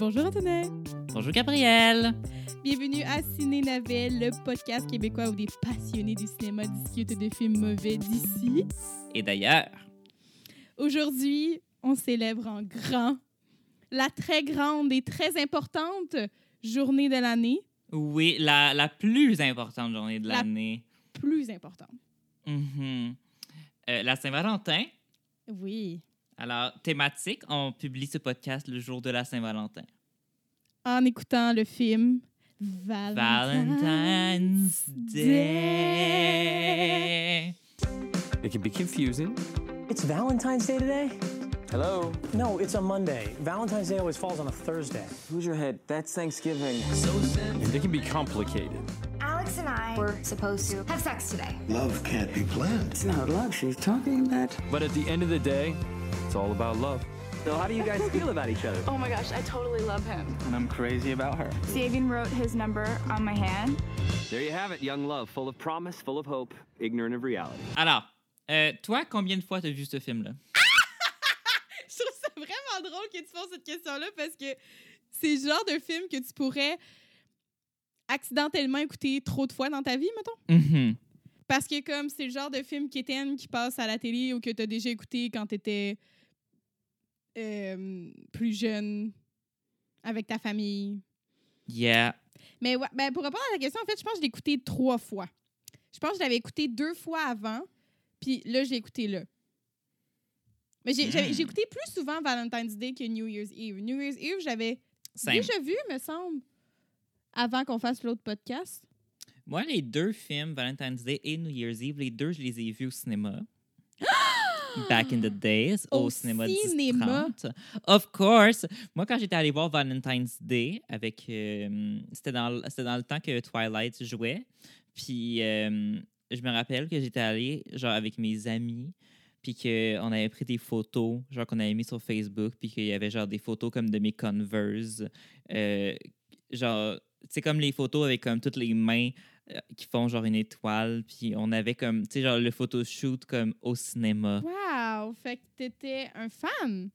Bonjour Antonin. Bonjour Gabriel. Bienvenue à Ciné Navet, le podcast québécois où des passionnés du cinéma discutent de films mauvais d'ici. Et d'ailleurs. Aujourd'hui, on célèbre en grand la très grande et très importante journée de l'année. Oui, la, la plus importante journée de La- l'année. Plus importante. Mhm. Euh, la Saint-Valentin. Oui. Alors, thématique, on publie ce podcast le jour de la Saint-Valentin. En écoutant le film Valentine's, Valentine's Day. It can be confusing. It's Valentine's Day today? Hello? No, it's a Monday. Valentine's Day always falls on a Thursday. Who's your head? That's Thanksgiving. And it can be complicated. Alex and I were supposed to have sex today. Love can't be planned. It's not love she's talking about. But at the end of the day, it's all about love. So how do you guys feel about each other? Oh my gosh, I totally love him. And I'm crazy about her. Sabian wrote his number on my hand. There you have it, young love, full of promise, full of hope, ignorant of reality. Alors, euh, toi, combien de fois t'as vu ce film-là? Je trouve ça vraiment drôle que tu poses cette question-là parce que c'est le genre de film que tu pourrais accidentellement écouter trop de fois dans ta vie, mettons. Mhm. Parce que comme c'est le genre de film qui qui passe à la télé ou que tu as déjà écouté quand tu étais plus jeune avec ta famille. Yeah. Mais ouais, ben, pour répondre à la question, en fait, je pense que je l'ai écouté trois fois. Je pense que je l'avais écouté deux fois avant, puis là, je l'ai écouté là. Mais j'ai j'ai écouté plus souvent Valentine's Day que New Year's Eve. New Year's Eve, j'avais déjà vu, me semble, avant qu'on fasse l'autre podcast. Moi, les deux films, Valentine's Day et New Year's Eve, les deux, je les ai vus au cinéma. Back in the days, au, Au cinéma, cinéma. 10-30. Of course. Moi, quand j'étais allée voir Valentine's Day, avec, euh, c'était dans, c'était dans le temps que Twilight jouait. Puis, euh, je me rappelle que j'étais allée, genre, avec mes amis, puis qu'on avait pris des photos, genre, qu'on avait mis sur Facebook, puis qu'il y avait, genre, des photos comme de mes Converse. euh, genre, c'est comme les photos avec comme toutes les mains qui font genre une étoile, puis on avait comme, tu sais, genre le photoshoot comme au cinéma. Wow! Fait que t'étais un fan.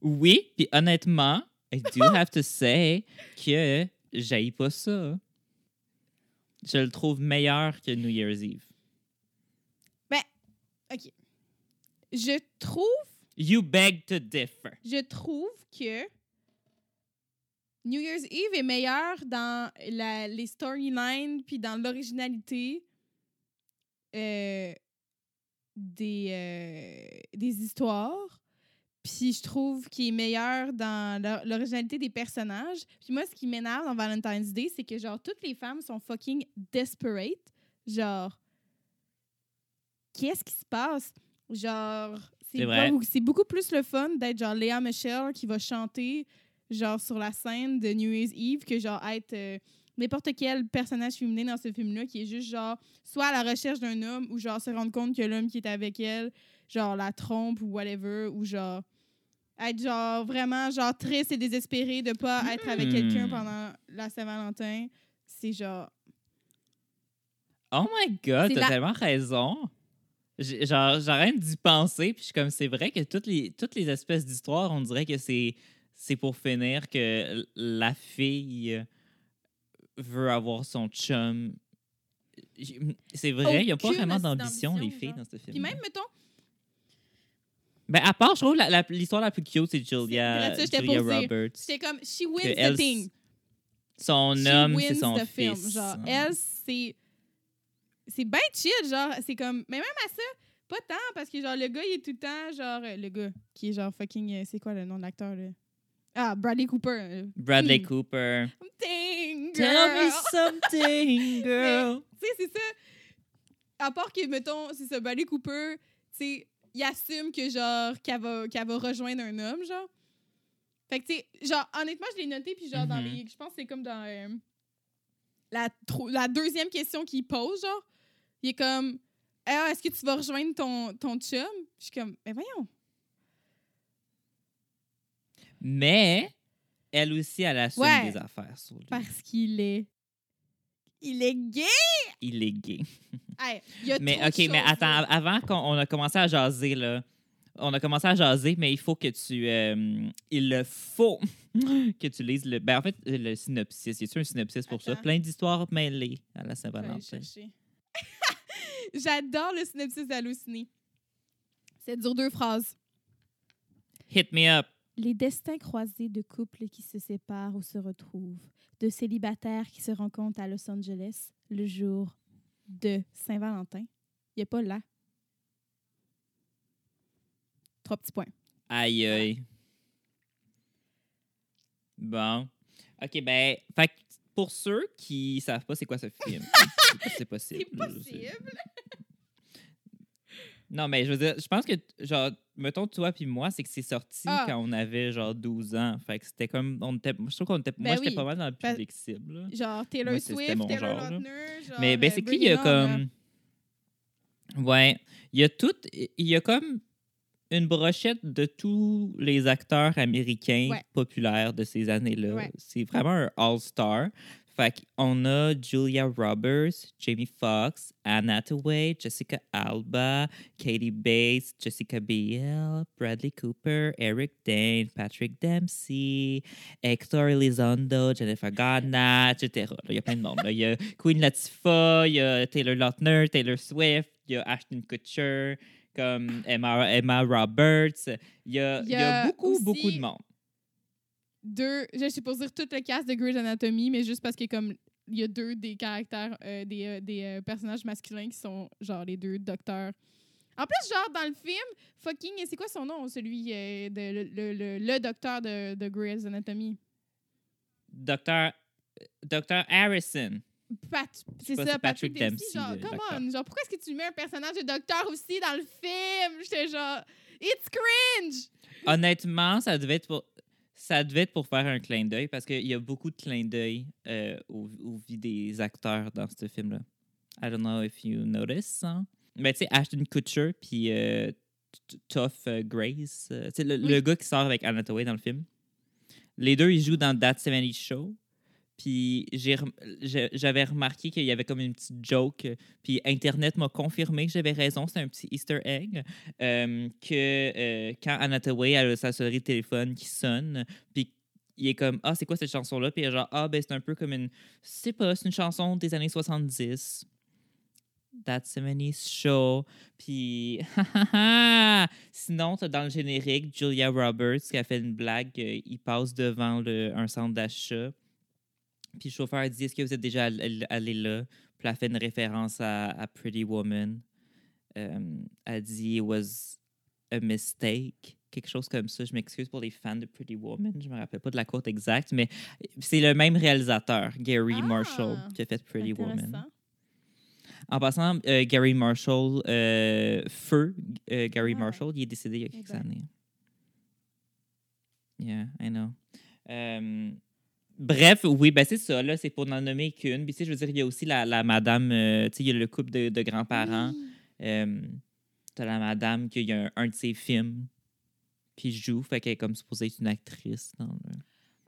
Oui, puis honnêtement, I do have to say que j'aille pas ça. Je le trouve meilleur que New Year's Eve. OK. Je trouve, You beg to differ. je trouve que New Year's Eve est meilleur dans la, les storylines puis dans l'originalité euh, des, euh, des histoires. Puis je trouve qu'il est meilleur dans l'or- l'originalité des personnages. Puis moi, ce qui m'énerve dans Valentine's Day, c'est que genre toutes les femmes sont fucking desperate. Genre, qu'est-ce qui se passe? Genre, c'est beaucoup plus le fun d'être genre Léa Michelle qui va chanter genre sur la scène de New Year's Eve que genre être euh, n'importe quel personnage féminin dans ce film-là qui est juste genre soit à la recherche d'un homme ou genre se rendre compte que l'homme qui est avec elle genre la trompe ou whatever ou genre être genre vraiment genre triste et désespéré de pas être avec Hmm. quelqu'un pendant la Saint-Valentin c'est genre Oh my God, C'est t'as la- tellement raison. J'ai- Genre, j'arrête d'y penser, puis je suis comme, c'est vrai que toutes les, toutes les espèces d'histoires, on dirait que c'est, c'est pour finir que la fille veut avoir son chum. C'est vrai, il n'y a pas vraiment d'ambition, les filles, genre. dans ce film. puis même mettons Ben, à part, je trouve la- la- l'histoire la, plus cute, c'est Julia, Julia. Roberts. c'est comme she wins the elle, thing Son She homme, c'est son the film. fils. Genre, elle, c'est. C'est bien chill, genre, c'est comme. Mais même à ça, pas tant, parce que, genre, le gars, il est tout le temps, genre, le gars, qui est genre fucking. euh, c'est quoi le nom de l'acteur, là? Ah, Bradley Cooper. Bradley. Cooper. Thing, Tell me something, girl. Tu sais, c'est ça. À part que, mettons, c'est ça, Bradley Cooper, tu sais, il assume que, genre, qu'elle va, qu'elle va rejoindre un homme, genre. Fait que, tu sais, genre, honnêtement, je l'ai noté, puis genre, dans Mhm. les. Je pense que c'est comme dans. euh, la, la deuxième question qu'il pose, genre, il est comme. Ah, est-ce que tu vas rejoindre ton, ton chum? Je suis comme, mais voyons. Mais elle aussi, elle assume Ouais. des affaires sur lui. Parce qu'il est. Il est gay! Il est gay. Hey, y a Mais trop de OK, mais attends, avant qu'on on a commencé à jaser, là, on a commencé à jaser, mais il faut que tu. euh, il faut que tu lises le. Ben, en fait, le synopsis. Y a-tu un synopsis pour ça? Plein d'histoires mêlées à la Saint-Valentin. J'adore le synopsis d'Halluciné. C'est dur deux phrases. Hit me up. Les destins croisés de couples qui se séparent ou se retrouvent, de célibataires qui se rencontrent à Los Angeles le jour de Saint-Valentin. Il n'y a pas là. Trois petits points. Aïe, aïe. Bon. OK, ben, fait pour ceux qui savent pas c'est quoi ce film, c'est possible. C'est possible. Non, mais je veux dire, je pense que, genre, mettons, toi puis moi, c'est que c'est sorti Ah. quand on avait, genre, 12 ans. Fait que c'était comme, on était, je trouve qu'on était, Ben moi, j'étais pas mal dans le public cible. Genre Taylor Moi, c'est- Swift, mon Taylor genre. Lautner, genre. Mais euh, basically, il bring y a comme. Ouais. Il y a tout. Il y a comme une brochette de tous les acteurs américains Ouais. populaires de ces années-là. Ouais. C'est vraiment un all-star. Fait qu'on a Julia Roberts, Jamie Foxx, Anne Hathaway, Jessica Alba, Katie Bates, Jessica Biel, Bradley Cooper, Eric Dane, Patrick Dempsey, Hector Elizondo, Jennifer Garner, etc. Il y a plein de monde. là. Il y a Queen Latifah, il y a Taylor Lautner, Taylor Swift, il y a Ashton Kutcher, comme Emma, Emma Roberts. Il y a, Il il y y a a beaucoup, aussi- beaucoup de monde. Deux, je sais pas dire tout le cast de Grey's Anatomy, mais juste parce que comme il y a deux des caractères, euh, des, euh, des euh, personnages masculins qui sont genre les deux docteurs. En plus, genre dans le film, fucking, c'est quoi son nom, celui de le, le, le- le docteur de, de Grey's Anatomy? Docteur, Docteur Harrison. Pat, c'est ça, Patrick, Patrick Dempsey. Dempsey, Genre, come docteur. on, genre pourquoi est-ce que tu mets un personnage de docteur aussi dans le film? J'étais genre, it's cringe. Honnêtement, ça devait être pour. Ça devait être pour faire un clin d'œil parce qu'il y a beaucoup de clins d'œil euh, aux, aux vies des acteurs dans ce film-là. I don't know if you notice. Hein? Mais tu sais, Ashton Kutcher puis euh, Tough euh, Grace, euh, le, Oui. le gars qui sort avec Anna dans le film. Les deux, ils jouent dans That 70 Show. Puis j'avais remarqué qu'il y avait comme une petite joke. Puis Internet m'a confirmé que j'avais raison. C'est un petit Easter egg. euh, que euh, quand elle a sa sonnerie de téléphone qui sonne, puis il est comme Ah, c'est quoi cette chanson-là? Puis il est genre Ah, ben c'est un peu comme une. Sais pas, c'est une chanson des années 70. That 70 Show. Puis, sinon, t'as dans le générique Julia Roberts qui a fait une blague. euh, il passe devant le- un centre d'achat. Puis le chauffeur dit Est-ce que vous êtes déjà all- allé là? Puis elle fait une référence à, à Pretty Woman. Euh, elle dit It was a mistake. Quelque chose comme ça. Je m'excuse pour les fans de Pretty Woman. Je me rappelle pas de la quote exacte, mais c'est le même réalisateur, Gary Ah, Marshall, qui a fait Pretty Woman. En passant, euh, Gary Marshall, euh, feu euh, Gary Ah. Marshall, il est décédé il y a quelques années. Yeah, I know. Bref, oui, ben c'est ça, là, c'est pour n'en nommer qu'une. Puis, tu sais, je veux dire, il y a aussi la, la madame, euh, tu sais, il y a le couple de, de grands-parents. Oui. Euh, T'as la madame qui a un, un de ses films qui joue, fait qu'elle est comme supposée être une actrice dans le...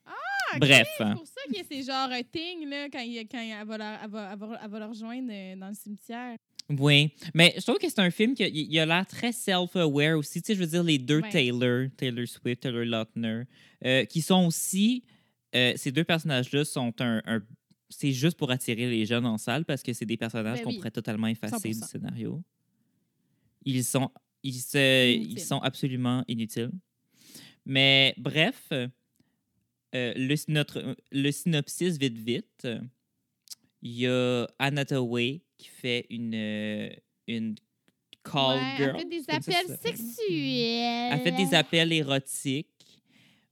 Ah, Bref. C'est pour ça que c'est genre un thing là, quand, il- quand elle, va la, elle, va, elle va- elle va le rejoindre euh, dans le cimetière. Oui, mais je trouve que c'est un film qui a, il a l'air très self-aware aussi. Tu sais, je veux dire, les deux Ouais. Taylor, Taylor Swift, Taylor Lautner, euh, qui sont aussi. Euh, ces deux personnages-là sont un. un- c'est juste pour attirer les jeunes en salle parce que c'est des personnages Ben qu'on oui. pourrait totalement effacer 100%. du scénario. Ils sont, ils, se- ils sont absolument inutiles. Mais bref, euh, le, notre, le synopsis vite vite. Il y a Anna Hathaway qui fait une, euh, une call Ouais, girl. Elle fait des appels sexuels. Elle fait des appels érotiques.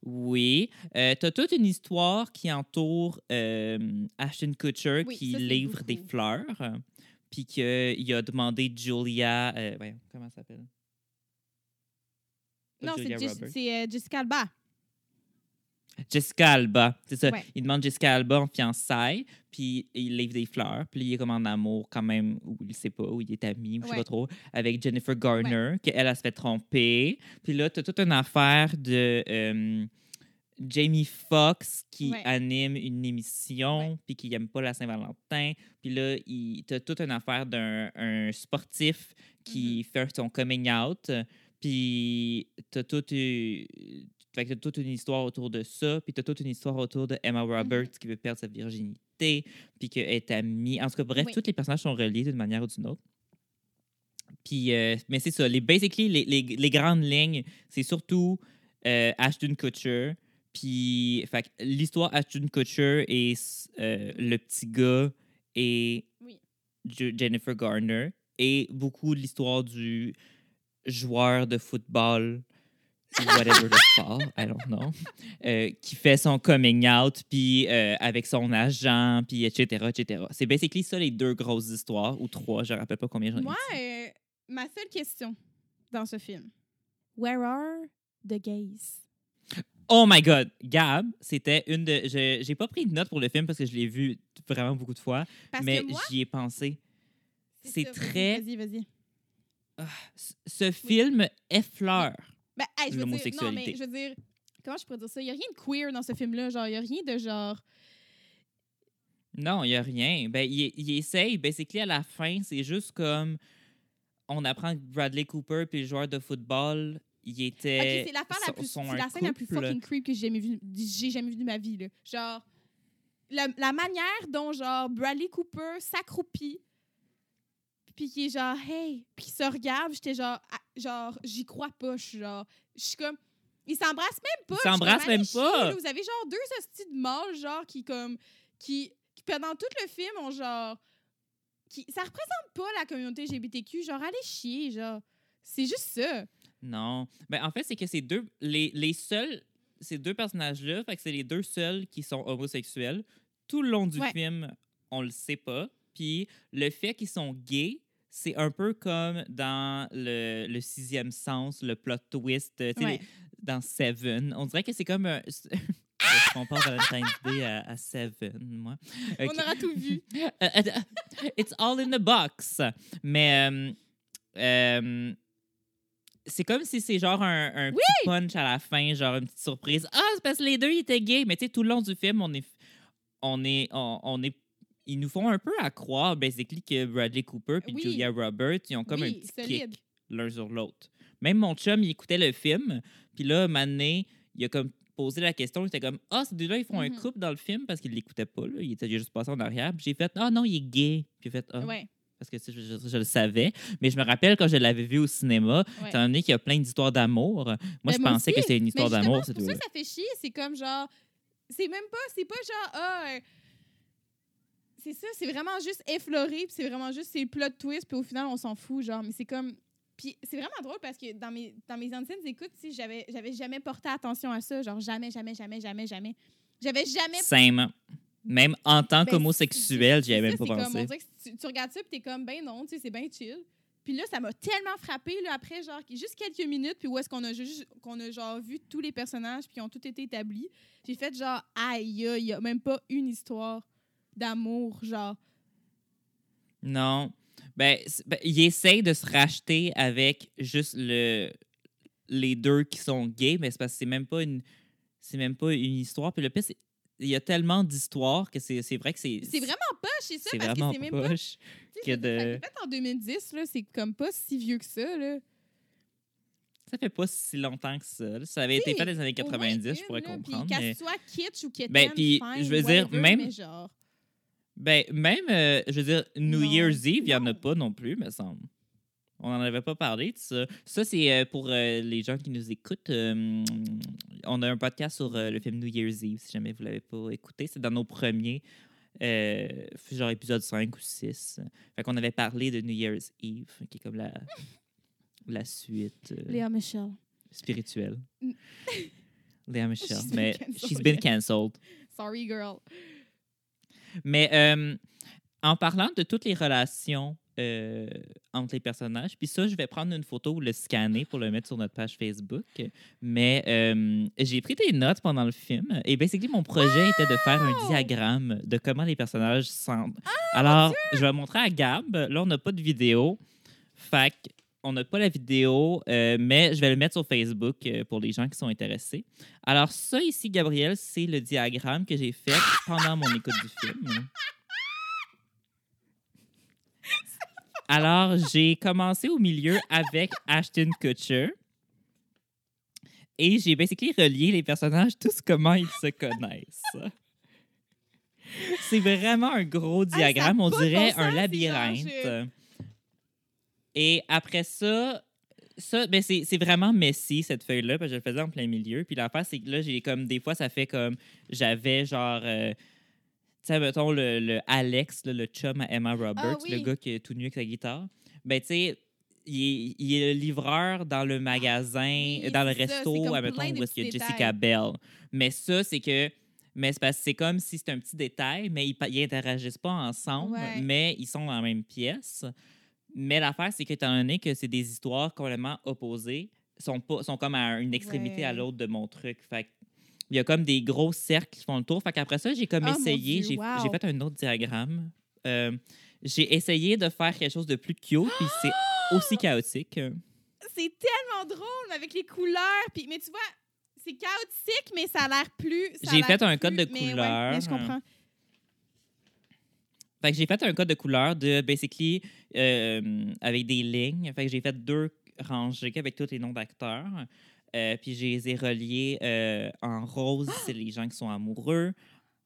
Oui. Euh, T'as toute une histoire qui entoure euh, Ashton Kutcher Oui, qui ça, livre des fleurs. Puis qu'il a demandé Julia. euh, comment elle s'appelle? Non, c'est euh, Jessica Alba. Jessica Alba, c'est ça. Ouais. Il demande Jessica Alba en fiançailles, puis il livre des fleurs, puis il est comme en amour quand même, ou il sait pas, ou il est ami, ou je sais Ouais. pas trop, avec Jennifer Garner, qu'elle, elle se fait tromper. Puis là, tu as toute une affaire de euh, Jamie Foxx qui Ouais. anime une émission, Ouais. puis qui aime pas la Saint-Valentin. Puis là, tu as toute une affaire d'un un sportif qui Mm-hmm. fait son coming out. Puis t'as toute, euh, fait que t'as toute une histoire autour de ça. Puis t'as toute une histoire autour de Emma Roberts qui veut perdre sa virginité. Puis qu'elle est amie. En tout cas, bref, Oui. tous les personnages sont reliés d'une manière ou d'une autre. Puis, euh, mais c'est ça. Les, basically, les, les, les grandes lignes, c'est surtout euh, Ashton Kutcher. Puis, fait l'histoire Ashton Kutcher et euh, le petit gars et Oui. Jennifer Garner. Et beaucoup de l'histoire du joueur de football whatever le sport, I don't know, euh, qui fait son coming out, puis euh, avec son agent, puis etc., etc. C'est basically ça les deux grosses histoires, ou trois, je ne rappelle pas combien j'en ai Moi, euh, ma seule question dans ce film. Where are the gays? Oh my God! Gab, c'était une de... je- J'ai pas pris de note pour le film parce que je l'ai vu vraiment beaucoup de fois, Parce mais j'y ai pensé. c'est très- Vas-y, vas-y. C- Ce film effleure. Ben, hey, je veux dire, non, mais L'homosexualité. je veux dire, comment je pourrais dire ça? Il n'y a rien de queer dans ce film-là. Genre, il n'y a rien de genre. Non, il n'y a rien. Ben, il, il essaye. Basically, à la fin, c'est juste comme... On apprend que Bradley Cooper puis le joueur de football, il était... Ok, c'est la sont- plus. sont la scène la plus fucking creep que j'ai jamais vue jamais vue de ma vie, là. Genre, la, la manière dont, genre, Bradley Cooper s'accroupit, puis qui est genre, hey, puis qui se regarde, j'étais genre, ah, genre, j'y crois pas, je suis genre, je suis comme. Ils s'embrassent même pas. Ils s'embrassent même chier, pas. là. Vous avez genre deux hosties de mâles, genre, qui comme. Qui, qui pendant tout le film ont genre. Qui, ça représente pas la communauté LGBTQ. Genre, allez chier, genre. C'est juste ça. Non. Ben, en fait, c'est que ces deux... Les, les seuls... Ces deux personnages-là, fait que c'est les deux seuls qui sont homosexuels. Tout le long du Ouais. film, on le sait pas. Puis le fait qu'ils sont gays, c'est un peu comme dans le, le sixième sens, le plot twist, euh, Ouais. dans Seven. On dirait que c'est comme un... Je compare Valentine's Day à, à Seven, moi? On aura tout vu. Euh, euh, It's all in the box. Mais euh, euh, c'est comme si c'est genre un, un petit punch à la fin, genre une petite surprise. Ah, c'est parce que les deux ils étaient gays. Mais tu sais, tout le long du film, on est. On est, on, on est ils nous font un peu à croire, basically, que Bradley Cooper et Oui. Julia Roberts, ils ont comme un petit solide. kick l'un sur l'autre. Même mon chum, il écoutait le film, puis là, Mané, il a comme posé la question, il était comme « Ah, ces deux-là, ils font un Mhm. couple dans le film parce qu'il l'écoutait pas, là. Il était juste passé en arrière. » Puis j'ai fait « Ah non, il est gay. » Puis j'ai fait « Ah, Ouais. parce que tu sais, je, je- je le savais. Mais je me rappelle quand je l'avais vu au cinéma, Ouais. étant donné qu'il y a plein d'histoires d'amour, moi, Ben, je moi pensais aussi. que c'était une histoire d'amour. c'est pour ça que ça fait chier. C'est comme genre. C'est même pas. C'est pas genre. Ah. euh, c'est ça, c'est vraiment juste effleuré, puis c'est vraiment juste c'est plot twist, puis au final, on s'en fout, genre. Mais c'est comme. Puis c'est vraiment drôle parce que dans mes, dans mes anciennes écoutes, sais, j'avais, j'avais jamais porté attention à ça. Genre, jamais, jamais, jamais, jamais, jamais. J'avais jamais. Same. Même en tant Ben, qu'homosexuel, j'y avais même pas c'est comme, on pensé. dirait que tu, tu regardes ça, puis t'es comme, ben non, tu sais, c'est bien chill. Puis là, ça m'a tellement frappé là, après, genre, juste quelques minutes, puis où est-ce qu'on a juste, qu'on a genre vu tous les personnages, puis qui ont tout été établis. J'ai fait genre, aïe, il y a même pas une histoire d'amour, genre. Non. Ben, ben, il essaye de se racheter avec juste le, les deux qui sont gays, mais c'est parce que c'est même pas une c'est même pas une histoire. Puis le pire, c'est il y a tellement d'histoires que c'est vrai que c'est C'est vraiment pas, c'est ça, c'est parce que vraiment c'est même pas. poche. que de- Ça en 2010, là, c'est comme pas si vieux que ça, là. Ça fait pas si longtemps que ça. là. Ça avait été fait dans les années Au moins 90, je pourrais là, comprendre. Qu'elle mais- soit kitsch ou kitten, Ben, puis, je veux dire, même- genre. Ben, même, euh, je veux dire, New Non. Year's Eve, il n'y en a pas non plus, me semble. On n'en avait pas parlé de ça. Ça, c'est euh, pour euh, les gens qui nous écoutent. on a un podcast sur le film New Year's Eve, si jamais vous ne l'avez pas écouté. C'est dans nos premiers, genre épisode 5 ou 6. Fait qu'on avait parlé de New Year's Eve, qui est comme la, la suite Léa Michel. spirituelle. Léa Michel. She's been Mais she's been cancelled. Sorry, girl. Mais euh, en parlant de toutes les relations euh, entre les personnages, puis ça, je vais prendre une photo ou le scanner pour le mettre sur notre page Facebook. Mais euh, j'ai pris des notes pendant le film et basically, mon projet était de faire un diagramme de comment les personnages sentent. Ah, Alors, je vais montrer à Gab. Là, on n'a pas de vidéo. Fait on n'a pas la vidéo, euh, mais je vais le mettre sur Facebook euh, pour les gens qui sont intéressés. Alors, ça ici, Gabriel, c'est le diagramme que j'ai fait pendant mon écoute du film. Alors, j'ai commencé au milieu avec Ashton Kutcher. Et j'ai basically relié les personnages, tous comment ils se connaissent. C'est vraiment un gros diagramme, on dirait bon un labyrinthe. Et après ça, ça ben c'est vraiment messy, cette feuille-là, parce que je le faisais en plein milieu. Puis l'affaire, c'est que là, j'ai comme, des fois, ça fait comme, j'avais genre, euh, tu sais, mettons, le, le Alex, là, le chum à Emma Roberts, le Ah oui. gars qui est tout nu avec sa guitare. Ben, tu sais, il est, il est le livreur dans le magasin, Oui, dans le resto, à, mettons, où est-ce qu'il y a Jessica. Bell. Mais ça, c'est que. Mais c'est comme si c'était un petit détail, mais ils, pa- ils interagissent pas ensemble, Ouais. mais ils sont dans la même pièce. Mais l'affaire, c'est qu'étant donné que c'est des histoires complètement opposées, sont, pas, sont comme à une extrémité à l'autre de mon truc. Fait il y a comme des gros cercles qui font le tour. Fait qu'après ça, j'ai comme Oh mon essayé, j'ai wow. fait un autre diagramme. Euh, j'ai essayé de faire quelque chose de plus cute, puis c'est aussi chaotique. C'est tellement drôle avec les couleurs. Puis, mais tu vois, c'est chaotique, mais ça a l'air plus. J'ai fait un plus- code de mais ouais, couleurs. mais je comprends. Fait que j'ai fait un code de couleur de basically euh, avec des lignes. Fait que j'ai fait deux rangées avec tous les noms d'acteurs. Euh, puis je les ai reliés euh, en rose, c'est les gens qui sont amoureux.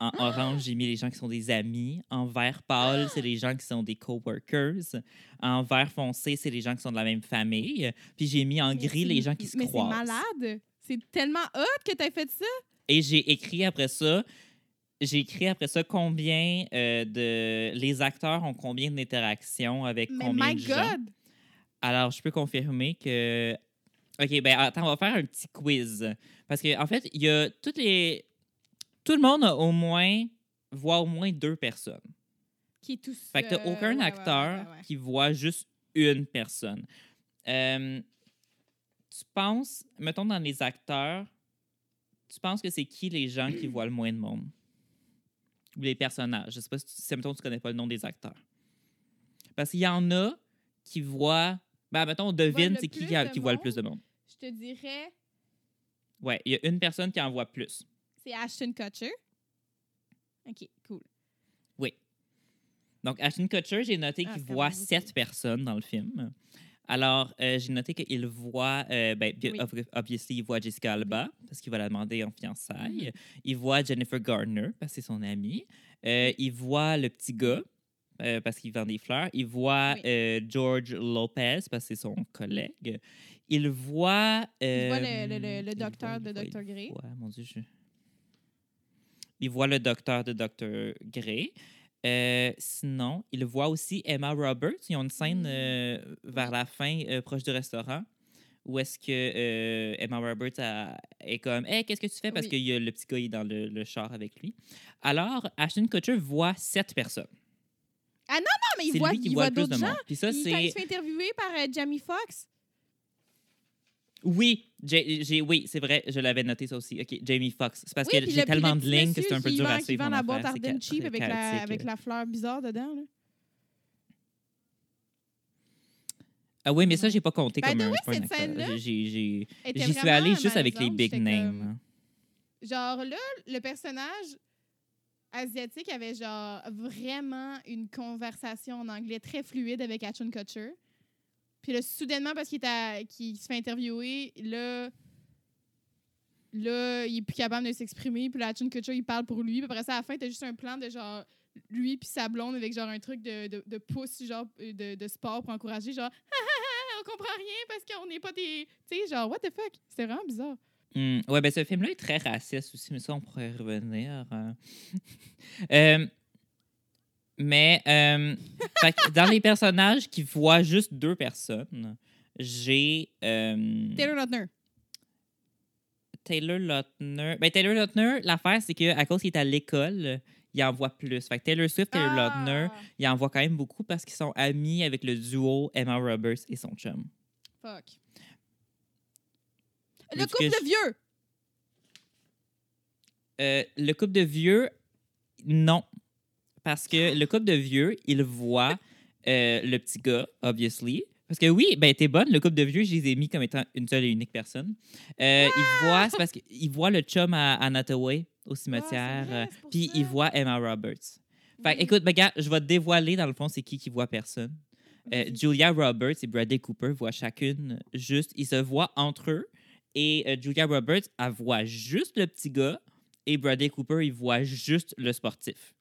En orange, j'ai mis les gens qui sont des amis. En vert pâle, c'est les gens qui sont des coworkers. En vert foncé, c'est les gens qui sont de la même famille. Puis j'ai mis en gris les gens qui se Mais croisent. c'est malade. C'est tellement hot que t'as fait ça. Et j'ai écrit après ça, j'ai écrit après ça combien euh, de. Les acteurs ont combien d'interactions avec Mais combien my de gens? God! Alors, je peux confirmer que. OK, ben attends, on va faire un petit quiz. Parce qu'en en fait, il y a toutes les. Tout le monde a au moins. voit au moins deux personnes. Qui est tout Fait que t'as seul. aucun Ouais, acteur ouais, ouais, ouais. qui voit juste une personne. Euh, tu penses, mettons dans les acteurs, tu penses que c'est qui les gens qui voient le moins de monde? Ou les personnages? Je sais pas si, tu, si mettons, tu connais pas le nom des acteurs. Parce qu'il y en a qui voient. Ben, mettons, on devine c'est qui qui, voit le plus de monde. Je te dirais, Ouais, il y a une personne qui en voit plus. c'est Ashton Kutcher. OK, cool. Oui. Donc, Ashton Kutcher, j'ai noté Ah, qu'il voit sept personnes dans le film. Alors, euh, j'ai noté qu'il voit, euh, ben, Oui. obviously, il voit Jessica Alba, parce qu'il va la demander en fiançailles. Mhm. Il voit Jennifer Garner, parce que c'est son amie. Euh, il voit le petit gars, euh, parce qu'il vend des fleurs. Il voit Oui. George Lopez, parce que c'est son collègue. Il voit... Il voit le, le, le, le docteur voit, de Dr. Grey. voit, mon Dieu, je... Il voit le docteur de Dr. Grey. Euh, sinon, il voit aussi Emma Roberts. Ils ont une scène Mm. euh, vers la fin, euh, proche du restaurant, où est-ce que Emma Roberts a- est comme Hey, qu'est-ce que tu fais? Parce Oui. y a le petit gars il est dans le, le char avec lui. Alors, Ashton Kutcher voit sept personnes. Ah, mais il voit, lui qui il voit voit de d'autres gens. Puis ça, Il- quand il se fait interviewer par Jamie Foxx. Oui, j'ai, oui, c'est vrai, je l'avais noté ça aussi. OK, Jamie Foxx. C'est parce Oui, que j'ai tellement le de lignes que c'est un peu qui dur vend- à Qui suivre. vend mon la boîte Arden cheap avec la, avec la fleur bizarre dedans. Là. Ah oui, mais ça, j'ai pas compté By comme un, cette scène-là? Était J'y suis allée juste avec les big names. comme- Genre là, le personnage asiatique avait genre vraiment une conversation en anglais très fluide avec Ashton Kutcher. Puis là, soudainement, parce qu'il qu'il se fait interviewer, là, là, il est plus capable de s'exprimer. Puis là, Ashton Kutcher, il parle pour lui. Puis après ça, à la fin, t'as juste un plan de genre lui puis sa blonde avec genre un truc de, de, de pouce, genre de, de sport pour encourager, genre on comprend rien parce qu'on n'est pas des. Tu sais, genre, what the fuck? C'était vraiment bizarre. Hmm, ouais, ben ce film-là est très raciste aussi, mais ça, on pourrait revenir. euh. Mais euh, fait que dans les personnages qui voient juste deux personnes, j'ai euh, Taylor Lautner. Taylor Lautner. Ben, Taylor Lautner, l'affaire, c'est qu'à cause qu'il est à l'école, il en voit plus. Fait que Taylor Swift, Taylor Ah! Lautner, il en voit quand même beaucoup parce qu'ils sont amis avec le duo Emma Roberts et son chum. Fuck. Le couple que de vieux. Euh, le couple de vieux, non. Parce que le couple de vieux, il voit euh, le petit gars, obviously. Parce que oui, ben t'es bonne, le couple de vieux, je les ai mis comme étant une seule et unique personne. Euh, Il voit, c'est parce qu'il voit le chum à Anna Hathaway au cimetière, Ah, vrai, euh, puis ça. il voit Emma Roberts. Fait Oui. écoute, ben, gars, je vais te dévoiler dans le fond c'est qui qui voit personne. Euh. Julia Roberts et Bradley Cooper voient chacune juste, ils se voient entre eux Et euh, Julia Roberts, elle voit juste le petit gars. Et Bradley Cooper, il voit juste le sportif.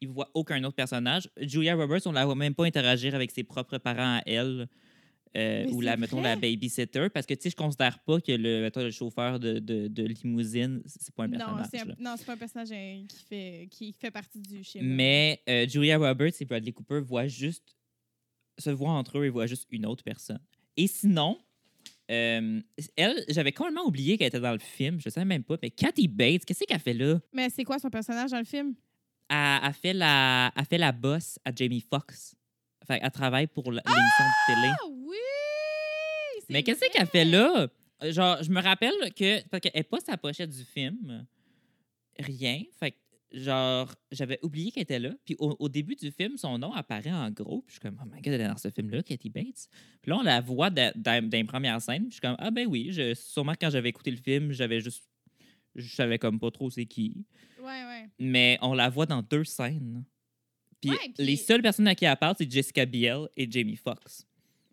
Il voit aucun autre personnage. Julia Roberts, on la voit même pas interagir avec ses propres parents à elle. euh, ou la, mettons, la vrai. babysitter. Parce que, tu sais, je considère pas que le, mettons, le chauffeur de, de, de limousine, c'est pas un personnage. non, c'est pas un personnage euh, qui fait, qui fait partie du schéma. Mais euh, Julia Roberts et Bradley Cooper voient juste, se voient entre eux et voient juste une autre personne. Et sinon, euh, elle, j'avais complètement oublié qu'elle était dans le film. Je ne savais même pas. Mais Kathy Bates, qu'est-ce qu'elle fait là? Mais c'est quoi son personnage dans le film? Elle, elle fait, la, elle fait la boss à Jamie Foxx. Fait, elle travaille pour l'émission de télé. Ah oui! Mais qu'est-ce qu'elle fait là? Genre, je me rappelle que. Parce qu'elle n'est pas sa pochette du film. Rien. Fait que, genre, j'avais oublié qu'elle était là. Puis au, au début du film, son nom apparaît en gros. Puis je suis comme, oh my god, elle est dans ce film-là, Katie Bates. Puis là, on la voit dans, dans, dans les premières scènes. Puis je suis comme, ah ben oui, je, sûrement quand j'avais écouté le film, j'avais juste. Je savais comme pas trop c'est qui. Ouais, ouais. Mais on la voit dans deux scènes. Puis Ouais, puis- les seules personnes à qui elle parle, c'est Jessica Biel et Jamie Foxx.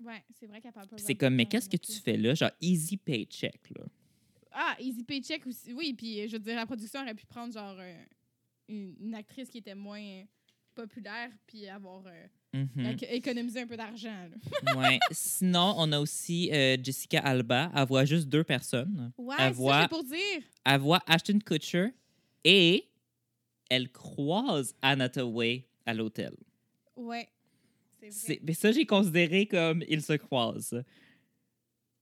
Ouais, c'est vrai qu'elle parle pas. C'est comme, mais qu'est-ce que tu fais là? Genre, easy paycheck, là. Ah, Easy Paycheck aussi. Oui, puis euh, je veux dire, la production aurait pu prendre genre euh, une, une actrice qui était moins euh, populaire puis avoir euh, Mhm. éco- économisé un peu d'argent. Ouais. Sinon, on a aussi euh, Jessica Alba. Elle voit juste deux personnes. Ouais, c'est voit- pour dire. Elle voit Ashton Kutcher et elle croise Anna Way à l'hôtel. Ouais. C'est vrai. Mais ça, j'ai considéré comme ils se croisent.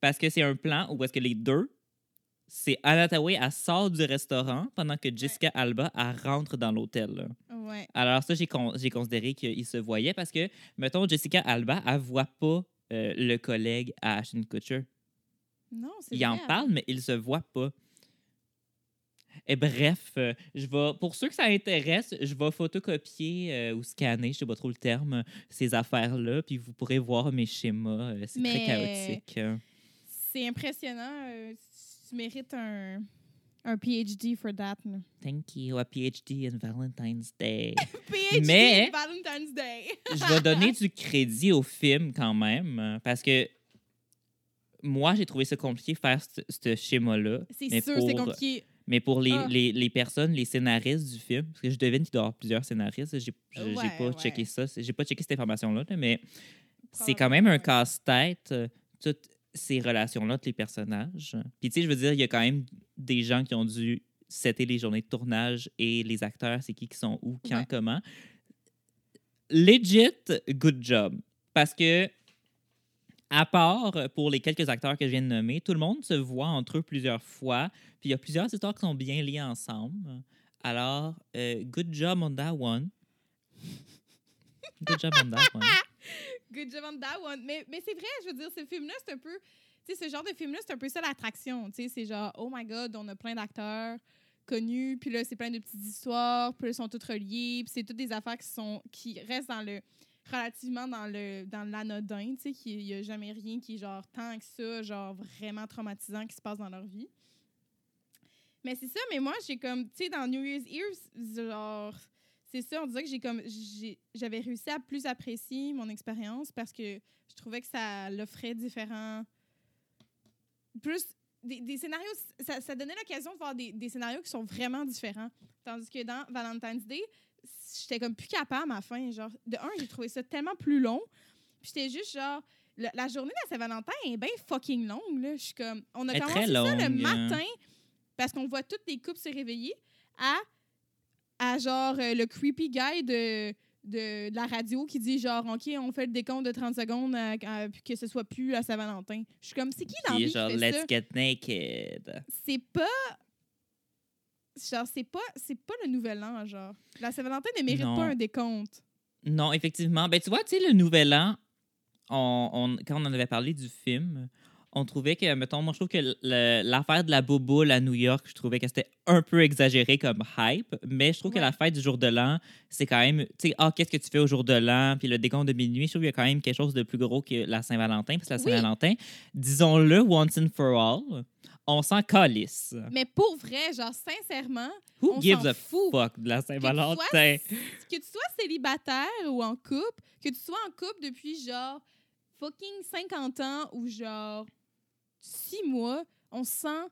Parce que c'est un plan où est-ce que les deux, c'est Anna Way, elle sort du restaurant pendant que Jessica Alba, elle rentre dans l'hôtel. Ouais. Alors ça, j'ai con- j'ai considéré qu'ils se voyaient parce que, mettons, Jessica Alba, elle voit pas euh, le collègue à Ashton Kutcher. Non, c'est Il en parle, mais il ne se voit pas. Et bref, euh, je vais, pour ceux que ça intéresse, je vais photocopier euh, ou scanner, je ne sais pas trop le terme, ces affaires-là, puis vous pourrez voir mes schémas. C'est très chaotique. hein. C'est impressionnant. Tu mérites un, un PhD for that. là. Thank you, a PhD in Valentine's Day. PhD Mais- Valentine's Day. je vais donner du crédit au film quand même, euh, parce que moi, j'ai trouvé ça compliqué de faire ce ce schéma-là. C'est mais sûr, pour- c'est compliqué. Mais pour les, Ah. les, les personnes, les scénaristes du film, parce que je devine qu'il doit y avoir plusieurs scénaristes, j'ai j'ai Ouais, pas ouais. checké ça, c'est- j'ai pas checké cette information-là, là, mais c'est quand même un casse-tête, euh, ces relations-là entre les personnages. Puis tu sais, je veux dire, il y a quand même des gens qui ont dû setter les journées de tournage et les acteurs, c'est qui qui sont où, quand, Ouais. comment. Legit, good job. Parce que, à part pour les quelques acteurs que je viens de nommer, tout le monde se voit entre eux plusieurs fois. Puis il y a plusieurs histoires qui sont bien liées ensemble. Alors, euh, good job on that one. Good job on that one. Good job on that one. Mais, mais c'est vrai, je veux dire, ce film-là, c'est un peu. Tu sais, ce genre de film-là, c'est un peu ça l'attraction. Tu sais, c'est genre, oh my god, on a plein d'acteurs connus, puis là, c'est plein de petites histoires, puis là, sont toutes reliées, puis c'est toutes des affaires qui sont qui restent dans le relativement dans le dans l'anodin, tu sais, qu'il n'y a jamais rien qui est genre tant que ça, genre vraiment traumatisant qui se passe dans leur vie. Mais c'est ça, mais moi, j'ai comme, tu sais, dans New Year's Eve, genre, c'est ça, on dirait que j'ai comme, j'ai- j'avais réussi à plus apprécier mon expérience parce que je trouvais que ça l'offrait différents, plus des, des scénarios, ça, ça donnait l'occasion de voir des, des scénarios qui sont vraiment différents. Tandis que dans Valentine's Day, j'étais comme plus capable à ma fin. Genre, de un, j'ai trouvé ça tellement plus long. Puis j'étais juste genre, la journée de la Saint-Valentin est bien fucking longue. Là. Je suis comme, on a commencé ça le hein. matin parce qu'on voit toutes les couples se réveiller à, à genre euh, le creepy guy de, de, de la radio qui dit genre, OK, on fait le décompte de 30 secondes à- à- puis que ce soit plus à Saint-Valentin. Je suis comme, c'est qui dans la Puis vie qui genre, let's ça? get naked? c'est pas genre c'est pas c'est pas le nouvel an genre la Saint-Valentin ne mérite Non. pas un décompte Non, effectivement. Ben, tu vois, tu sais, le Nouvel An, on, on- quand on en avait parlé du film, on trouvait que, mettons, moi, je trouve que l'affaire de la bouboule à New York, je trouvais que c'était un peu exagéré comme hype, mais je trouve que la fête du jour de l'an, c'est quand même, tu sais, ah, qu'est-ce que tu fais au jour de l'an, puis le décompte de minuit, je trouve qu'il y a quand même quelque chose de plus gros que la Saint-Valentin, parce que la Oui. Saint-Valentin, disons-le once and for all, on s'en calisse. mais pour vrai genre sincèrement Who on gives a fout. fuck de la que Saint-Valentin? sois, que tu sois célibataire ou en couple que tu sois en couple depuis genre fucking 50 ans ou genre 6 mois On se sent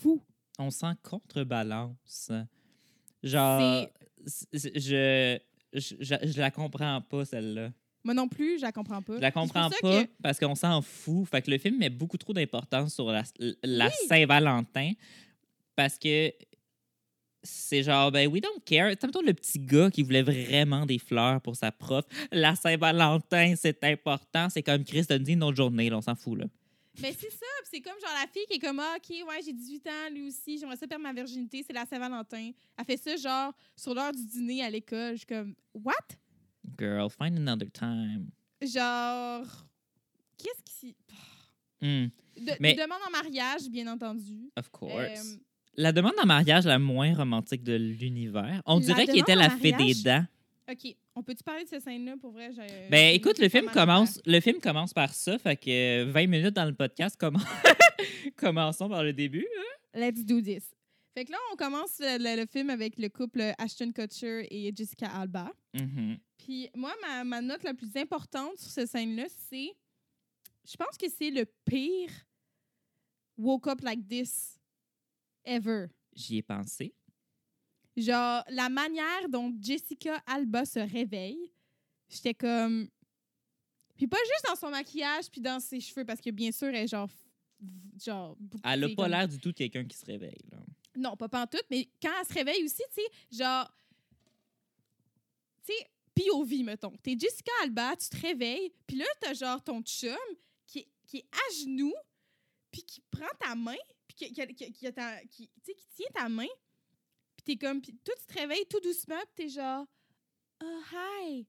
fou. On sent contrebalance. Genre, je, je, je, je la comprends pas, celle-là. Moi non plus, je la comprends pas. Je la comprends pas que- parce qu'on s'en fout. Fait que le film met beaucoup trop d'importance sur la, la Saint-Valentin parce que c'est genre, ben, we don't care. Tantôt le petit gars qui voulait vraiment des fleurs pour sa prof? La Saint-Valentin, c'est important. C'est comme Chris donne une autre journée, là, on s'en fout, là. Mais c'est ça, c'est comme genre la fille qui est comme ah, OK, ouais, j'ai 18 ans, lui aussi, j'aimerais ça perdre ma virginité, c'est la Saint-Valentin. Elle fait ça genre sur l'heure du dîner à l'école. Je suis comme What? Girl, find another time. Genre qu'est-ce qui de, Mais- demande en mariage, bien entendu. of course. Euh, La demande en mariage la moins romantique de l'univers. On La dirait qu'il était la fée des mariage? dents. OK, on peut-tu parler de cette scène-là? Pour vrai? Ben écoute, le film commence, le film commence par ça, fait que euh, 20 minutes dans le podcast, comment... commençons par le début. hein? Let's do this. Fait que là, on commence euh, le, le film avec le couple Ashton Kutcher et Jessica Alba. Mhm. Puis moi, ma, ma note la plus importante sur cette scène-là, c'est. Je pense que c'est le pire woke up like this ever. J'y ai pensé. Genre, la manière dont Jessica Alba se réveille, j'étais comme. Puis pas juste dans son maquillage puis dans ses cheveux, parce que bien sûr, elle est genre. genre beaucoup- Elle a c'est pas l'air du tout de quelqu'un qui se réveille. là. Non, pas pantoute, mais quand elle se réveille aussi, tu sais, genre. Tu sais, POV, mettons. T'es Jessica Alba, tu te réveilles, puis là, t'as genre ton chum qui, est- qui est à genoux, puis qui prend ta main, puis qui, qui, qui- qui tient ta main, puis t'es comme. Puis toi, tu te réveilles tout doucement, puis t'es genre. Oh, hi!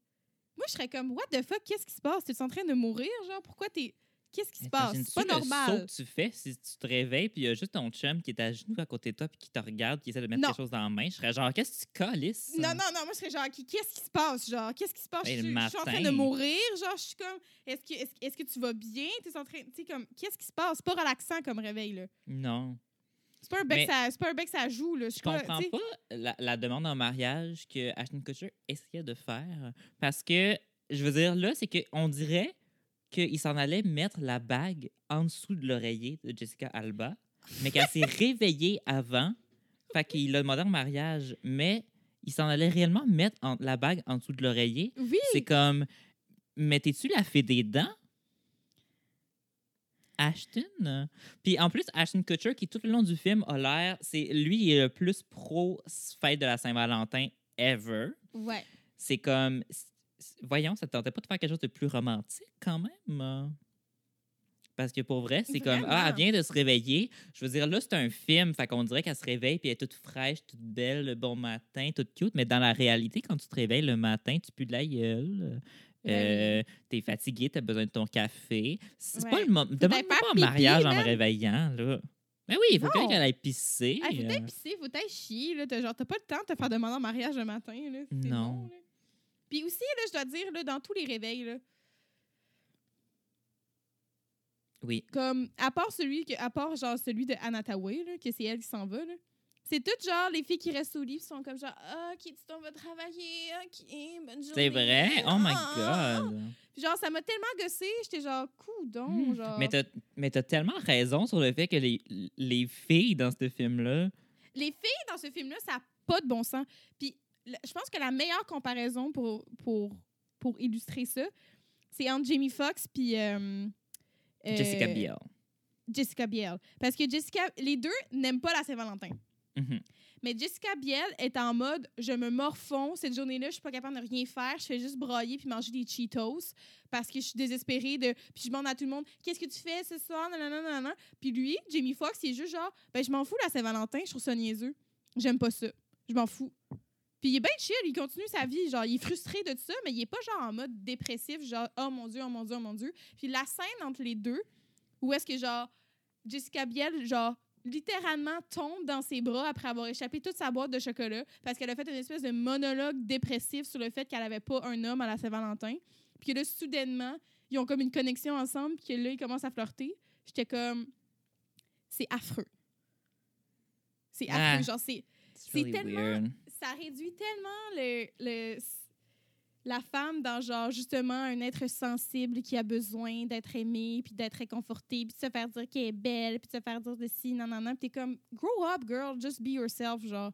Moi, je serais comme, what the fuck, qu'est-ce qui se passe? T'es en train de mourir, genre? Pourquoi t'es. Qu'est-ce qui se passe? C'est pas Imagines-tu le saut normal. que tu fais si tu te réveilles puis il y a juste ton chum qui est à genoux à côté de toi puis qui te regarde qui essaie de mettre Non. quelque chose dans la main. Je serais genre, qu'est-ce que tu calisses? Non, non, non, moi, je serais genre, qu'est-ce qui se passe? Genre, qu'est-ce qui se passe? Ben, je, suis- je suis en train de mourir. Genre, je suis comme, est-ce que, est-ce, est-ce que tu vas bien? T'es en train, tu sais, comme, qu'est-ce qui se passe? C'est pas relaxant comme réveil, là. Non. C'est pas un bec, Mais- ça, c'est pas un bec, ça joue, là. Je comprends pas la, la demande en mariage que Ashton Kutcher essayait de faire. Parce que, je veux dire, là, c'est qu'on dirait qu'il s'en allait mettre la bague en dessous de l'oreiller de Jessica Alba, mais qu'elle s'est réveillée avant. Fait qu'il l'a demandé en mariage, mais il s'en allait réellement mettre en- la bague en dessous de l'oreiller. Oui, C'est comme, mettez-tu la fée des dents? Ashton? Puis en plus, Ashton Kutcher, qui tout le long du film a l'air, c'est lui, il est le plus pro fête de la Saint-Valentin ever. ouais. C'est comme, voyons, ça te tentait pas de faire quelque chose de plus romantique quand même? Parce que pour vrai, c'est comme, ah, elle vient de se réveiller. Je veux dire, là, c'est un film, fait qu'on dirait qu'elle se réveille puis elle est toute fraîche, toute belle, le bon matin, toute cute. Mais dans la réalité, quand tu te réveilles le matin, tu pues de la gueule. Euh, T'es fatigué, t'as besoin de ton café. C'est pas le moment. Demande pas en pipi, mariage en me réveillant, là. Mais oui, il faut Non. qu'elle aille pisser. Ah, faut euh. pisser, faut t'aller chier, là. T'as, genre, t'as pas le temps de te faire demander en mariage le matin, là. C'est Non. long, là. Puis aussi, là, je dois dire, là, dans tous les réveils, là, Oui. comme à part celui que à part genre celui de Anataway là que c'est elle qui s'en va là c'est toutes genre les filles qui restent au lit sont comme genre ah ok tu t'en vas travailler ok bonne journée C'est vrai? Oh my Ah. God! Puis genre ça m'a tellement gossé j'étais genre coudon Hmm. genre Mais t'as mais t'as tellement raison sur le fait que les, les filles dans ce film-là, les filles dans ce film là ça n'a pas de bon sens puis je pense que la meilleure comparaison pour pour pour illustrer ça c'est entre Jamie Foxx puis euh, Jessica euh, Biel. Jessica Biel parce que Jessica les deux n'aiment pas la Mhm. Mais Jessica Biel est en mode je me morfonds cette journée-là, je suis pas capable de rien faire, je fais juste broyer puis manger des Cheetos parce que je suis désespérée de puis je demande à tout le monde qu'est-ce que tu fais ce soir nanana. Puis lui, Jamie Foxx, il est juste genre ben je m'en fous la Saint-Valentin, je trouve ça niaiseux. J'aime pas ça. Je m'en fous. Puis il est bien chill, il continue sa vie, genre il est frustré de tout ça, mais il est pas genre en mode dépressif, genre oh mon dieu, oh mon dieu, oh mon dieu. Puis la scène entre les deux où est-ce que genre Jessica Biel genre littéralement tombe dans ses bras après avoir échappé toute sa boîte de chocolat parce qu'elle a fait une espèce de monologue dépressif sur le fait qu'elle avait pas un homme à la Saint-Valentin. Puis que là, soudainement, ils ont comme une connexion ensemble, puis que là, ils commencent à flirter. J'étais comme... C'est affreux. C'est Ah. affreux. Genre, c'est... Really tellement- weird. Ça réduit tellement le... le la femme dans genre justement un être sensible qui a besoin d'être aimé puis d'être réconforté puis de se faire dire qu'elle est belle puis de se faire dire de si non non non puis t'es comme grow up girl just be yourself genre.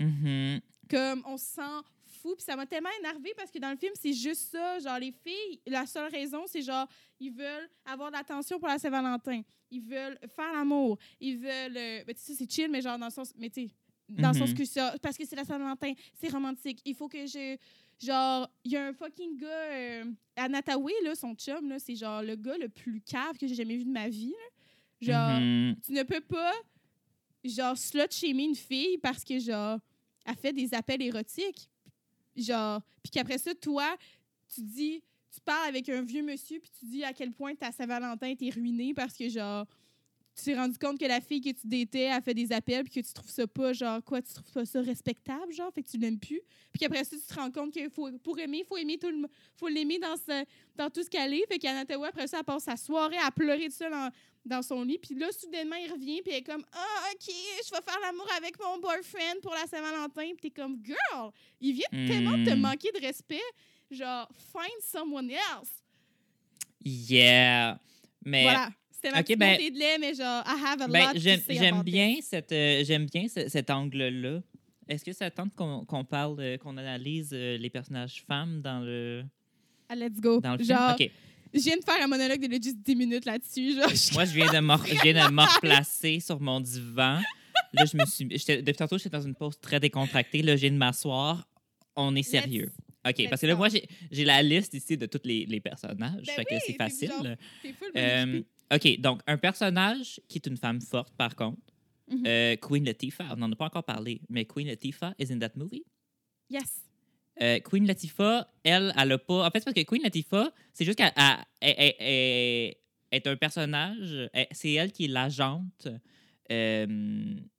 Mhm. comme on se sent fou puis ça m'a tellement énervé parce que dans le film c'est juste ça genre les filles la seule raison c'est genre ils veulent avoir de l'attention pour la Saint-Valentin. Ils veulent faire l'amour. Ils veulent euh, ben, tu sais c'est chill mais genre dans le sens mais tu sais dans le sens Mhm. que ça parce que c'est la Saint-Valentin c'est romantique. Il faut que je genre il y a un fucking gars euh, Anataway là son chum là c'est genre le gars le plus cave que j'ai jamais vu de ma vie là. genre Mhm. tu ne peux pas genre slut shamer une fille parce que genre elle fait des appels érotiques genre puis qu'après ça toi tu dis tu parles avec un vieux monsieur puis tu dis à quel point ta Saint-Valentin était ruinée parce que genre tu t'es rendu compte que la fille que tu datais a fait des appels puis que tu trouves ça pas genre quoi tu trouves pas ça respectable genre fait que tu l'aimes plus? Puis qu'après ça tu te rends compte que faut pour aimer il faut aimer tout le faut l'aimer dans ce- dans tout ce qu'elle est fait qu'Anatawa après ça elle passe sa soirée à pleurer tout seul dans son lit. Puis là, soudainement, il revient, puis elle est comme Ah, OK, je vais faire l'amour avec mon boyfriend pour la Saint-Valentin. Puis t'es comme Girl, il vient tellement te Hmm. manquer de respect. Genre, find someone else. Yeah. Mais Voilà. C'était ma ben- montée de lait, mais genre, I have a ben, lot j'aime bien, cette, euh, j'aime bien ce- cet angle-là. Est-ce que ça tente qu'on qu'on parle, euh, qu'on analyse euh, les personnages femmes dans le, Ah, let's go. dans le film? genre, OK. je viens de faire un monologue de juste 10 minutes là-dessus. Genre, je- Moi, je viens de me, replacer sur mon divan. Là, je me suis. Depuis tantôt, j'étais dans une pause très décontractée. Là, je viens de m'asseoir. On est sérieux. OK, parce que là, moi, j'ai j'ai la liste ici de tous les, les personnages. Ben fait que oui, c'est c'est facile. genre T'es full Euh. OK, donc, un personnage qui est une femme forte, par contre. Mhm. Euh, Queen Latifah, on n'en a pas encore parlé, mais Queen Latifah is in that movie? Yes. Euh, Queen Latifah, elle, elle a pas. En fait, c'est parce que Queen Latifah, c'est juste qu'elle elle- elle- elle- elle est un personnage. C'est elle qui est l'agente euh,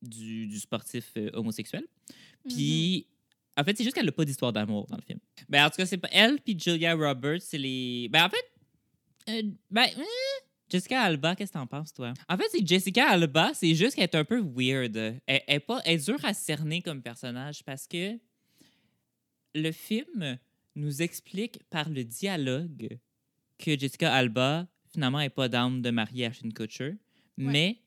du, du sportif homosexuel. Puis, en fait, c'est juste qu'elle n'a pas d'histoire d'amour dans le film. Ben, en tout cas, c'est pas elle puis Julia Roberts, c'est les. Ben, en fait. euh, ben. Jessica Alba, qu'est-ce que t'en penses, toi? En fait, c'est Jessica Alba, c'est juste qu'elle est un peu weird. Elle, elle est pas, elle est dure à cerner comme personnage parce que le film nous explique par le dialogue que Jessica Alba, finalement, n'est pas d'âme de marier Ashton Kutcher, mais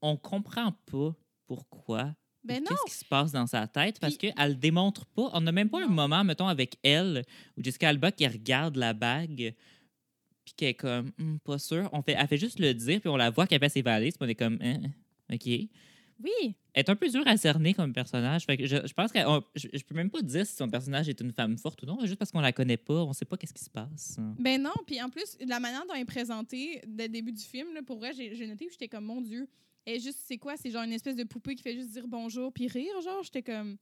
on comprend pas pourquoi. Ben. Qu'est-ce qui se passe dans sa tête? Parce Puis- qu'elle démontre pas. On n'a même pas un Non. moment, mettons, avec elle, où Jessica Alba qui regarde la bague, puis qu'elle est comme, Hum, pas sûr. On fait, elle fait juste le dire, puis on la voit qu'elle fait ses valises, puis on est comme, Hein, OK. Elle Oui. est un peu dure à cerner comme personnage. Fait que je, je pense que je, je peux même pas dire si son personnage est une femme forte ou non, juste parce qu'on la connaît pas, on sait pas qu'est-ce qui se passe. Ben non, puis en plus, la manière dont elle est présentée dès le début du film, là, pour vrai, j'ai noté, puis j'étais comme, mon Dieu, elle est juste, c'est quoi? C'est genre une espèce de poupée qui fait juste dire bonjour puis rire, genre, j'étais comme,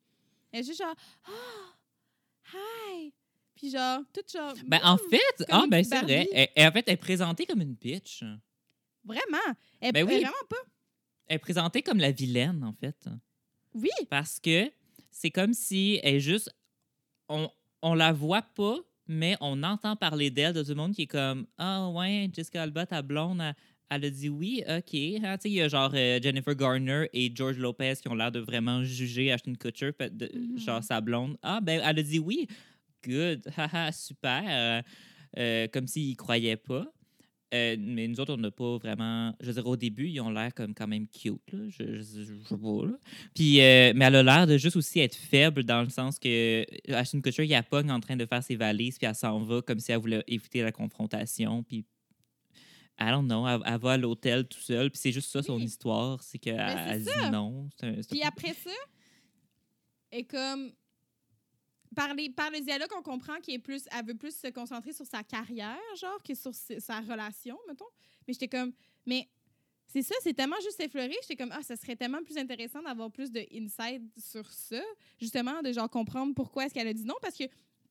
elle est juste genre, ah, hi! Puis genre, tout genre, Ben, en fait, ah, ben, c'est vrai. Elle, elle, en fait, elle est présentée comme une bitch. vraiment, elle, Ben oui. elle vraiment pas, Elle est présentée comme la vilaine, en fait. oui, Parce que c'est comme si elle est juste. On, on la voit pas, mais on entend parler d'elle de tout le monde qui est comme Ah, ouais, Jessica Alba, ta blonde, elle, elle a dit oui, OK. Tu sais, il y a genre euh, Jennifer Garner et George Lopez qui ont l'air de vraiment juger Ashton Kutcher, de- Mhm. genre sa blonde. Ah, ben, elle a dit oui. Good. Haha, super. Euh, euh, comme s'ils croyaient pas. Euh, mais nous autres, on n'a pas vraiment. Je veux dire, au début, ils ont l'air comme quand même cute. Là. Je, je, je- je sais pas. Là. Puis, euh, mais elle a l'air de juste aussi être faible dans le sens que Ashton Kutcher, il a pogne en train de faire ses valises, puis elle s'en va comme si elle voulait éviter la confrontation. Puis, I don't know, elle, elle va à l'hôtel tout seul, puis c'est juste ça son Oui. histoire, c'est qu'elle dit non. C'est un- Puis après ça, et comme par, les, par le dialogue, on comprend qu'elle plus, veut plus se concentrer sur sa carrière, genre, que sur sa- relation, mettons. Mais j'étais comme, mais c'est ça, c'est tellement juste effleuré. J'étais comme, ah, ça serait tellement plus intéressant d'avoir plus de insight sur ça, justement, de genre comprendre pourquoi est-ce qu'elle a dit non, parce que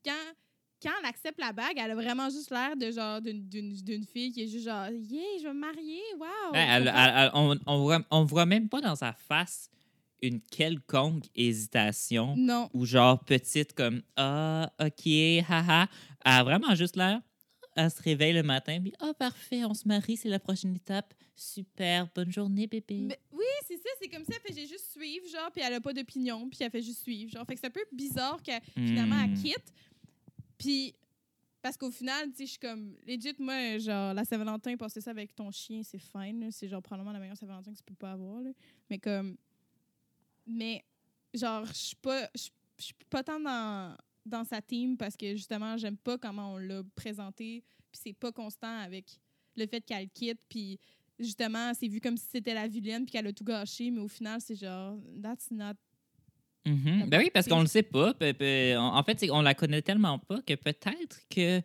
quand quand elle accepte la bague, elle a vraiment juste l'air de genre d'une- fille qui est juste genre yeah, je vais me marier, wow. Ben, on, on voit, on voit même pas dans sa face une quelconque hésitation non. ou genre petite comme ah ok haha a vraiment juste l'air elle se réveille le matin puis ah parfait on se marie c'est la prochaine étape super bonne journée bébé oui, c'est ça, c'est comme ça. Elle fait j'ai juste suivre, genre, puis elle a pas d'opinion, puis elle fait juste suivre. Genre, fait que c'est un peu bizarre que finalement elle Hmm. quitte. Puis, parce qu'au final, tu sais, je suis comme, legit, moi, genre, la Saint-Valentin, passer ça avec ton chien, c'est fine. C'est genre probablement la meilleure Saint-Valentin que tu peux pas avoir. là. Mais comme, mais, genre, je suis pas, je je suis pas tant dans, dans sa team parce que justement, j'aime pas comment on l'a présenté. Puis c'est pas constant avec le fait qu'elle quitte. Puis justement, c'est vu comme si c'était la vilaine puis qu'elle a tout gâché. Mais au final, c'est genre, that's not. Mhm. Ben oui, parce qu'on le sait pas. En fait, on la connaît tellement pas que peut-être que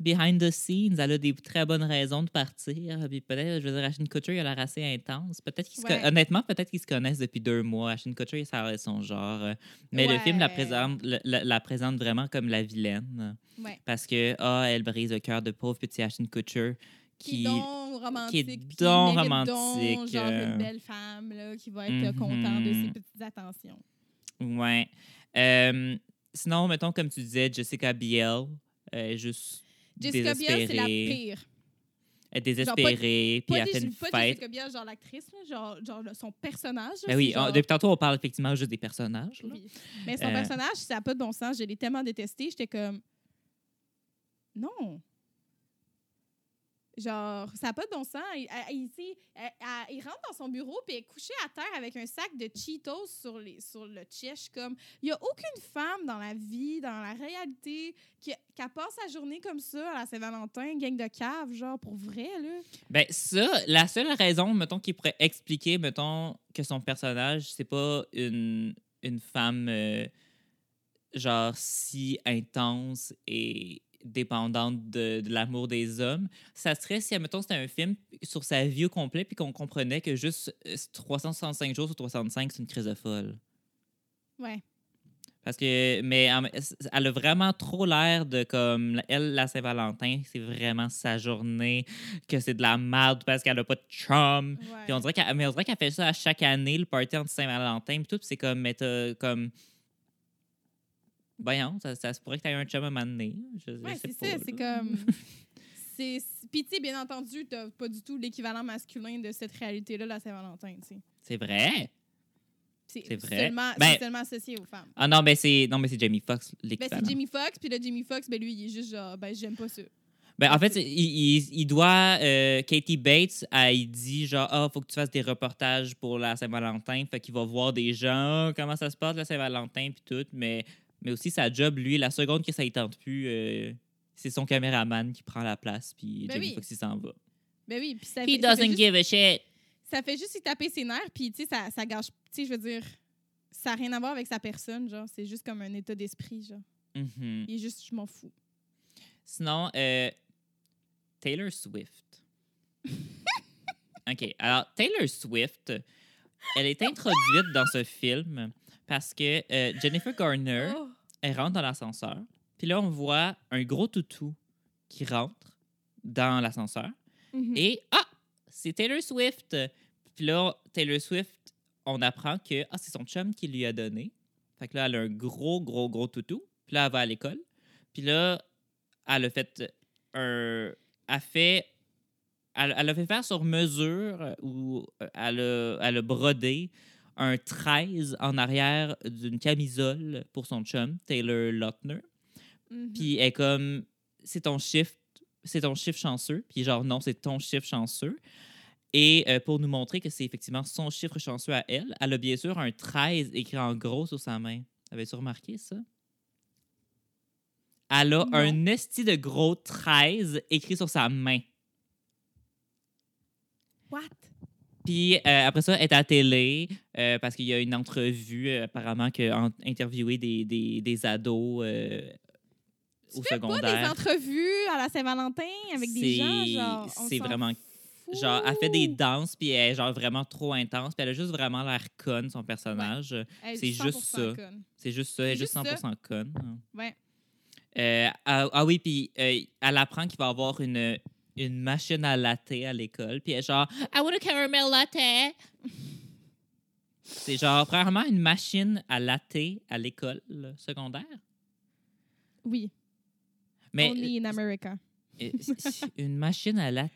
behind the scenes, elle a des très bonnes raisons de partir. Puis peut-être, je veux dire, Ashton Kutcher, il a l'air assez intense. Peut-être qu'ils Ouais. honnêtement, peut-être qu'ils se connaissent depuis deux mois. Ashton Kutcher, ça aurait son genre. euh, Mais le film la présente, la, la- la présente vraiment comme la vilaine. Ouais. Parce que, ah, elle brise le cœur de pauvre petit Ashton Kutcher. Qui, Qui, est donc romantique. qui est donc mérite romantique, donc, genre, euh. une belle femme là, qui va être euh, contente de ses petites attentions. Ouais. Euh, sinon, mettons, comme tu disais, Jessica Biel, euh, est juste Jessica Biel, c'est la pire. Elle est désespérée, puis Pas, elle fait une pas fête. Jessica Biel, genre l'actrice, genre, genre son personnage. Ben oui, genre- depuis tantôt, on parle effectivement juste des personnages. Oui. Mais son Euh. personnage, ça n'a pas de bon sens. Je l'ai tellement détesté. J'étais comme. Non. Genre, ça n'a pas de bon sens. Il, rentre dans son bureau puis elle est couchée à terre avec un sac de Cheetos sur, le chest. Comme, il n'y a aucune femme dans la vie, dans la réalité, qui, qui passe sa journée comme ça à la Saint-Valentin, gang de cave, genre, pour vrai, là. Ben ça, la seule raison, mettons, qui pourrait expliquer, mettons, que son personnage, c'est pas une, une femme, euh, genre, si intense et dépendante de, de l'amour des hommes, ça serait si, mettons, c'était un film sur sa vie au complet, puis qu'on comprenait que juste euh, 365 jours sur 365, c'est une crise de folle. Ouais. Parce que, mais elle a vraiment trop l'air de comme, elle, la Saint-Valentin, c'est vraiment sa journée, que c'est de la merde parce qu'elle a pas de chum. ouais. Puis on dirait qu'elle, qu'elle fait ça à chaque année, le party anti Saint-Valentin, puis tout, c'est comme, mais t'as comme. Voyons, ça, ça se pourrait que tu aies un chum à je Ouais, c'est ça. C'est comme. c'est Puis, tu sais, bien entendu, t'as pas du tout l'équivalent masculin de cette réalité-là, la Saint-Valentin, tu. C'est vrai? C'est vrai? Seulement, Ben- seulement associé aux femmes. Ah non, mais c'est, non, mais c'est Jamie Foxx, Ben, c'est Jamie Foxx, puis là, Jamie Foxx, ben, lui, il est juste genre, ben, j'aime pas ça. Ben, en fait, il, il- il doit. euh, Katie Bates, elle dit genre, ah, faut que tu fasses des reportages pour la Saint-Valentin. Fait qu'il va voir des gens, comment ça se passe la Saint-Valentin, puis tout. Mais, mais aussi, sa job, lui, la seconde que ça ne tente plus, euh, c'est son caméraman qui prend la place, puis Ben Jamie oui. Foxx, s'en va. Ben oui, puis ça, He fait- ça fait doesn't juste, give a shit. ça fait juste y taper ses nerfs, puis tu sais, ça, ça gâche, tu sais, je veux dire, ça n'a rien à voir avec sa personne, genre, c'est juste comme un état d'esprit, genre. Mhm. Il est juste, je m'en fous. Sinon, euh, Taylor Swift. OK. Alors, Taylor Swift, elle est introduite dans ce film parce que euh, Jennifer Garner, Oh. Elle rentre dans l'ascenseur. Puis là, on voit un gros toutou qui rentre dans l'ascenseur. Mhm. Et ah, c'est Taylor Swift. Puis là, Taylor Swift, on apprend que ah, c'est son chum qui lui a donné. Fait que là, elle a un gros, gros, gros toutou. Puis là, elle va à l'école. Puis là, elle a fait un. Elle fait. Elle, elle a fait faire sur mesure euh, ou euh, elle a, elle a brodé un 13 en arrière d'une camisole pour son chum, Taylor Lautner. Mhm. Puis elle est comme, c'est ton chiffre, c'est ton chiffre chanceux. Puis genre, non, c'est ton chiffre chanceux. Et euh, pour nous montrer que c'est effectivement son chiffre chanceux à elle, elle a bien sûr un 13 écrit en gros sur sa main. Avais-tu remarqué ça? Elle a Non. un esti de gros 13 écrit sur sa main. What? Puis euh, après ça, elle est à la télé euh, parce qu'il y a une entrevue euh, apparemment qui a en- interviewé des, des, des ados Tu au fais pas des secondaire. entrevues à la Saint-Valentin avec des gens, C'est- genre. vraiment-. Genre, elle fait des danses, puis elle est genre vraiment trop intense, puis elle a juste vraiment l'air conne, son personnage. Est c'est juste 100% ça. C'est juste ça, elle est juste juste 100% conne. Ouais. Euh, ah, ah oui, puis elle apprend qu'il va avoir une, une machine à latte à l'école, puis elle est genre I want a caramel latte. C'est genre, premièrement, une machine à latte à l'école secondaire? Oui. Mais Only in America. une machine à latte.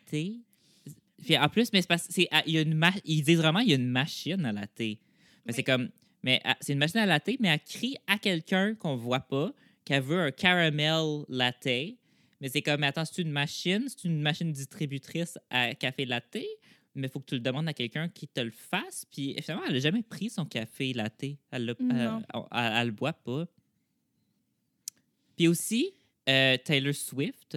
Puis en plus, mais c'est parce c'est il y a une ils disent vraiment il y a une machine à latte. Mais c'est comme mais c'est une machine à latte, mais elle crie à quelqu'un qu'on voit pas qu'elle veut un caramel latte. Mais c'est comme, attends, c'est une machine, c'est une machine distributrice à café latte, mais il faut que tu le demandes à quelqu'un qui te le fasse. Puis finalement, elle n'a jamais pris son café latte. Elle, elle le boit pas. Puis aussi, euh, Taylor Swift,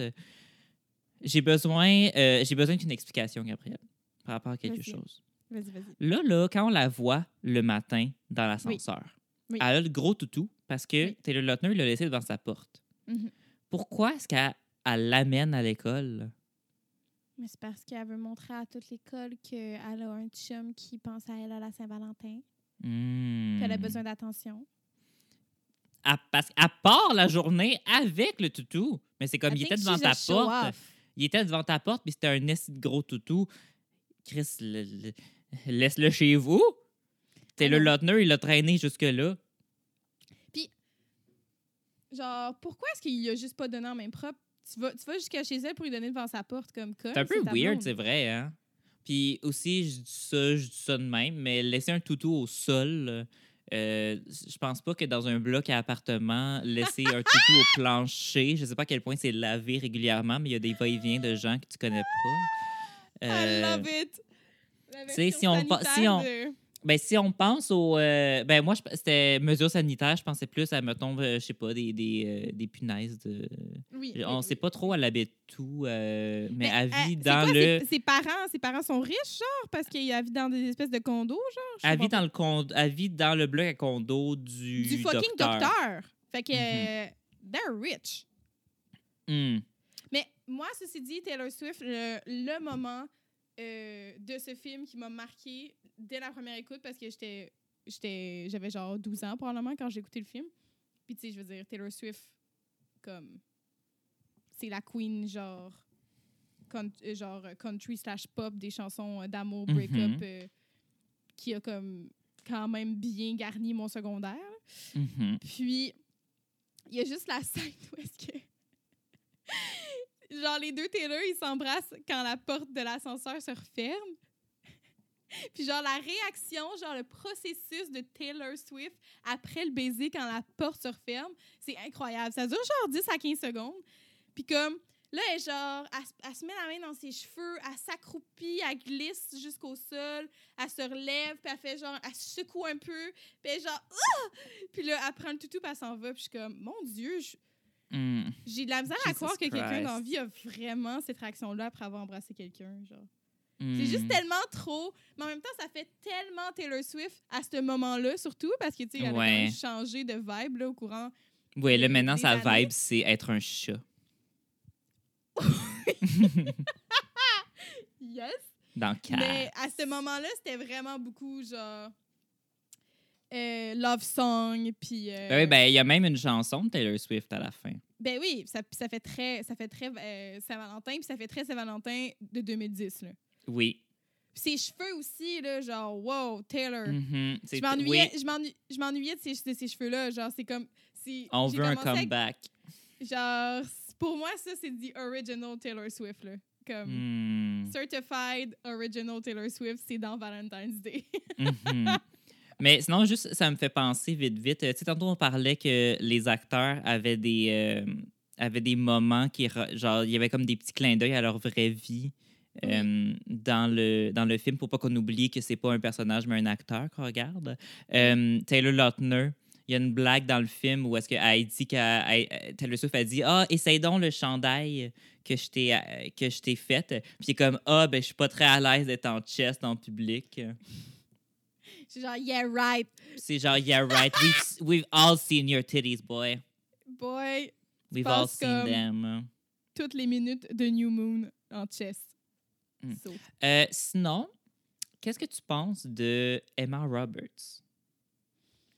j'ai besoin, euh, j'ai besoin d'une explication, Gabrielle, par rapport à quelque chose. Vas-y, vas-y. Là, là, quand on la voit le matin dans l'ascenseur, Oui. elle a le gros toutou parce que Oui. Taylor Lautner l'a laissé devant sa porte. Mhm. Pourquoi est-ce qu'elle elle l'amène à l'école? Mais c'est parce qu'elle veut montrer à toute l'école qu'elle a un chum qui pense à elle à la Saint-Valentin, Hmm. qu'elle a besoin d'attention. À, parce qu'elle part la journée avec le toutou. Mais c'est comme, I il était devant ta porte. off. Il était devant ta porte, puis c'était un de gros toutou. Chris, le- le- laisse-le chez vous. Taylor non. Lautner, il l'a traîné jusque-là. Genre, pourquoi est-ce qu'il a juste pas donné en main propre? Tu vas, tu vas jusqu'à chez elle pour lui donner devant sa porte comme quoi? C'est un peu weird, c'est vrai, hein? Puis aussi, je dis ça, je dis ça de même, mais laisser un toutou au sol, euh, je pense pas que dans un bloc à appartement, laisser un toutou au plancher, je sais pas à quel point c'est lavé régulièrement, mais il y a des va-et-vient de gens que tu connais pas. I Euh, love it! La tu sais, version si on si on- Ben, si on pense aux. euh, ben, moi, c'était mesures sanitaires. Je pensais plus à, mettons, euh, je sais pas, des, des, euh, des punaises. De... Oui, On oui, sait pas trop, elle habite où, euh, mais, elle euh, vit dans quoi, le. Ses, ses parents, ses parents sont riches, genre, parce qu'il vit dans des espèces de condos, genre? Elle vit, dans le condo, elle vit dans le bloc à condo du, du fucking docteur. Fait que, Mhm. euh, they're rich. Hmm. Mais moi, ceci dit, Taylor Swift, le, le moment euh, de ce film qui m'a marqué dès la première écoute parce que j'étais j'étais j'avais genre 12 ans probablement quand j'ai écouté le film. Puis tu sais, je veux dire Taylor Swift comme c'est la queen genre con- euh, genre euh, country slash pop des chansons d'amour break-up euh, qui a comme quand même bien garni mon secondaire. Mhm. Puis, il y a juste la scène où est-ce que. Genre, les deux Taylor, ils s'embrassent quand la porte de l'ascenseur se referme. Puis, genre, la réaction, genre, le processus de Taylor Swift après le baiser quand la porte se referme, c'est incroyable. Ça dure genre 10 à 15 secondes. Puis, comme, là, elle, genre, elle, se- met la main dans ses cheveux, elle s'accroupit, elle glisse jusqu'au sol, elle se relève, puis elle fait genre, elle se secoue un peu, puis elle genre, ah! Puis là, elle prend le toutou, puis elle s'en va, puis je suis comme, mon Dieu, je- Hmm. j'ai de la misère à croire que quelqu'un la vie a vraiment cette réaction-là après avoir embrassé quelqu'un, genre. C'est Hmm. juste tellement trop. Mais en même temps, ça fait tellement Taylor Swift à ce moment-là, surtout parce que, tu sais, elle a Ouais. changé de vibe là, au courant. Oui, là, maintenant, sa années. vibe, c'est être un chat. Yes! Dans Cats. Mais à ce moment-là, c'était vraiment beaucoup genre. Euh, love song, puis. euh, Ben oui, ben, il y a même une chanson de Taylor Swift à la fin. ben oui, ça, ça fait très, ça fait très euh, Saint-Valentin, puis ça fait très Saint-Valentin de 2010. Là. Oui. Puis ses cheveux aussi, là, genre, wow, Taylor. Je m'ennuyais, oui, je m'ennu- je m'ennuyais de ces, de ces cheveux-là. Genre, c'est comme. on veut un avec- comeback. genre, pour moi, ça, c'est the original Taylor Swift, là. Comme. Hmm. Certified Original Taylor Swift, c'est dans Valentine's Day. Mhm. Mais sinon, juste, ça me fait penser vite, vite. Euh, Tu sais, tantôt, on parlait que les acteurs avaient des, euh, avaient des moments qui, genre, il y avait comme des petits clins d'œil à leur vraie vie euh, dans, le, dans le film pour pas qu'on oublie que c'est pas un personnage, mais un acteur qu'on regarde. Euh, Taylor Lautner, il y a une blague dans le film où est-ce qu'elle dit qu'elle- elle- Taylor Swift a dit Ah, essaye donc le chandail que je t'ai que je t'ai fait. Puis c'est comme Ah, ben je suis pas très à l'aise d'être en chest en public. C'est genre, yeah, right, C'est genre, yeah, right. We've, we've all seen your titties, boy. boy. We've all seen them. Toutes les minutes de New Moon en. So. Euh, sinon, qu'est-ce que tu penses de Emma Roberts?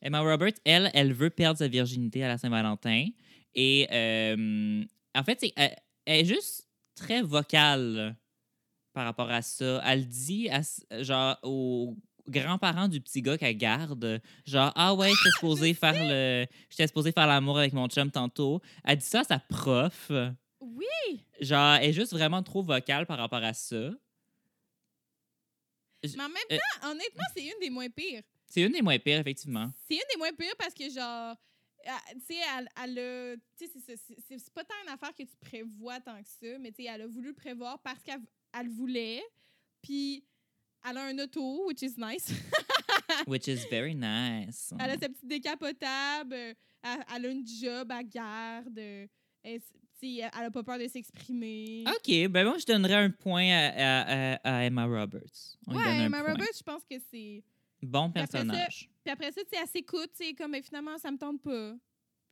Emma Roberts, elle, elle veut perdre sa virginité à la Saint-Valentin. Et euh, en fait, elle, elle est juste très vocale par rapport à ça. Elle dit à genre aux grands-parents du petit gars qu'elle garde, genre ah ouais, j'étais supposée faire le j'étais supposée faire l'amour avec mon chum tantôt. Elle dit ça à sa prof. Oui, Genre, elle est juste vraiment trop vocale par rapport à ça. mais en même Euh, temps, honnêtement, c'est une des moins pires. C'est une des moins pires, effectivement. C'est une des moins pires parce que, genre, elle- tu sais, elle, elle a. Tu sais, c'est pas tant une affaire que tu prévois tant que ça, mais tu sais, elle a voulu le prévoir parce qu'elle elle voulait. Puis, elle a un auto, which is nice. Which is very nice. elle a sa petite décapotable. euh, Elle, elle a une job à garde. euh, Elle, s- tu sais, elle a pas peur de s'exprimer. OK, ben moi, je donnerais un point à, à- à- Emma Roberts. On ouais, Emma. Roberts, je pense que c'est. Bon personnage. Puis après ça, tu sais, elle s'écoute, tu sais, comme, mais finalement, ça me tente pas.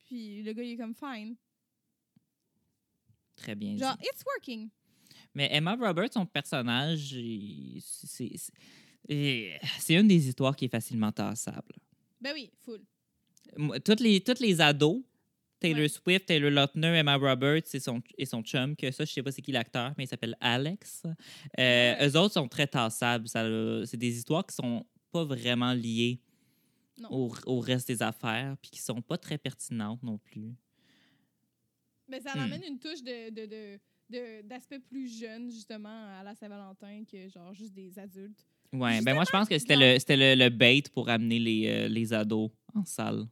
Puis le gars, il est comme fine. Très bien Genre, dit. it's working. Mais Emma Roberts, son personnage, c'est une des histoires qui est facilement tassable. Ben oui, full. Toutes les, toutes les ados, Taylor Ouais. Swift, Taylor Lautner, Emma Roberts et son, et son chum, que ça, je sais pas c'est qui l'acteur, mais il s'appelle Alex. Euh, Eux autres sont très tassables. C'est des histoires qui sont pas vraiment liées au, au reste des affaires, puis qui sont pas très pertinentes non plus. Ben, ça Hmm. amène une touche de, de- d'aspect plus jeune, justement, à la Saint-Valentin que, genre, juste des adultes. Ouais, ben moi, je pense que c'était le, c'était le, le bait pour amener les, euh, les ados en salle.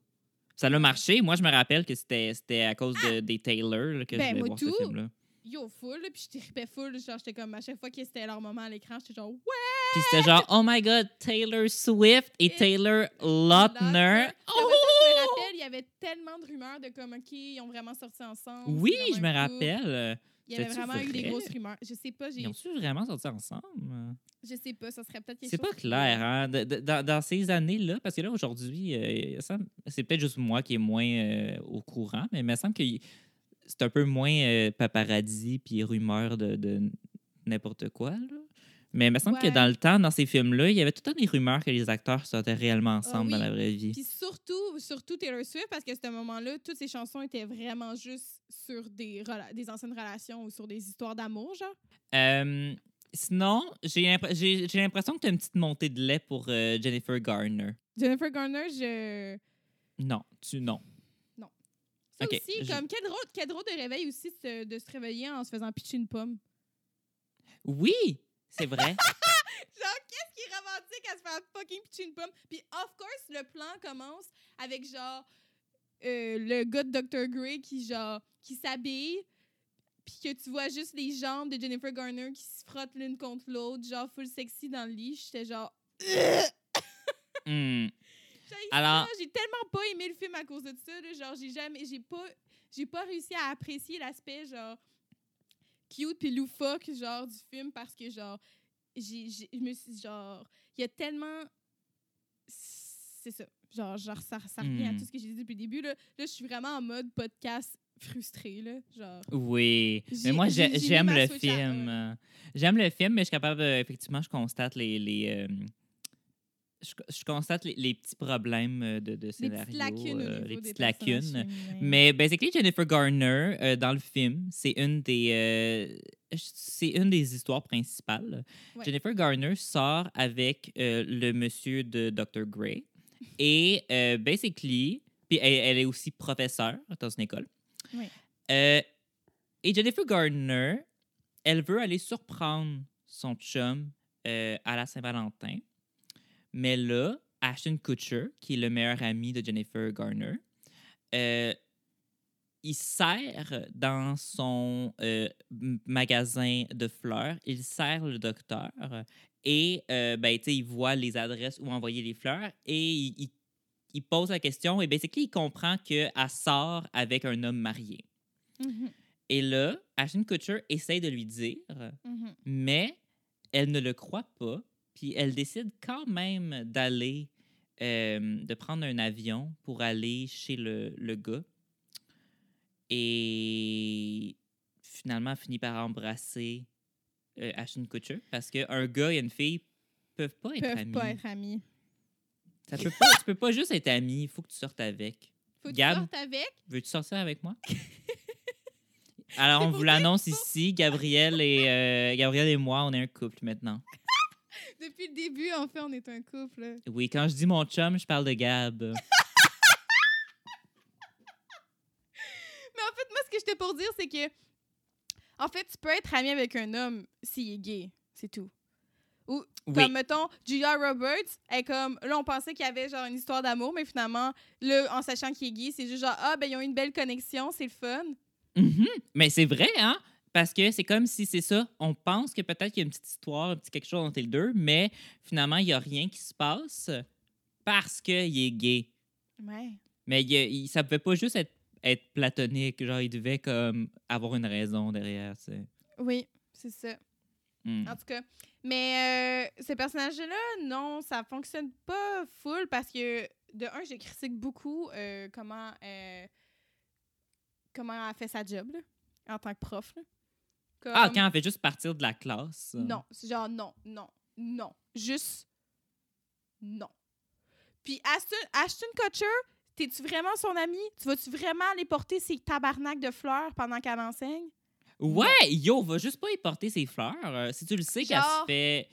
Ça a marché. Moi, je me rappelle que c'était c'était à cause de, des Taylor là, que Ben, je voulais moi voir tout. ce film-là. Yo, full, puis je tripais full. Genre, j'étais comme, à chaque fois que c'était leur moment à l'écran, j'étais genre, ouais! Puis c'était genre, oh my god, Taylor Swift et Et- Taylor Lautner. Ça, je me rappelle, il y avait tellement de rumeurs de comme, OK, ils ont vraiment sorti ensemble. Oui, je me rappelle. Il y avait vraiment eu des grosses rumeurs. Je sais pas, j'ai, Ils ont-tu vraiment sorti ensemble? je sais pas, ça serait peut-être quelque C'est pas clair, hein? De- de- dans, dans ces années-là, parce que là, aujourd'hui, euh, c'est peut-être juste moi qui est moins euh, au courant, mais il me semble que c'est un peu moins euh, paparazzi puis rumeurs de, de n'importe quoi, là. Mais il me semble Ouais. que dans le temps, dans ces films-là, il y avait tout le temps des rumeurs que les acteurs sortaient réellement ensemble Ah oui. dans la vraie vie. Puis surtout, surtout Taylor Swift, parce qu'à ce moment-là, toutes ses chansons étaient vraiment juste sur des, des anciennes relations ou sur des histoires d'amour, genre. Euh, sinon, j'ai l'impr- j'ai j'ai l'impression que tu as une petite montée de lait pour euh, Jennifer Garner. Jennifer Garner, je. Non, tu non. Ça Ok, aussi, je- comme quel drôle, quel drôle de réveil aussi de se réveiller en se faisant pitcher une pomme. Oui, c'est vrai. Genre, qu'est-ce qui est romantique à se faire fucking pitcher une pomme? Puis, of course, le plan commence avec genre euh, le gars de Dr. Grey qui, genre, qui s'habille, puis que tu vois juste les jambes de Jennifer Garner qui se frottent l'une contre l'autre, genre full sexy dans le lit. J'étais genre. J'haïs Alors- j'ai tellement pas aimé le film à cause de ça. là. Genre, j'ai jamais. J'ai pas. J'ai pas réussi à apprécier l'aspect, genre, cute puis loufoque, genre, du film parce que, genre, j'ai, je me suis, genre, il y a tellement. C'est ça. Genre, genre ça, ça revient à Hmm. tout ce que j'ai dit depuis le début. Là, là je suis vraiment en mode podcast frustré, là. Genre. Oui, mais moi j'ai- j'ai- j'ai j'aime le film. J'aime le film, mais je suis capable, effectivement, je constate les, les euh, je, je constate les, les petits problèmes euh, de, de scénario, petites lacunes euh, les petites lacunes. Mais basically, Jennifer Garner euh, dans le film, c'est une des euh, c'est une des histoires principales. Ouais. Jennifer Garner sort avec le monsieur de Dr. Grey et basically, puis elle, elle est aussi professeure dans une école. Et Jennifer Garner, elle veut aller surprendre son chum à la Saint-Valentin. Mais là, Ashton Kutcher, qui est le meilleur ami de Jennifer Garner, euh, il sert dans son euh, magasin de fleurs, il sert le docteur et euh, ben, il voit les adresses où envoyer les fleurs et il, il- il pose la question et basically, il comprend qu'elle sort avec un homme marié. Mhm, Et là, Ashton Kutcher essaye de lui dire, mhm. mais elle ne le croit pas. Puis elle décide quand même d'aller, euh, de prendre un avion pour aller chez le, le gars. Et finalement, elle finit par embrasser euh, Ashton Kutcher parce qu'un gars et une fille peuvent pas être Peuvent amis. pas être amis. Ça peut pas, tu peux pas juste être ami, il faut que tu sortes avec. Faut que Gab? tu sortes avec? Veux-tu sortir avec moi? Alors, on vous l'annonce ici. Gabriel et, euh, Gabriel et moi, on est un couple maintenant. Depuis le début, en fait, on est un couple. Oui, quand je dis mon chum, je parle de Gab. Mais en fait, moi, ce que j'étais pour dire, c'est que, en fait, tu peux être ami avec un homme s'il est gay. C'est tout. Ou Oui. comme, mettons, Julia Roberts, est comme, là, on pensait qu'il y avait genre une histoire d'amour, mais finalement, là, en sachant qu'il est gay, c'est juste genre, ah, ben, ils ont une belle connexion, c'est le fun. Mhm. Mais c'est vrai, hein? Parce que c'est comme si c'est ça. On pense que peut-être qu'il y a une petite histoire, un petit quelque chose entre les deux, mais finalement, il n'y a rien qui se passe parce qu'il est gay. Ouais. Mais il, y a- il- ça pouvait pas juste être, être platonique. Genre, il devait comme avoir une raison derrière. tu sais. Oui, c'est ça. Hmm. En tout cas. Mais euh, ce personnage-là, non, ça fonctionne pas full parce que, de un, je critique beaucoup euh, comment, euh, comment elle fait sa job là, en tant que prof. là. Comme- Ah, quand on fait juste partir de la classe. Non, c'est genre non, non, non. Juste non. Puis Ashton, Ashton Kutcher, t'es-tu vraiment son ami? Tu vas-tu vraiment aller porter ses tabarnaks de fleurs pendant qu'elle enseigne? Ouais, yo, va juste pas y porter ses fleurs. Euh, Si tu le sais qu'elle se fait.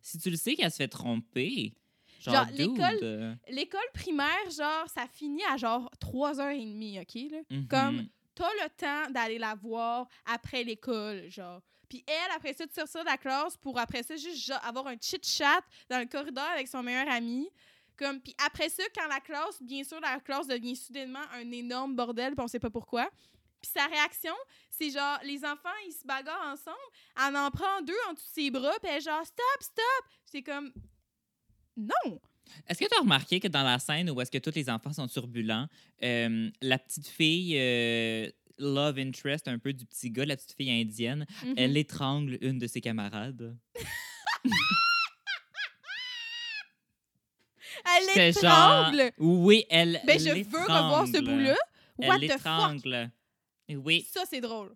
Si tu le sais qu'elle se fait tromper. Genre, l'école- euh, L'école primaire, genre, ça finit à genre 3h30, OK? Là? mhm. Comme, t'as le temps d'aller la voir après l'école, genre. Puis elle, après ça, de sortir de la classe pour après ça, juste avoir un chit-chat dans le corridor avec son meilleur ami. Comme, puis après ça, quand la classe, bien sûr, la classe devient soudainement un énorme bordel, puis on sait pas pourquoi. Puis sa réaction, c'est genre, les enfants, ils se bagarrent ensemble, elle en prend deux en dessous de ses bras, puis elle est genre, stop, stop! C'est comme, non! Est-ce que tu as remarqué que dans la scène où est-ce que tous les enfants sont turbulents, euh, la petite fille euh, love interest un peu du petit gars, la petite fille indienne, elle étrangle une de ses camarades? Elle J'étais genre! Oui, elle Ben, je veux revoir ce bout-là. What Elle the fuck? l'étrangle. Oui. Ça, c'est drôle.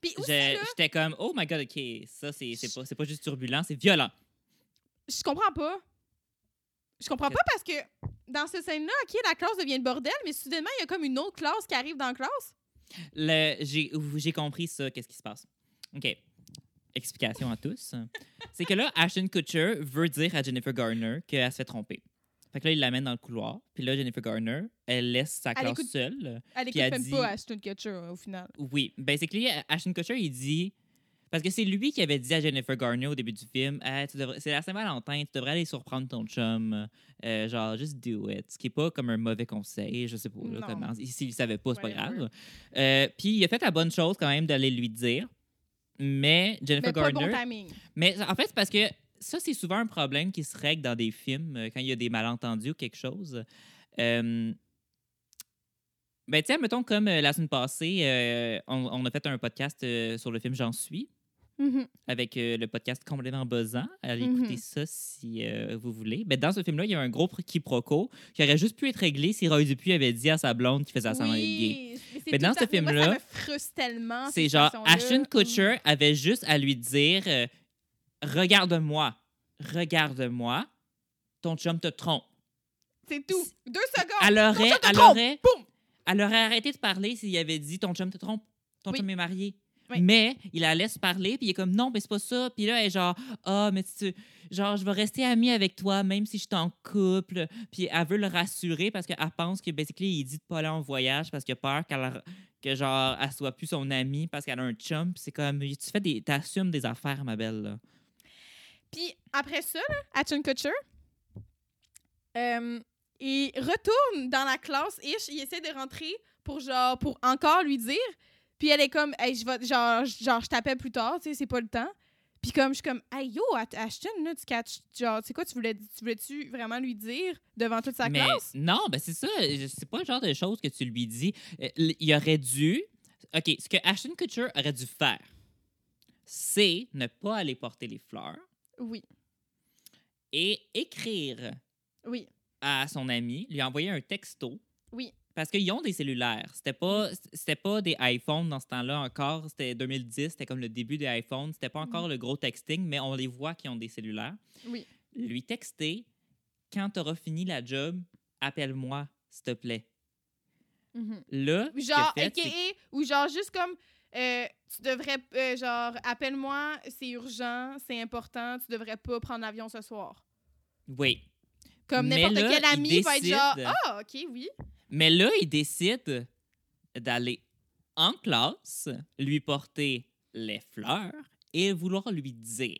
Puis J'étais comme, oh my god, ok, ça, c'est pas, c'est pas juste turbulent, c'est violent. je comprends pas. Je comprends pas parce que dans cette scène-là, OK, la classe devient le bordel, mais soudainement, il y a comme une autre classe qui arrive dans la classe. Le- J'ai j'ai compris ça, qu'est-ce qui se passe. OK. Explication à tous. C'est que là, Ashton Kutcher veut dire à Jennifer Garner qu'elle se fait tromper. Fait que là, il l'amène dans le couloir. Puis là, Jennifer Garner, elle laisse sa classe écoute- seule. Elle écoute elle même dit- pas Ashton Kutcher, au final. Oui. Basically, Ashton Kutcher, il dit. Parce que c'est lui qui avait dit à Jennifer Garner au début du film Hey, C'est la Saint-Valentin, tu devrais aller surprendre ton chum. Euh, genre, just do it. Ce qui n'est pas comme un mauvais conseil, je sais pas. Là, comment- S'il ne savait pas, c'est pas grave. Euh, puis il a fait la bonne chose quand même d'aller lui dire. Mais Jennifer Mais pas le bon Garner. timing. Mais en fait, c'est parce que ça, c'est souvent un problème qui se règle dans des films euh, quand il y a des malentendus ou quelque chose. Euh, ben, tiens, mettons, comme euh, la semaine passée, euh, on, on a fait un podcast euh, sur le film J'en suis Mhm. avec euh, le podcast complètement buzzant. Allez Mhm. écouter ça si euh, vous voulez. Ben, dans ce film-là, il y a un gros quiproquo qui aurait juste pu être réglé si Roy Dupuis avait dit à sa blonde qu'il faisait semblant d'être gay. Mais Mais dans ce mais film-là, ça me frustre tellement. C'est genre. Ashton Kutcher avait juste à lui dire euh, Regarde-moi, regarde-moi, ton chum te trompe. C'est tout. Deux secondes. Elle Ton aurait, chum te elle trompe. aurait, Boum! elle aurait arrêté de parler s'il avait dit Ton chum te trompe, ton Oui. chum est marié. Oui. Mais il la laisse parler, puis il est comme non, mais c'est pas ça. Puis là, elle est genre, ah, mais tu, genre, je vais rester amie avec toi, même si je suis en couple. Puis elle veut le rassurer parce qu'elle pense que, basically, il dit de pas aller en voyage parce qu'il a peur qu'elle, que, genre, elle soit plus son amie parce qu'elle a un chum. Puis c'est comme, tu fais des, t'assumes des affaires, ma belle. Là. Puis après ça, là, Ashton Kutcher, euh, il retourne dans la classe, ish, il essaie de rentrer pour genre pour encore lui dire. Puis elle est comme, hey, je vais, genre, genre, je t'appelle plus tard, tu sais, c'est pas le temps. Puis comme, je suis comme, hey, yo, Ashton, là, tu catches, genre, tu sais quoi, tu voulais, tu voulais-tu vraiment lui dire devant toute sa mais classe? non, ben c'est ça. C'est pas le genre de choses que tu lui dis. Euh, Il aurait dû. OK, ce que Ashton Kutcher aurait dû faire, c'est ne pas aller porter les fleurs Oui, et écrire oui, à son ami, lui envoyer un texto. oui. Parce qu'ils ont des cellulaires. C'était pas, c'était pas des iPhones dans ce temps-là encore. C'était 2010, c'était comme le début des iPhones. C'était pas encore le gros texting, mais on les voit qui ont des cellulaires. Oui. Lui texter quand tu auras fini la job, appelle-moi, s'il te plaît. Là, ce qu'il a Genre, fait, AKA, ou genre juste comme, euh, tu devrais, euh, genre, appelle-moi, c'est urgent, c'est important, tu devrais pas prendre l'avion ce soir. Oui. Comme n'importe là, quel ami va être genre, ah, ok, oui. Mais là, il décide d'aller en classe, lui porter les fleurs et vouloir lui dire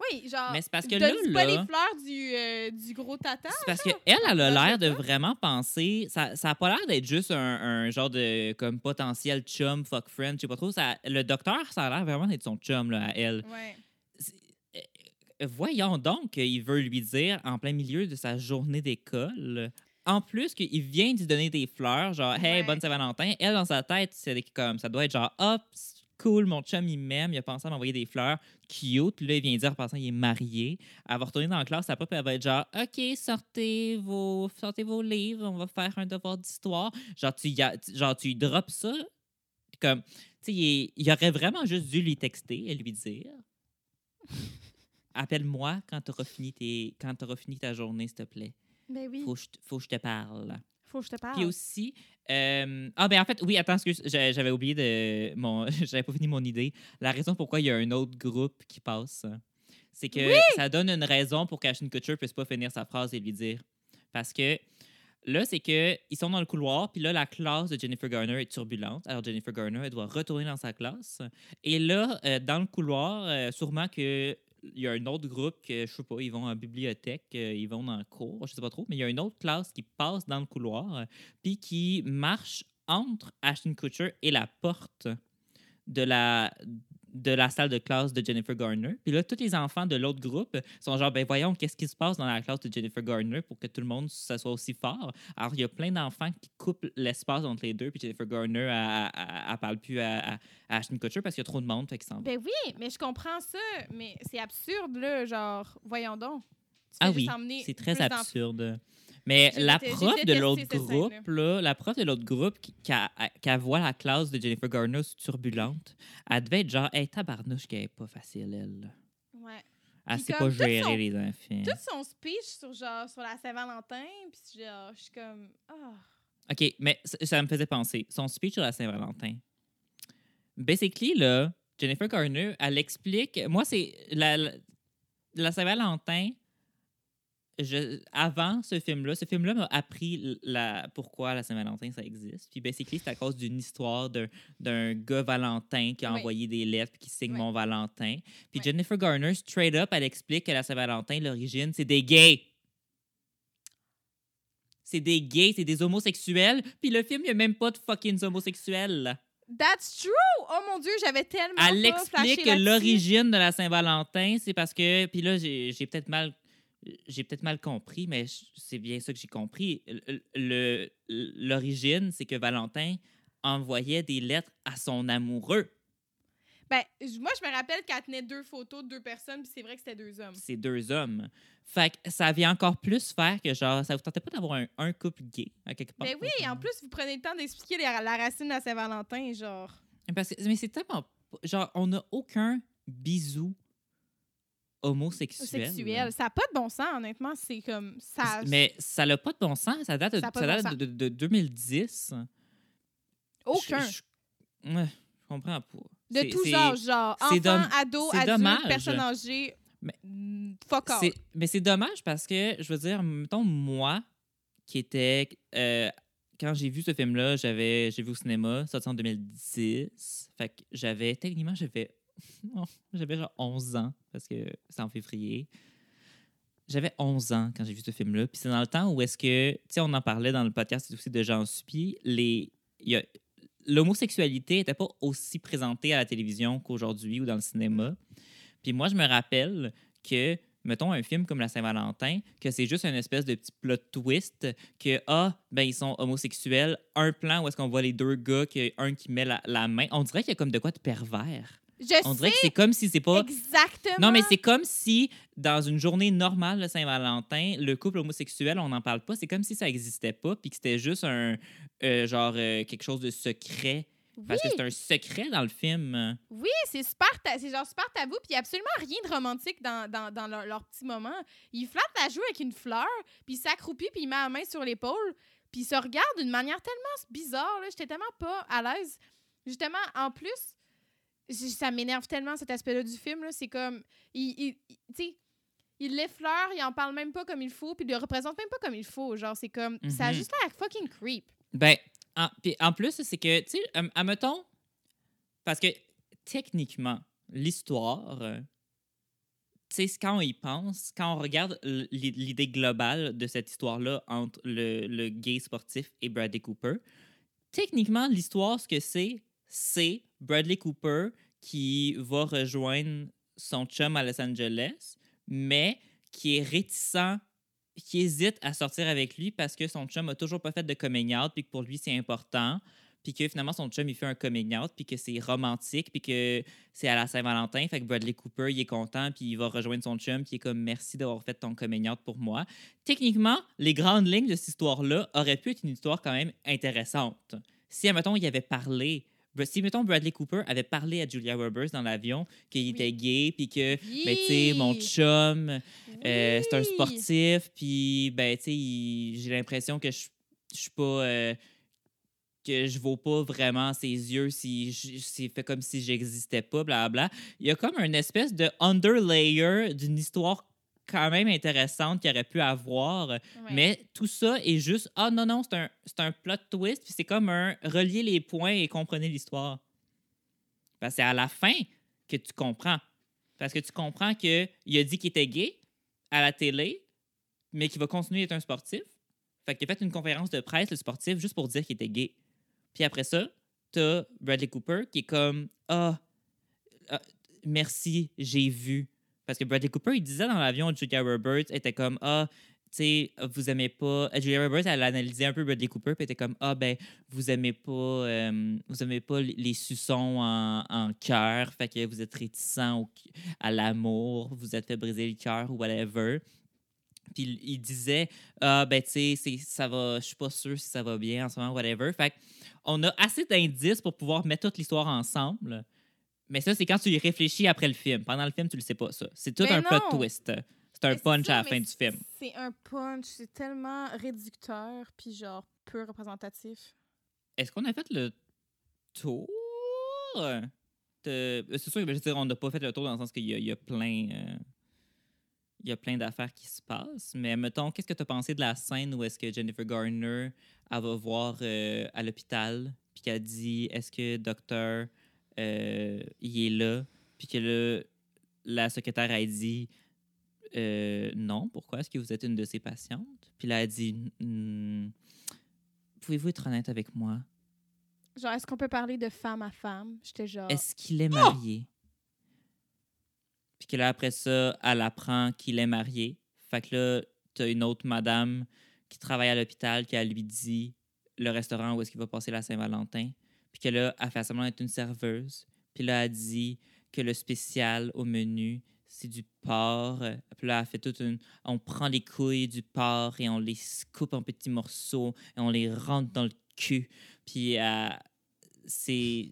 Oui, genre. Mais c'est parce que là, pas là- les fleurs du, euh, du gros tata. C'est parce qu'elle, elle a l'air de vraiment penser. Ça, ça a pas l'air d'être juste un, un genre de comme potentiel chum, fuck friend, je sais pas trop. Ça, le docteur, ça a l'air vraiment d'être son chum là, à elle. Ouais. Euh, Voyons donc qu'il veut lui dire en plein milieu de sa journée d'école. En plus qu'il vient de lui donner des fleurs, genre Hey, Ouais. bonne Saint-Valentin. Elle, dans sa tête, c'est comme ça doit être genre Hop, cool, mon chum, il m'aime, il a pensé à m'envoyer des fleurs. Cute. Puis là, il vient dire en passant, il est marié. Elle va retourner dans la classe, sa propre, elle va être genre OK, sortez vos, sortez vos livres, on va faire un devoir d'histoire. Genre, tu, y a- tu- genre, tu lui drops ça. Puis Comme, tu sais, il, il aurait vraiment juste dû lui texter et lui dire Appelle-moi quand tu auras fini, tes- quand t'auras fini ta journée, s'il te plaît. Ben oui. Faut que je te- faut que je te parle. Faut que je te parle. Puis aussi, euh, ah ben en fait, oui, attends, excuse, j'a- j'avais oublié de mon, j'avais pas fini mon idée. La raison pourquoi il y a un autre groupe qui passe, c'est que ça donne une raison pour qu'Ashton Kutcher puisse pas finir sa phrase et lui dire, parce que là, c'est que ils sont dans le couloir, puis là, la classe de Jennifer Garner est turbulente. Alors Jennifer Garner, elle doit retourner dans sa classe. Et là, euh, dans le couloir, euh, sûrement que il y a un autre groupe que je sais pas, ils vont en bibliothèque, euh, ils vont dans le cours, je sais pas trop, mais il y a une autre classe qui passe dans le couloir, euh, puis qui marche entre Ashton Kutcher et la porte de la de la salle de classe de Jennifer Garner. Puis là, tous les enfants de l'autre groupe sont genre, ben voyons, qu'est-ce qui se passe dans la classe de Jennifer Garner pour que tout le monde ça soit aussi fort? Alors, il y a plein d'enfants qui coupent l'espace entre les deux, puis Jennifer Garner, elle, parle plus à, à- à Ashton Kutcher parce qu'il y a trop de monde, fait. Ben oui, mais je comprends ça. Mais c'est absurde, là. Genre, voyons donc. Ah oui, c'est très absurde. Mais la prof de l'autre groupe, là, la prof de l'autre groupe qui, qui, a- qui a voit la classe de Jennifer Garner turbulente, elle devait être genre, hey, tabarnouche, qu'elle est pas facile, elle. Ouais. Elle sait pas gérer son- les enfants. Tout son speech sur, genre, sur la Saint-Valentin, puis genre, je suis comme. Ah. OK, mais ça, ça me faisait penser. Son speech sur la Saint-Valentin. Basically, là, Jennifer Garner, elle explique. Moi, c'est. La, la, la Saint-Valentin, je- avant ce film-là, ce film-là m'a appris la, pourquoi la Saint-Valentin, ça existe. Puis, basically, c'est à cause d'une histoire d'un, d'un gars Valentin qui a Oui. envoyé des lettres puis qui signe Oui. Mon Valentin. Puis, Oui. Jennifer Garner, straight up, elle explique que la Saint-Valentin, l'origine, c'est des gays. C'est des gays, c'est des homosexuels. Puis le film, il n'y a même pas de fucking homosexuels. That's true! Oh mon Dieu, j'avais tellement. Elle pas explique que l'origine de la Saint-Valentin, c'est parce que. Puis là, j'ai j'ai peut-être mal. J'ai peut-être mal compris, mais c'est bien ça que j'ai compris. L'origine, c'est que Valentin envoyait des lettres à son amoureux. Ben, moi, je me rappelle qu'elle tenait deux photos de deux personnes, puis c'est vrai que c'était deux hommes. C'est deux hommes. Fait que ça vient encore plus faire que, genre, ça vous tentait pas d'avoir un, un couple gay, à quelque part? Ben oui, en plus, vous prenez le temps d'expliquer la, racine de la Saint-Valentin, genre. Parce que- mais c'est tellement. Genre, on n'a aucun bisou homosexuel. Sexuel. Ça n'a pas de bon sens, honnêtement. C'est comme. Ça. Mais ça n'a pas de bon sens. Ça date, de, Ça a pas ça de bon date sens. de, de- de 2010. Aucun. Je, je- ouais, je comprends pas. De tout genre, genre. c'est Enfants, dom- ados, c'est adultes, dommage. personnes âgées. Mais- mm, Fuck off. c'est- Mais c'est dommage parce que, je veux dire, mettons, moi, qui était. euh, quand j'ai vu ce film-là, j'avais, j'ai vu au cinéma, sorti en 2010. Fait que j'avais, techniquement, j'avais, j'avais genre 11 ans, parce que c'est en février. J'avais 11 ans quand j'ai vu ce film-là. Puis c'est dans le temps où est-ce que, tu sais, on en parlait dans le podcast aussi de Jean Supi, les, y a- l'homosexualité n'était pas aussi présentée à la télévision qu'aujourd'hui ou dans le cinéma. Puis moi, je me rappelle que, mettons, un film comme La Saint-Valentin, que c'est juste une espèce de petit plot twist, que, ah, ben, ils sont homosexuels, un plan où est-ce qu'on voit les deux gars, qu'il y a un qui met la, la main. On dirait qu'il y a comme de quoi de pervers. Je On sais dirait que c'est comme si c'est pas. exactement. Non, mais c'est comme si, dans une journée normale de Saint-Valentin, le couple homosexuel, on n'en parle pas. C'est comme si ça n'existait pas, puis que c'était juste un. euh, genre, euh, quelque chose de secret. Parce que c'est un secret dans le film. Oui, c'est super, c'est genre super tabou, puis il y a absolument rien de romantique dans, dans, dans leur, leur petit moment. Il flatte la joue avec une fleur, puis il s'accroupit, puis il met la main sur l'épaule, puis il se regarde d'une manière tellement bizarre. là. J'étais tellement pas à l'aise. Justement, en plus, ça m'énerve tellement cet aspect-là du film. là. C'est comme, il, il- il- tu sais, il l'effleure, il en parle même pas comme il faut, puis il le représente même pas comme il faut. Genre, c'est comme, ça a Mhm. juste l'air fucking creep. Ben, en, puis en plus, c'est que, tu sais, admettons, parce que techniquement, l'histoire euh, tu sais, quand on y pense, quand on regarde l'idée globale de cette histoire-là entre le, le gay sportif et Bradley Cooper, techniquement, l'histoire, ce que c'est, c'est Bradley Cooper qui va rejoindre son chum à Los Angeles, mais qui est réticent, qui hésite à sortir avec lui parce que son chum a toujours pas fait de coming out, puis que pour lui, c'est important, puis que finalement, son chum, il fait un coming out, puis que c'est romantique, puis que c'est à la Saint-Valentin, fait que Bradley Cooper, il est content, puis il va rejoindre son chum, il est comme merci d'avoir fait ton coming out pour moi. Techniquement, les grandes lignes de cette histoire-là auraient pu être une histoire quand même intéressante. Si, admettons, il avait parlé, si, mettons, Bradley Cooper avait parlé à Julia Roberts dans l'avion qu'il était gay, puis que, ben, tu sais, mon Oui. chum, euh, c'est un sportif, puis, ben, tu sais, j'ai l'impression que je suis pas. euh, que je vaux pas vraiment ses yeux si c'est fait comme si j'existais pas, blablabla. Il y a comme une espèce de underlayer d'une histoire quand même intéressante qu'il aurait pu avoir. Ouais. Mais tout ça est juste Ah non, non, c'est un, un plot twist, puis c'est comme un relier les points et comprenez l'histoire. Parce que c'est à la fin que tu comprends. Parce que tu comprends qu'il a dit qu'il était gay à la télé, mais qu'il va continuer d'être un sportif. Fait qu'il a fait une conférence de presse, le sportif, juste pour dire qu'il était gay. Puis après ça, t'as Bradley Cooper qui est comme Ah, ah, merci, j'ai vu. Parce que Bradley Cooper, il disait dans l'avion, Julia Roberts était comme Ah, tu sais, vous aimez pas. euh, Julia Roberts, elle analysait un peu Bradley Cooper, puis était comme Ah, ben, vous aimez pas, euh, vous aimez pas les- suçons en, cœur, fait que vous êtes réticent au- à l'amour, vous êtes fait briser le cœur ou whatever. Puis il- disait Ah, ben, tu sais, ça va, je suis pas sûr si ça va bien en ce moment, whatever. Fait on a assez d'indices pour pouvoir mettre toute l'histoire ensemble. Mais ça, c'est quand tu y réfléchis après le film. Pendant le film, tu le sais pas, ça. C'est tout Ben un plot non. twist. C'est un Mais punch ça, à la fin du film. C'est un punch, c'est tellement réducteur, puis genre peu représentatif. Est-ce qu'on a fait le tour? de- C'est sûr, que, je veux dire, on n'a pas fait le tour dans le sens qu'il y, y a plein. euh, Il y a plein d'affaires qui se passent. Mais mettons, qu'est-ce que tu as pensé de la scène où est-ce que Jennifer Garner elle va voir euh, à l'hôpital, puis qu'elle dit Est-ce que docteur euh, il est là? Puis que là, la secrétaire a dit Euh, Non, pourquoi est-ce que vous êtes une de ses patientes? Puis là, elle dit Hmm, Pouvez-vous être honnête avec moi? Genre, est-ce qu'on peut parler de femme à femme? J'étais genre. Est-ce qu'il est marié? Puis que là, après ça, elle apprend qu'il est marié. Fait que là, t'as une autre madame qui travaille à l'hôpital qui, elle lui dit le restaurant où est-ce qu'il va passer la Saint-Valentin. Puis que là, elle fait semblant d'être une serveuse. Puis là, elle dit que le spécial au menu, c'est du porc. Puis là, elle fait toute une... On prend les couilles du porc et on les coupe en petits morceaux et on les rentre dans le cul. Puis elle- c'est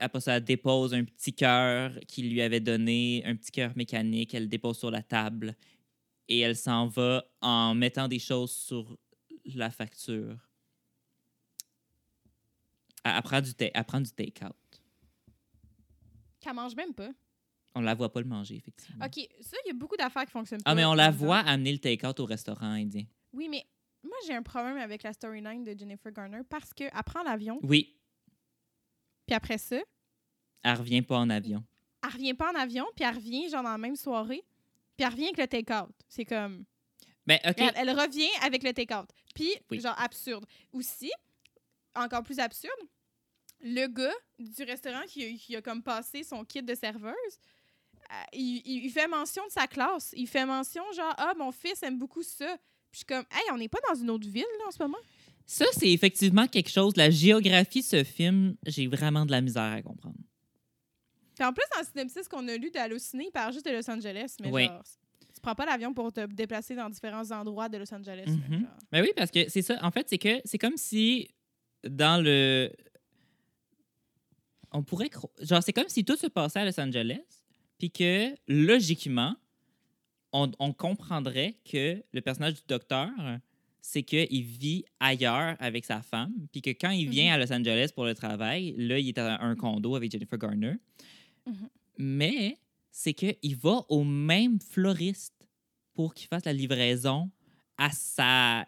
après ça, elle dépose un petit cœur qu'il lui avait donné, un petit cœur mécanique, elle le dépose sur la table et elle s'en va en mettant des choses sur la facture. Elle, elle prend du, du take-out. Qu'elle mange même pas. On la voit pas le manger, effectivement. Ok, ça, il y a beaucoup d'affaires qui fonctionnent pas. Ah, mais on la voit amener le take-out au restaurant indien. Oui, mais moi, j'ai un problème avec la storyline de Jennifer Garner parce qu'elle prend l'avion, Oui, puis après ça, elle revient pas en avion. elle revient pas en avion, puis elle revient genre dans la même soirée, puis elle revient avec le take-out. C'est comme. Ben, OK. Elle, elle revient avec le take-out. Puis, Oui. genre, absurde. Aussi, encore plus absurde, le gars du restaurant qui a, qui a comme passé son kit de serveuse, euh, il, il- fait mention de sa classe. Il fait mention, genre, ah, mon fils aime beaucoup ça. Puis je suis comme, hey, on n'est pas dans une autre ville, là, en ce moment. Ça, c'est effectivement quelque chose. La géographie ce film, j'ai vraiment de la misère à comprendre. Puis en plus, dans le synopsis qu'on a lu d'Halluciné, il parle juste de Los Angeles. Mais Oui. genre, tu prends pas l'avion pour te déplacer dans différents endroits de Los Angeles. Mhm. genre. Ben oui, parce que c'est ça. En fait, c'est que c'est comme si dans le. On pourrait. cro- Genre, c'est comme si tout se passait à Los Angeles, puis que logiquement, on, on comprendrait que le personnage du docteur, c'est qu'il vit ailleurs avec sa femme, puis que quand il vient à Los Angeles pour le travail, là, il est à un condo avec Jennifer Garner. Mhm. Mais c'est qu'il va au même floriste pour qu'il fasse la livraison à sa,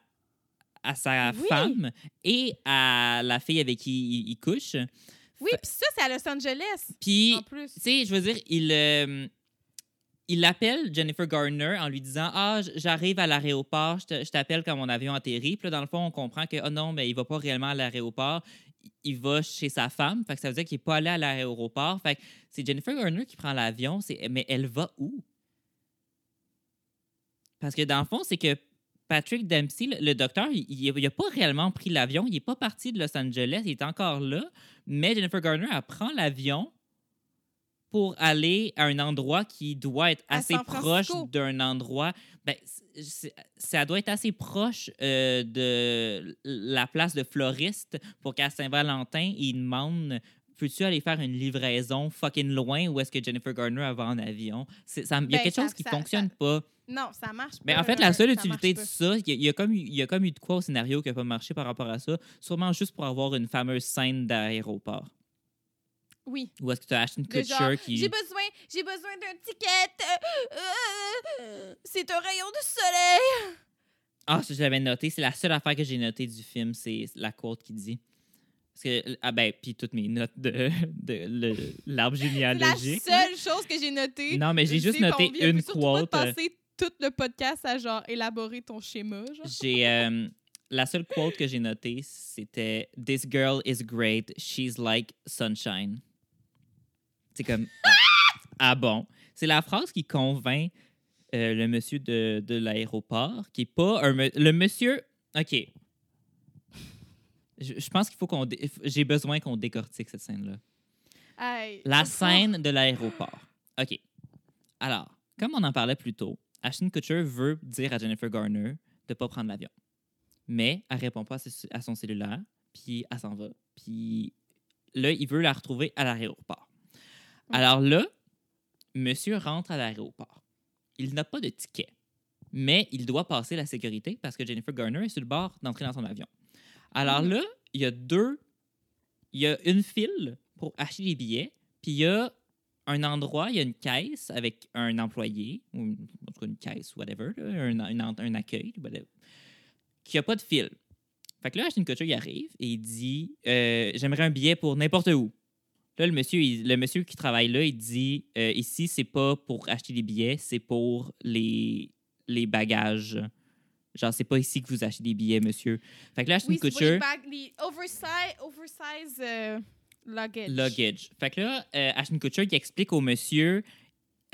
à sa Oui. femme et à la fille avec qui il, il couche. Oui, puis ça, c'est à Los Angeles. Puis, tu sais, je veux dire, il, euh, il appelle Jennifer Garner en lui disant Ah, j'arrive à l'aéroport, je t'appelle quand mon avion atterrit. Puis là, dans le fond, on comprend que, oh non, mais il va pas réellement à l'aéroport. Il- va chez sa femme. Fait que ça veut dire qu'il est pas allé à l'aéroport. Fait que c'est Jennifer Garner qui prend l'avion. Mais elle va où? Parce que dans le fond, c'est que Patrick Dempsey, le, le docteur, il n'a pas réellement pris l'avion. Il n'est pas parti de Los Angeles. Il est encore là. Mais Jennifer Garner, elle prend l'avion pour aller à un endroit qui doit être assez proche d'un endroit. Ben, ça doit être assez proche euh, de la place de floriste pour qu'à Saint-Valentin, il demande Peux-tu aller faire une livraison fucking loin ou est-ce que Jennifer Garner va en avion? Il y a Ben, quelque ça- chose qui ça- fonctionne ça- pas. Non, ça marche pas. Mais en fait, la seule utilité de ça, il y, y a comme, eu- il y a comme eu de quoi au scénario qui n'a pas marché par rapport à ça, sûrement juste pour avoir une fameuse scène d'aéroport. Oui. Ou est-ce que tu as Ashton Kutcher qui. J'ai besoin, j'ai besoin d'un ticket. euh, euh, c'est un rayon de soleil. Ah, ça, je l'avais noté. C'est la seule affaire que j'ai notée du film, c'est la quote qui dit. Parce que, ah ben, puis toutes mes notes de, de l'arbre C'est la généalogique. seule chose que j'ai notée. Non, mais j'ai juste noté une pas quote. euh, passer tout le podcast à genre élaborer ton schéma. J'ai euh, la seule quote que j'ai notée, c'était This girl is great, she's like sunshine. C'est comme ah, ah bon, c'est la phrase qui convainc euh, le monsieur de, de l'aéroport, qui est pas un le monsieur. Ok, je, je pense qu'il faut qu'on dé- j'ai besoin qu'on décortique cette scène là. Hey, La scène de l'aéroport. OK. Alors, comme on en parlait plus tôt, Ashton Kutcher veut dire à Jennifer Garner de ne pas prendre l'avion. Mais elle répond pas à son cellulaire, puis elle s'en va. Puis là, il veut la retrouver à l'aéroport. Alors là, monsieur rentre à l'aéroport. Il n'a pas de ticket, mais il doit passer la sécurité parce que Jennifer Garner est sur le bord d'entrer dans son avion. Alors Mhm. là, il y a deux. Il y a une file pour acheter des billets, puis il y a un endroit, il y a une caisse avec un employé, ou une- en tout cas une caisse, whatever, là, un, un- un accueil, whatever, qui a pas de fil. Fait que là, Ashton Kutcher, il arrive et il dit euh, J'aimerais un billet pour n'importe où. Là, le monsieur, il- le monsieur qui travaille là, il dit euh, Ici, c'est pas pour acheter des billets, c'est pour les, les bagages. Genre, c'est pas ici que vous achetez des billets, monsieur. Fait que là, Ashton Oui, Kutcher. les, bags, les oversize, oversize euh, luggage. luggage. Fait que là, euh, Ashton Kutcher, il explique au monsieur,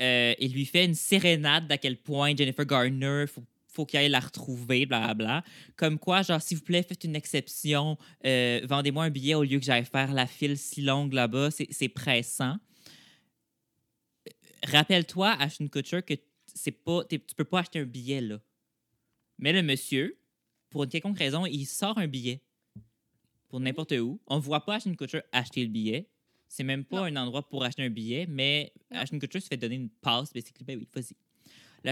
euh, il lui fait une sérénade d'à quel point Jennifer Garner, faut, faut qu'il aille la retrouver, blablabla. Comme quoi, genre, s'il vous plaît, faites une exception, euh, vendez-moi un billet au lieu que j'aille faire la file si longue là-bas, c'est pressant. Euh, Rappelle-toi, Ashton Kutcher, que c'est pas, tu peux pas acheter un billet là. Mais le monsieur, pour une quelconque raison, il sort un billet pour n'importe où. On ne voit pas Ashton Kutcher acheter le billet. C'est même pas un endroit pour acheter un billet, mais Non. Ashton Kutcher se fait donner une passe. Basically, ben oui, vas-y.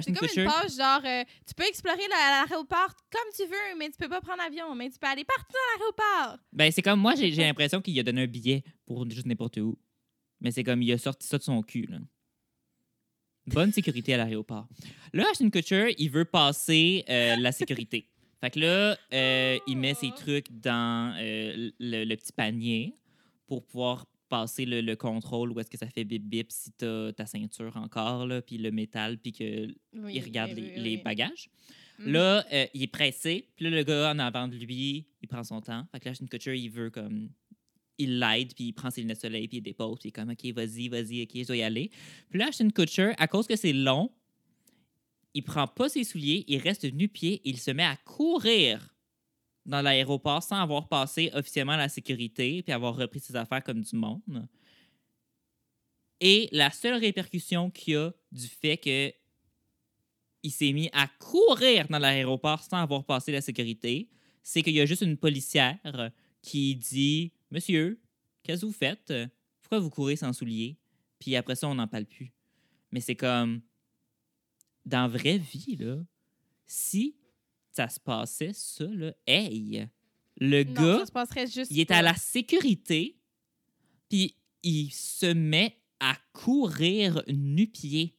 C'est comme Kutcher, une page genre, euh, tu peux explorer la- l'aéroport comme tu veux, mais tu peux pas prendre l'avion, mais tu peux aller partout dans l'aéroport. ben, c'est comme moi, j'ai j'ai l'impression qu'il a donné un billet pour juste n'importe où. Mais c'est comme il a sorti ça de son cul. Là. Bonne sécurité à l'aéroport. Là, Ashton Kutcher, il veut passer euh, la sécurité. Fait que là, euh, il met ses trucs dans euh, le, le petit panier pour pouvoir passer le, le contrôle où est-ce que ça fait bip bip si t'as ta ceinture encore, là, puis le métal, puis qu'il Oui, regarde oui, les, oui, les oui. bagages. Mhm. Là, euh, il est pressé. Puis là, le gars en avant de lui, il prend son temps. Fait que là, Kutcher, il veut comme. Il l'aide, puis il prend ses lunettes de soleil, puis il dépose, puis il est comme, OK, vas-y, vas-y, OK, je dois y aller. Puis là, Ashton Kutcher, à cause que c'est long, il prend pas ses souliers, il reste nu-pied, il se met à courir dans l'aéroport sans avoir passé officiellement la sécurité, puis avoir repris ses affaires comme du monde. Et la seule répercussion qu'il y a du fait que il s'est mis à courir dans l'aéroport sans avoir passé la sécurité, c'est qu'il y a juste une policière qui dit Monsieur, qu'est-ce que vous faites? Pourquoi vous courez sans souliers Puis après ça, on n'en parle plus. Mais c'est comme dans la vraie vie, là, si ça se passait, ça, là, hey, le Non, gars ça se passerait juste. il est à la sécurité, puis il se met à courir nu-pied.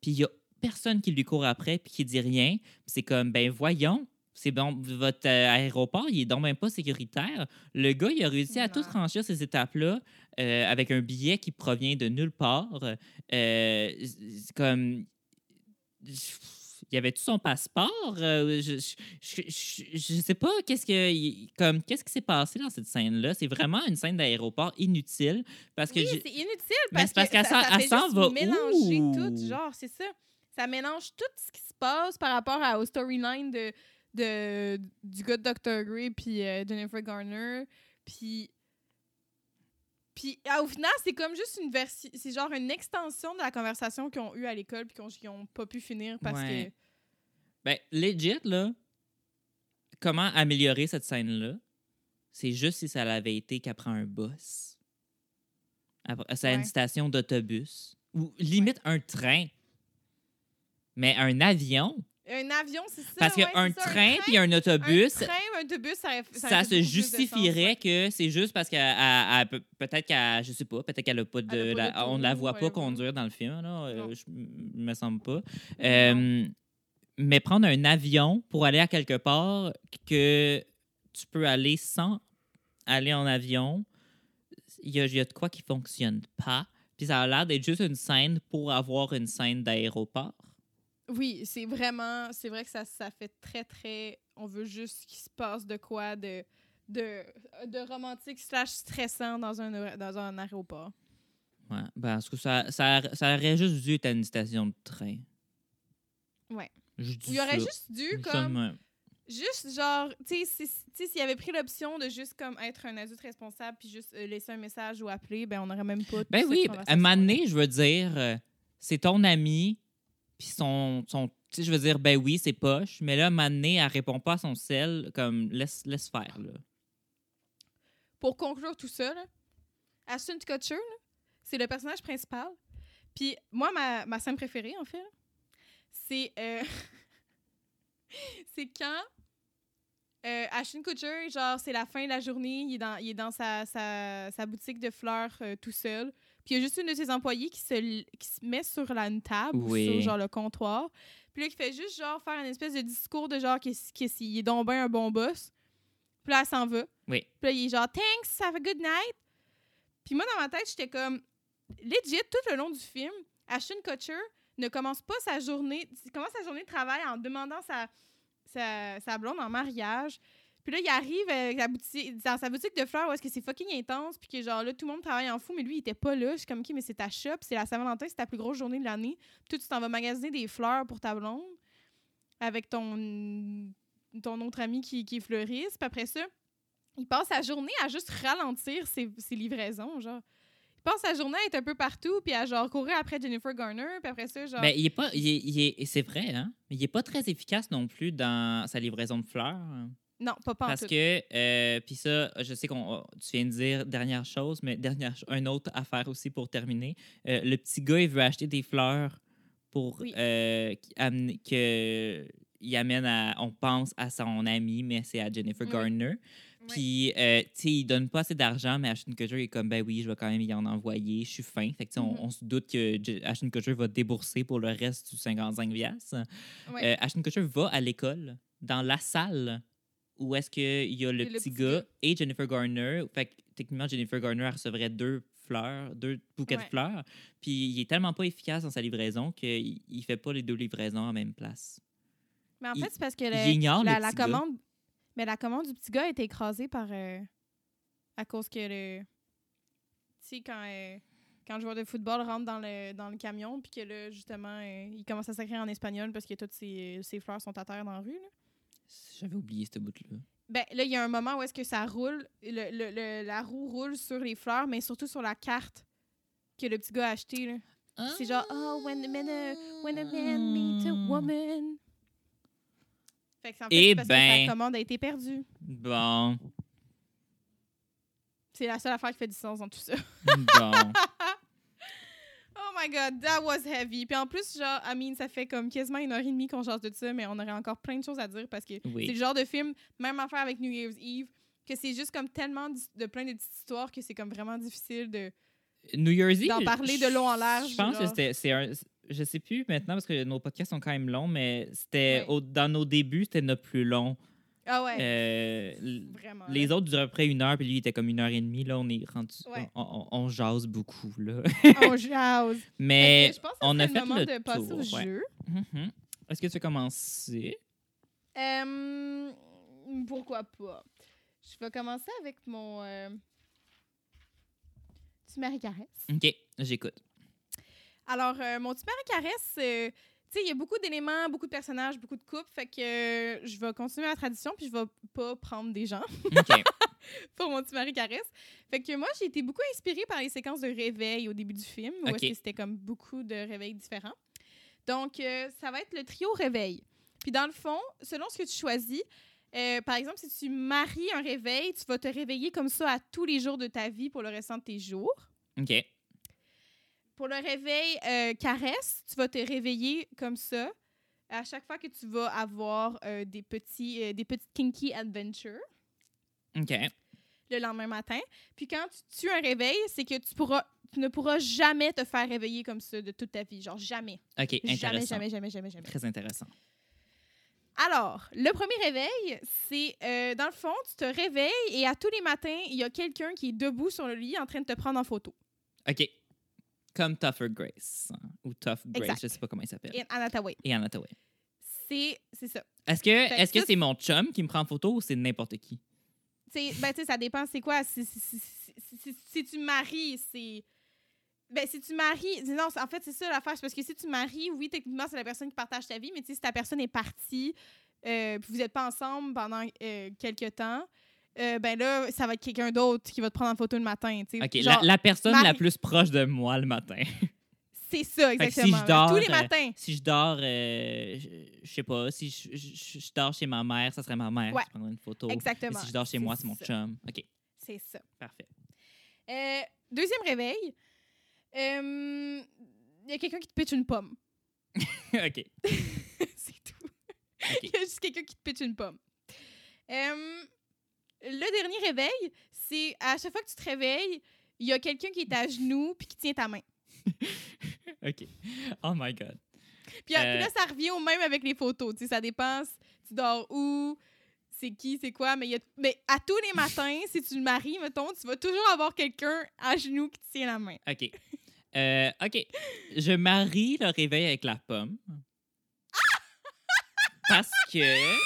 Puis il y a personne qui lui court après, puis qui dit rien. C'est comme, ben voyons, c'est bon, votre euh, aéroport, il est donc même pas sécuritaire. Le gars, il a réussi à tout franchir ces étapes-là euh, avec un billet qui provient de nulle part. Euh, c'est comme. Il y avait tout son passeport? euh, je, je, je, je- sais pas qu'est-ce que comme qu'est-ce qui s'est passé dans cette scène-là? C'est vraiment une scène d'aéroport inutile parce que Oui, c'est inutile parce, parce que qu'elle ça, s'en- va mélanger où? tout, genre, c'est ça. Ça mélange tout ce qui se passe par rapport à, au storyline de, de, du gars de Dr. Grey puis euh, Jennifer Garner. Puis, puis ah, au final, c'est comme juste une version, c'est genre une extension de la conversation qu'ils ont eue à l'école puis qu'ils ont- qu'ils ont pas pu finir parce Ouais. que... Ben, legit, là, comment améliorer cette scène-là? C'est juste si ça avait été qu'elle prend un bus. Après, C'est à une station d'autobus. Ou limite un train. Mais un avion? Un avion, c'est ça. Parce ouais, qu'un c'est ça, train puis un autobus, Un train, un autobus, ça, ça, se justifierait ouais. que c'est juste parce qu'elle elle- elle peut- peut-être qu'elle je sais pas peut-être qu'elle a pas de, Elle a pas la- d'auto, on ne la voit pas conduire dans le film là euh, je me semble pas Euh, mais prendre un avion pour aller à quelque part que tu peux aller sans aller en avion il y y a de quoi qui fonctionne pas puis ça a l'air d'être juste une scène pour avoir une scène d'aéroport Oui, c'est vraiment. C'est vrai que ça, ça fait très, très. On veut juste qu'il se passe de quoi de, de, de romantique slash stressant dans un, dans un aéroport. ouais ben, parce que ça, ça, ça aurait juste dû être à une station de train Ouais. Il y aurait juste dû, comme. Juste, genre, tu sais, s'il avait pris l'option de juste, comme, être un adulte responsable puis juste euh, laisser un message ou appeler, ben, on n'aurait même pas. Ben oui, à un moment donné, je veux dire, euh, c'est ton ami, puis son. son tu je veux dire, ben oui, c'est poche, mais là, donné, elle répond pas à son sel, comme, laisse, laisse faire, là. pour conclure tout ça, là, Ashton Kutcher, c'est le personnage principal. Puis moi, ma, ma scène préférée, en fait, c'est euh, c'est quand euh, Ashton Kutcher, genre, c'est la fin de la journée, il est dans, il est dans sa, sa, sa boutique de fleurs euh, tout seul. Puis il y a juste une de ses employés qui se, qui se met sur la, une table, ou sur genre le comptoir. Puis là, qui fait juste genre faire une espèce de discours de genre qu'il est donc bien un bon boss. Puis là, elle s'en va. Oui. Puis là, il est genre, thanks, have a good night. Puis moi, dans ma tête, j'étais comme, legit, tout le long du film, Ashton Kutcher ne commence pas sa journée, commence sa journée de travail en demandant sa, sa, sa blonde en mariage. Puis là, il arrive avec la boutique, dans sa boutique de fleurs où est-ce que c'est fucking intense, puis que genre là, tout le monde travaille en fou, mais lui, il était pas là. Je suis comme, OK, mais c'est ta shop, c'est la Saint-Valentin, c'est ta plus grosse journée de l'année. Puis tu t'en vas magasiner des fleurs pour ta blonde avec ton, ton autre ami qui, qui est fleuriste. Puis après ça, il passe sa journée à juste ralentir ses, ses livraisons, genre. Il passe sa journée à être un peu partout, puis à genre courir après Jennifer Garner, puis après ça, genre. Ben, il est pas. il est- c'est vrai, hein? Mais il est pas très efficace non plus dans sa livraison de fleurs. Non, pas pas en Parce tout. que, euh, puis ça, je sais qu'on, tu viens de dire dernière chose, mais dernière, une autre affaire aussi pour terminer. Euh, le petit gars, il veut acheter des fleurs pour Oui. euh, qui- amener- que il amène à, on pense à son ami, mais c'est à Jennifer Oui. Garner. Puis, euh, tu sais, il donne pas assez d'argent, mais Ashton Kutcher est comme, ben oui, je vais quand même y en envoyer, je suis fin. Fait que, tu sais, on- Mhm. on, se doute que J- Ashton Kutcher va débourser pour le reste du 55 piastres. Ouais. Euh, Ashton Kutcher va à l'école, dans la salle où est-ce qu'il y a le, Et le petit, petit gars et Jennifer Garner. Fait que techniquement, Jennifer Garner elle recevrait deux fleurs, deux bouquets Ouais. de fleurs. Puis il est tellement pas efficace dans sa livraison qu'il il fait pas les deux livraisons en même place. Mais en fait, c'est parce que le- la, la petit gars. commande. Mais la commande du petit gars a été écrasée par. euh, à cause que le. Tu sais, quand, euh, quand le joueur de football rentre dans le, dans le camion, puis que là, justement, euh, il commence à s'écrire en espagnol parce que toutes ses, ses fleurs sont à terre dans la rue. Là. J'avais oublié ce bout-là. Ben, là, il y a un moment où est-ce que ça roule, le, le- le- la roue roule sur les fleurs, mais surtout sur la carte que le petit gars a achetée. là. C'est genre, oh, when a, when a man meets a woman. Fait que c'est en fait, Eh parce que ben. sa commande a été perdue. Bon. C'est la seule affaire qui fait du sens dans tout ça. Bon. Oh my god, that was heavy. Puis en plus, genre, I mean, ça fait comme quasiment une heure et demie qu'on change de ça, mais on aurait encore plein de choses à dire parce que Oui. c'est le genre de film, même affaire avec New Year's Eve, que c'est juste comme tellement de plein de petites histoires que c'est comme vraiment difficile de. New Year's Eve? D'en parler de long en large, Je pense que genre. c'est un- je sais plus maintenant parce que nos podcasts sont quand même longs, mais c'était Ouais. dans nos débuts, c'était notre plus long. Ah ouais, Euh, vraiment. les autres duraient à peu près une heure, puis lui, il était comme une heure et demie. Là, on est rendu. Ouais. On, on- on jase beaucoup, là. On jase. Mais je pense que on a le fait moment le de passer tour, au ouais. jeu? Mhm. Est-ce que tu veux commencer? Euh, pourquoi pas? Je vais commencer avec mon... Euh... Tu Marie Caresse. OK, j'écoute. Alors, euh, mon petit Marie Caresse, euh, tu sais, il y a beaucoup d'éléments, beaucoup de personnages, beaucoup de couples, fait que euh, je vais continuer la tradition, puis je vais pas prendre des gens pour mon petit Marie Caresse. Fait que moi, j'ai été beaucoup inspirée par les séquences de réveil au début du film, où Ok. est-ce que c'était comme beaucoup de réveils différents. Donc, euh, ça va être le trio réveil. Puis dans le fond, selon ce que tu choisis, euh, par exemple, si tu maries un réveil, tu vas te réveiller comme ça à tous les jours de ta vie pour le restant de tes jours. OK. Pour le réveil euh, caresse, tu vas te réveiller comme ça à chaque fois que tu vas avoir euh, des, petits, euh, des petites kinky adventures OK. le lendemain matin. Puis quand tu tues un réveil, c'est que tu, pourras, tu ne pourras jamais te faire réveiller comme ça de toute ta vie. Genre jamais. OK, intéressant. Jamais, jamais, jamais, jamais, jamais. Très intéressant. Alors, le premier réveil, c'est euh, dans le fond, tu te réveilles et à tous les matins, il y a quelqu'un qui est debout sur le lit en train de te prendre en photo. OK. Comme Tougher Grace. hein, Ou Tough Grace, Exact. je sais pas comment il s'appelle. Et Anna Tawai. Et Anna Tawai. C'est c'est ça. Est-ce que c'est mon chum qui me prend en photo ou c'est n'importe qui? C'est- ben, tu sais, ça dépend, c'est quoi? Si, si, si, si- si- si- si tu maries, c'est. Ben, si tu maries. Non, en fait, c'est ça l'affaire. c'est parce que si tu maries, oui, techniquement, c'est la personne qui partage ta vie, mais tu sais, si ta personne est partie, euh, puis vous n'êtes pas ensemble pendant euh, quelques temps, euh, ben là, ça va être quelqu'un d'autre qui va te prendre en photo le matin. tu sais. OK, Genre, la, la personne la plus proche de moi le matin. C'est ça, que si exactement. je dors, Tous les euh, matins. si je dors, euh, je, je sais pas, si je, je- je dors chez ma mère, ça serait ma mère Ouais. qui prendrait une photo. Exactement. Et si je dors chez moi, c'est mon chum. OK, C'est ça. parfait. Deuxième réveil. Il y a quelqu'un qui te pitch une pomme. OK. c'est tout. Il y a juste quelqu'un qui te pitch une pomme. Euh, le dernier réveil, c'est à chaque fois que tu te réveilles, il y a quelqu'un qui est à genoux puis qui tient ta main. OK. Oh my God. Puis, euh, Euh. puis là, ça revient au même avec les photos. Tu sais, ça dépend. Tu dors où, c'est qui, c'est quoi. Mais, il y a- mais à tous les matins, si tu le maries, mettons, tu vas toujours avoir quelqu'un à genoux qui tient la main. OK. Euh, OK. Je marie le réveil avec la pomme. Parce que.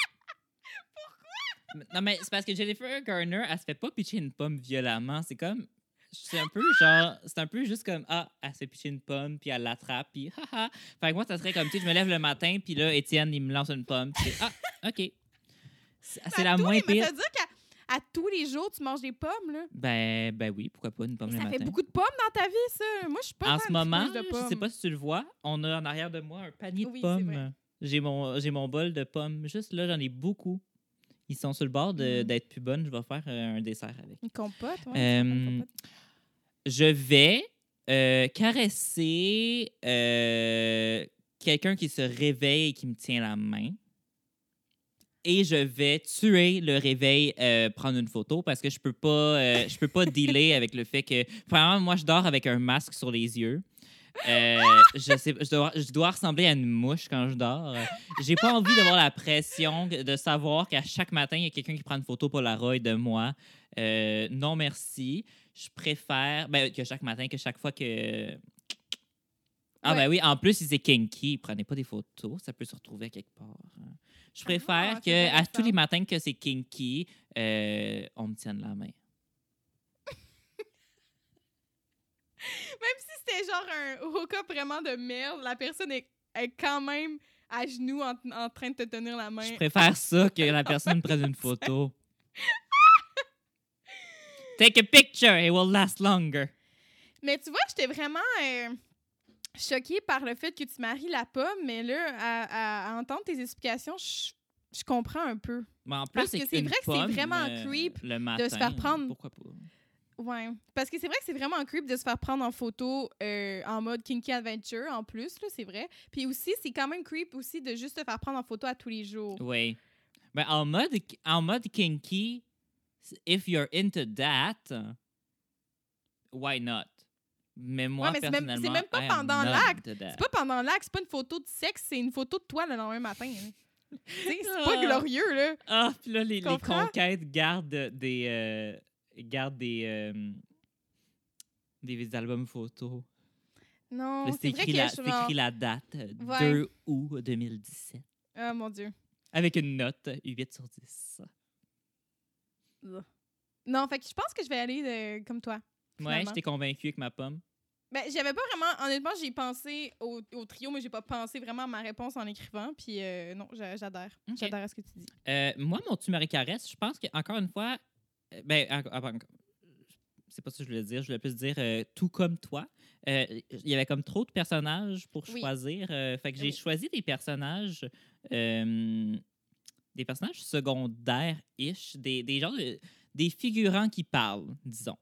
Non, mais c'est parce que Jennifer Garner, elle se fait pas pitcher une pomme violemment. C'est comme. C'est un peu genre. C'est un peu juste comme. Ah, elle se fait pitcher une pomme, puis elle l'attrape, puis haha. Fait que moi, ça serait comme, tu sais, je me lève le matin, puis là, Étienne, il me lance une pomme, puis c'est, ah, OK. C'est la moins pire. Ça veut dire qu'à tous les jours, tu manges des pommes, là. Ben, ben oui, pourquoi pas une pomme le Ça matin? fait beaucoup de pommes dans ta vie, ça. Moi, je suis pas En ce moment, je sais pas si tu le vois, on a en arrière de moi un panier de pommes. J'ai mon, j'ai mon bol de pommes. Juste là, j'en ai beaucoup. Ils sont sur le bord Mhm. d'être plus bonnes. Je vais faire euh, un dessert avec. Une compote. Euh. Je vais euh, caresser euh, quelqu'un qui se réveille et qui me tient la main. Et je vais tuer le réveil, prendre une photo parce que je peux pas, je peux pas dealer avec le fait que, premièrement, moi je dors avec un masque sur les yeux. Euh, je, sais, je, dois, je dois ressembler à une mouche quand je dors. J'ai pas envie d'avoir la pression de savoir qu'à chaque matin, il y a quelqu'un qui prend une photo pour la de moi. Euh, non, merci. Je préfère ben, que chaque matin, que chaque fois que. Ah, Ouais. ben oui, en plus, si c'est kinky, prenez pas des photos, ça peut se retrouver à quelque part. Je préfère Ah, que à tous les matins que c'est kinky, euh, on me tienne la main. Même si c'était genre un hook-up vraiment de merde, la personne est, est quand même à genoux en, en train de te tenir la main. Je préfère ça que la personne prenne une photo. Take a picture, it will last longer. Mais tu vois, j'étais vraiment euh, choquée par le fait que tu maries la pomme, mais là, à, à- à entendre tes explications, je, je comprends un peu. Mais en plus, Parce que c'est vrai que c'est vraiment euh, creep le matin, se faire prendre. Pourquoi pas? Ouais. Parce que c'est vrai que c'est vraiment creep de se faire prendre en photo euh, en mode kinky adventure en plus, là, c'est vrai. Puis aussi, c'est quand même creep aussi de juste te faire prendre en photo à tous les jours. Oui. Ben, en mode, en mode kinky, if you're into that, why not? Mais moi, Ouais, mais c'est même- personnellement, c'est même pas pendant l'acte. C'est pas pendant l'acte, c'est pas une photo de sexe, c'est une photo de toi le lendemain matin. hein. C'est Ah. pas glorieux, là. Ah, puis là, les, les conquêtes gardent des, euh, gardent des, euh, des albums photos. Non, c'est c'est vrai écrit, que la- genre- écrit la date, euh, Ouais. 2 août 2017. Ah, mon Dieu. Avec une note, 8 sur 10. Non, fait que je pense que je vais aller euh, comme toi. Ouais, Finalement. je t'ai convaincu avec ma pomme. Ben, j'avais pas vraiment. Honnêtement, j'ai pensé au, au trio, mais j'ai pas pensé vraiment à ma réponse en écrivant. Puis euh, non, j'a- j'adhère. J'adhère à ce que tu dis. Euh, moi, mon tu caresse, je pense qu'encore une fois, euh, ben, en- en- en- c'est pas ça que je voulais dire, je voulais plus dire euh, tout comme toi. Euh, Il y avait comme trop de personnages pour Oui. choisir. euh, fait que j'ai Oui. choisi des personnages, euh, des personnages secondaires-ish, des, des genres de- des figurants qui parlent, disons.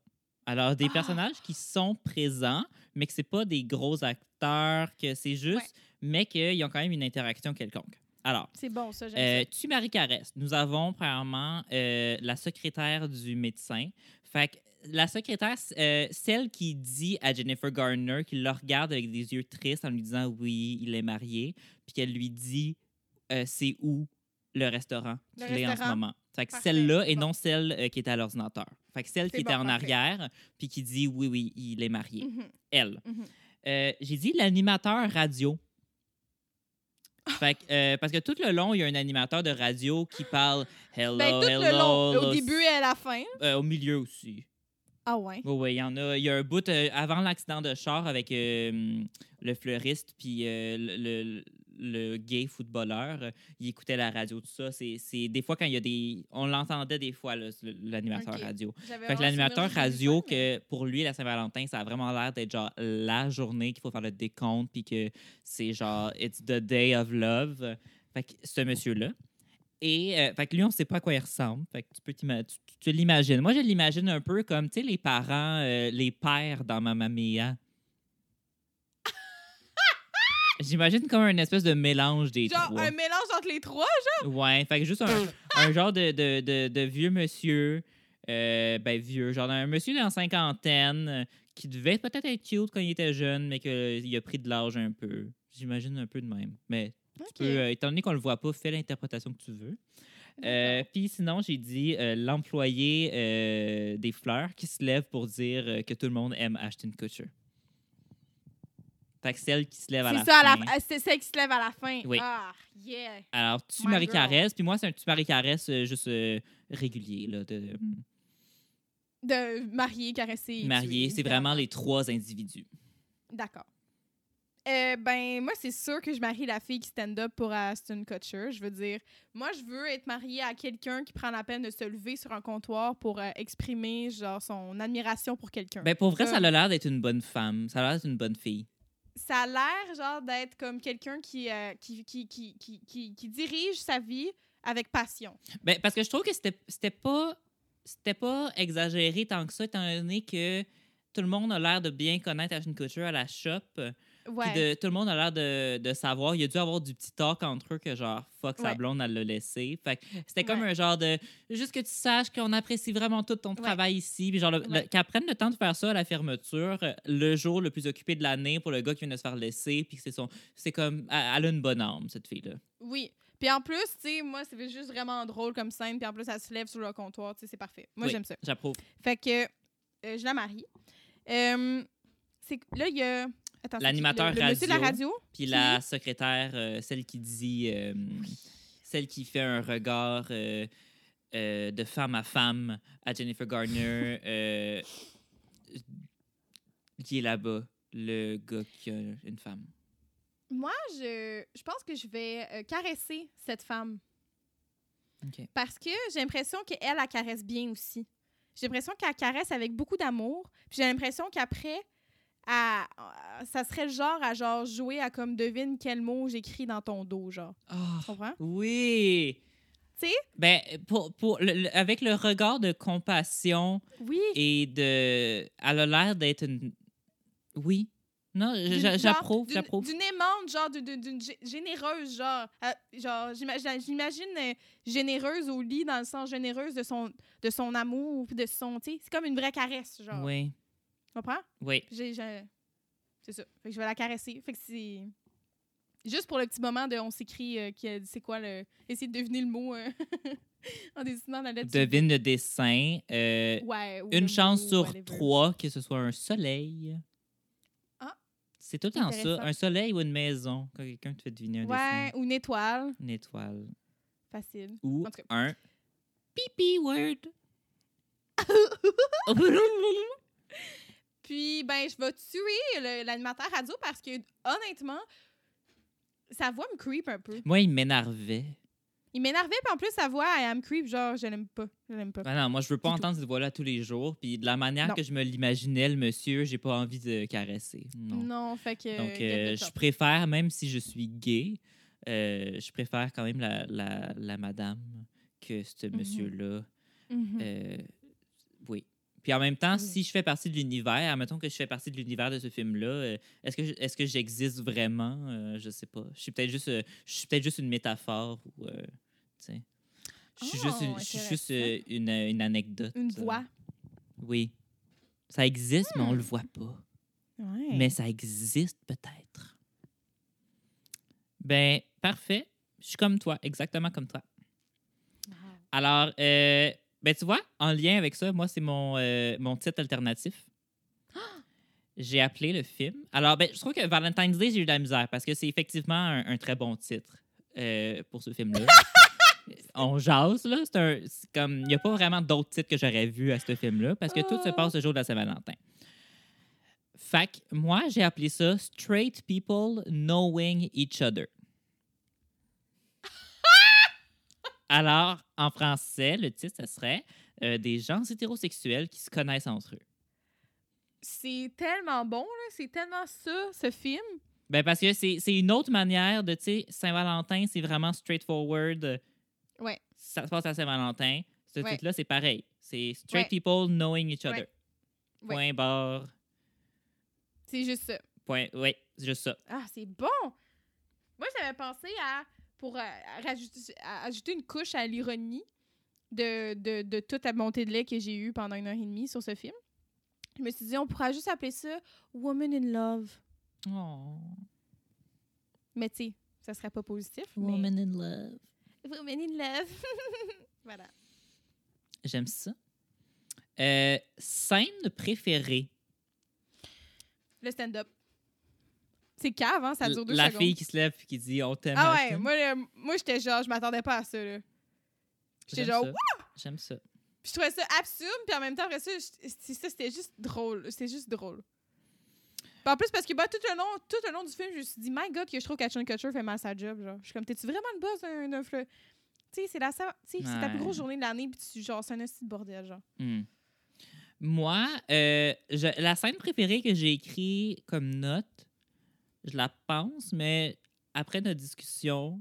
Alors, des Ah! personnages qui sont présents, mais que c'est pas des gros acteurs, que c'est juste, mais qu'ils ont quand même une interaction quelconque. Alors, C'est bon, ça, j'aime euh, tu Marie Caresse. Nous avons premièrement euh, la secrétaire du médecin. Fait que la secrétaire, euh, celle qui dit à Jennifer Garner qu'il la regarde avec des yeux tristes en lui disant oui, il est marié, puis qu'elle lui dit euh, c'est où le restaurant qu'il est en ce moment. Fait que celle-là et non celle euh, qui était à l'ordinateur. Fait que celle qui était en parfait. arrière, puis qui dit oui, oui, il est marié. Mhm. Elle. Mhm. J'ai dit l'animateur radio. Fait que, euh, parce que tout le long, il y a un animateur de radio qui parle Hello, Ben, tout hello. le long, au début et à la fin. euh, au milieu aussi. Ah ouais. Oui, oui, il y en a. Il y a un bout euh, avant l'accident de char avec le fleuriste puis le, le- le gay footballeur. euh, Il écoutait la radio, tout ça. C'est c'est- des fois quand il y a des. On l'entendait des fois, l'animateur radio. Fait que l'animateur radio, que pour lui, la Saint-Valentin, ça a vraiment l'air d'être genre la journée qu'il faut faire le décompte, puis que c'est genre It's the day of love. Fait que ce monsieur-là. Et euh, fait que lui, on sait pas à quoi il ressemble. Fait que tu peux tu- tu l'imagines. Moi, je l'imagine un peu comme, tu sais, les parents, euh, les pères dans Mamma Mia. J'imagine comme un espèce de mélange des Genre trois. un mélange entre les trois. Ouais, fait que juste un, un genre de, de, de, de vieux monsieur, euh, ben vieux, genre un monsieur dans la cinquantaine euh, qui devait peut-être être cute quand il était jeune, mais qu'il a pris de l'âge un peu. J'imagine un peu de même. Mais tu peux, euh, étant donné qu'on le voit pas, fais l'interprétation que tu veux. Euh, Puis sinon, j'ai dit euh, l'employé euh, des fleurs qui se lève pour dire euh, que tout le monde aime Ashton Kutcher. Fait que celle qui se lève à la ça, fin. euh, c'est celle qui se lève à la fin. Oui. Ah, yeah. Alors, tu My Marie girl. Caresse, puis moi, c'est un tu Marie Caresse euh, juste euh, régulier. Là, de, De marier, caresser. tuer, C'est vraiment les trois individus. D'accord. Euh, ben, moi, c'est sûr que je marie la fille qui stand-up pour Aston Kutcher. Je veux dire, moi, je veux être mariée à quelqu'un qui prend la peine de se lever sur un comptoir pour euh, exprimer, genre, son admiration pour quelqu'un. Ben, pour vrai, ça a l'air d'être une bonne femme. Ça a l'air d'être une bonne fille. Ça a l'air, genre, d'être comme quelqu'un qui, euh, qui, qui, qui, qui, qui, dirige sa vie avec passion. Ben, parce que je trouve que c'était c'était pas, c'était pas exagéré tant que ça, étant donné que tout le monde a l'air de bien connaître Ashton Kutcher à la shop. Puis de, tout le monde a l'air de, de savoir. Il y a dû avoir du petit talk entre eux que genre, fuck, sa blonde, elle l'a laissé. Fait que c'était comme un genre de. Juste que tu saches qu'on apprécie vraiment tout ton travail ici. Puis genre, qu'elle prenne le temps de faire ça à la fermeture, le jour le plus occupé de l'année pour le gars qui vient de se faire laisser. Puis c'est son. C'est comme. Elle a une bonne âme, cette fille-là. Oui. Puis en plus, tu sais, moi, c'est juste vraiment drôle comme scène. Puis en plus, elle se lève sur le comptoir. Tu sais, c'est parfait. Moi, Oui, j'aime ça. J'approuve. Fait que euh, je la marie. Euh, c'est là, il y a. L'animateur le, le monsieur de la radio. Puis la secrétaire, euh, celle qui dit. euh, Celle qui fait un regard euh, de femme à femme à Jennifer Garner, qui est là-bas, le gars qui a une femme. Moi, je, je pense que je vais caresser cette femme. Parce que j'ai l'impression qu'elle, elle caresse bien aussi. J'ai l'impression qu'elle caresse avec beaucoup d'amour. Puis j'ai l'impression qu'après, euh, ça serait le genre à genre jouer à comme devine quel mot j'écris dans ton dos, genre. Ah, Tu comprends? oui! Tu sais? Ben, pour, pour le- le- avec le regard de compassion Oui. et de. Elle a l'air d'être une. Oui. Non, j'approuve, j'approuve. D'une aimante, genre, d'une- d'une d'une gé- généreuse, genre. euh, genre, j'imagine euh, généreuse au lit, dans le sens généreuse de son, de son amour, puis de son. Tu sais, c'est comme une vraie caresse, genre. Oui. Tu comprends? Oui. J'ai- j'ai- C'est ça. Fait que je vais la caresser. Fait que c'est. Juste pour le petit moment de on s'écrit euh, qui c'est quoi le. Essayer de deviner le mot euh, en dessinant la lettre. Devine le dessin. euh, Ouais. ou une chance mot, sur whatever. trois que ce soit un soleil. Ah. C'est tout le temps ça. Un soleil ou une maison, quand quelqu'un te fait deviner un Ouais, dessin. ou une étoile. Une étoile. Facile. Ou En tout cas. un pipi word. Puis, ben, je vais tuer l'animateur radio parce que, honnêtement, sa voix me creep un peu. Moi, il m'énervait. Il m'énervait, puis en plus, sa voix, elle me creep, genre, je l'aime pas. Je l'aime pas. Ah non, moi, je veux pas Du tout. entendre cette voix-là tous les jours. Puis de la manière Non. que je me l'imaginais, le monsieur, j'ai pas envie de caresser. Non. Non, fait que. Donc, euh, je préfère, même si je suis gay, euh, je préfère quand même la, la, la madame que ce Mhm. monsieur-là. Mhm. Euh. Puis en même temps, Oui. si je fais partie de l'univers, admettons que je fais partie de l'univers de ce film-là, euh, est-ce que est-ce que j'existe vraiment? Euh, Je sais pas. Je suis peut-être juste, euh, je suis peut-être juste une métaphore ou, euh. Je suis juste, une, Oh, je suis juste intéressant. euh, une, une anecdote. Une voix. Oui. Ça existe, mais on le voit pas. Ouais. Mais ça existe peut-être. Ben, parfait. Je suis comme toi, exactement comme toi. Alors, euh, ben tu vois, en lien avec ça, moi, c'est mon, euh, mon titre alternatif. J'ai appelé le film. Alors, ben, je trouve que Valentine's Day, j'ai eu de la misère parce que c'est effectivement un, un très bon titre euh, pour ce film-là. On jase, là. C'est comme, il n'y a pas vraiment d'autres titres que j'aurais vus à ce film-là parce que tout se Oh. passe le jour de la Saint-Valentin. Fait que moi, j'ai appelé ça Straight People Knowing Each Other. Alors, en français, le titre, ce serait euh, Des gens hétérosexuels qui se connaissent entre eux. C'est tellement bon, là. C'est tellement ça, ce film. Ben, parce que c'est c'est une autre manière de, tu sais, Saint-Valentin, c'est vraiment straightforward. Ouais. Ça se passe à Saint-Valentin. Ce Ouais. titre-là, c'est pareil. C'est Straight Ouais. People Knowing Each Other. Ouais. Ouais. Point barre. C'est juste ça. Point. Oui, c'est juste ça. Ah, c'est bon! Moi, j'avais pensé à, pour euh, rajouter, ajouter une couche à l'ironie de, de, de toute la montée de lait que j'ai eue pendant une heure et demie sur ce film. Je me suis dit, on pourrait juste appeler ça Woman in Love. Oh. Mais tu sais, ça serait pas positif. Woman in love. Woman in Love. voilà. J'aime ça. Euh, scène préférée. Le stand-up. C'est cave, hein? Ça dure deux La secondes. fille qui se lève et qui dit On t'aime. Ah ouais, moi, moi j'étais genre, je m'attendais pas à ça, là. J'étais genre. J'aime ça. Puis je trouvais ça absurde, puis en même temps, après ça, c'était juste drôle. C'était juste drôle. Puis en plus, parce que bah, tout, le long, tout le long du film, je me suis dit, my God, que je trouve qu'Ashton Kutcher fait mal sa job. Genre. Je suis comme, t'es-tu vraiment le boss d'un d'un fleu? Tu sais, c'est la, c'est ta plus Ouais. grosse journée de l'année, puis tu, genre, c'est un aussi de bordel, genre. Hmm. Moi, euh, je- la scène préférée que j'ai écrite comme note, je la pense, mais après notre discussion,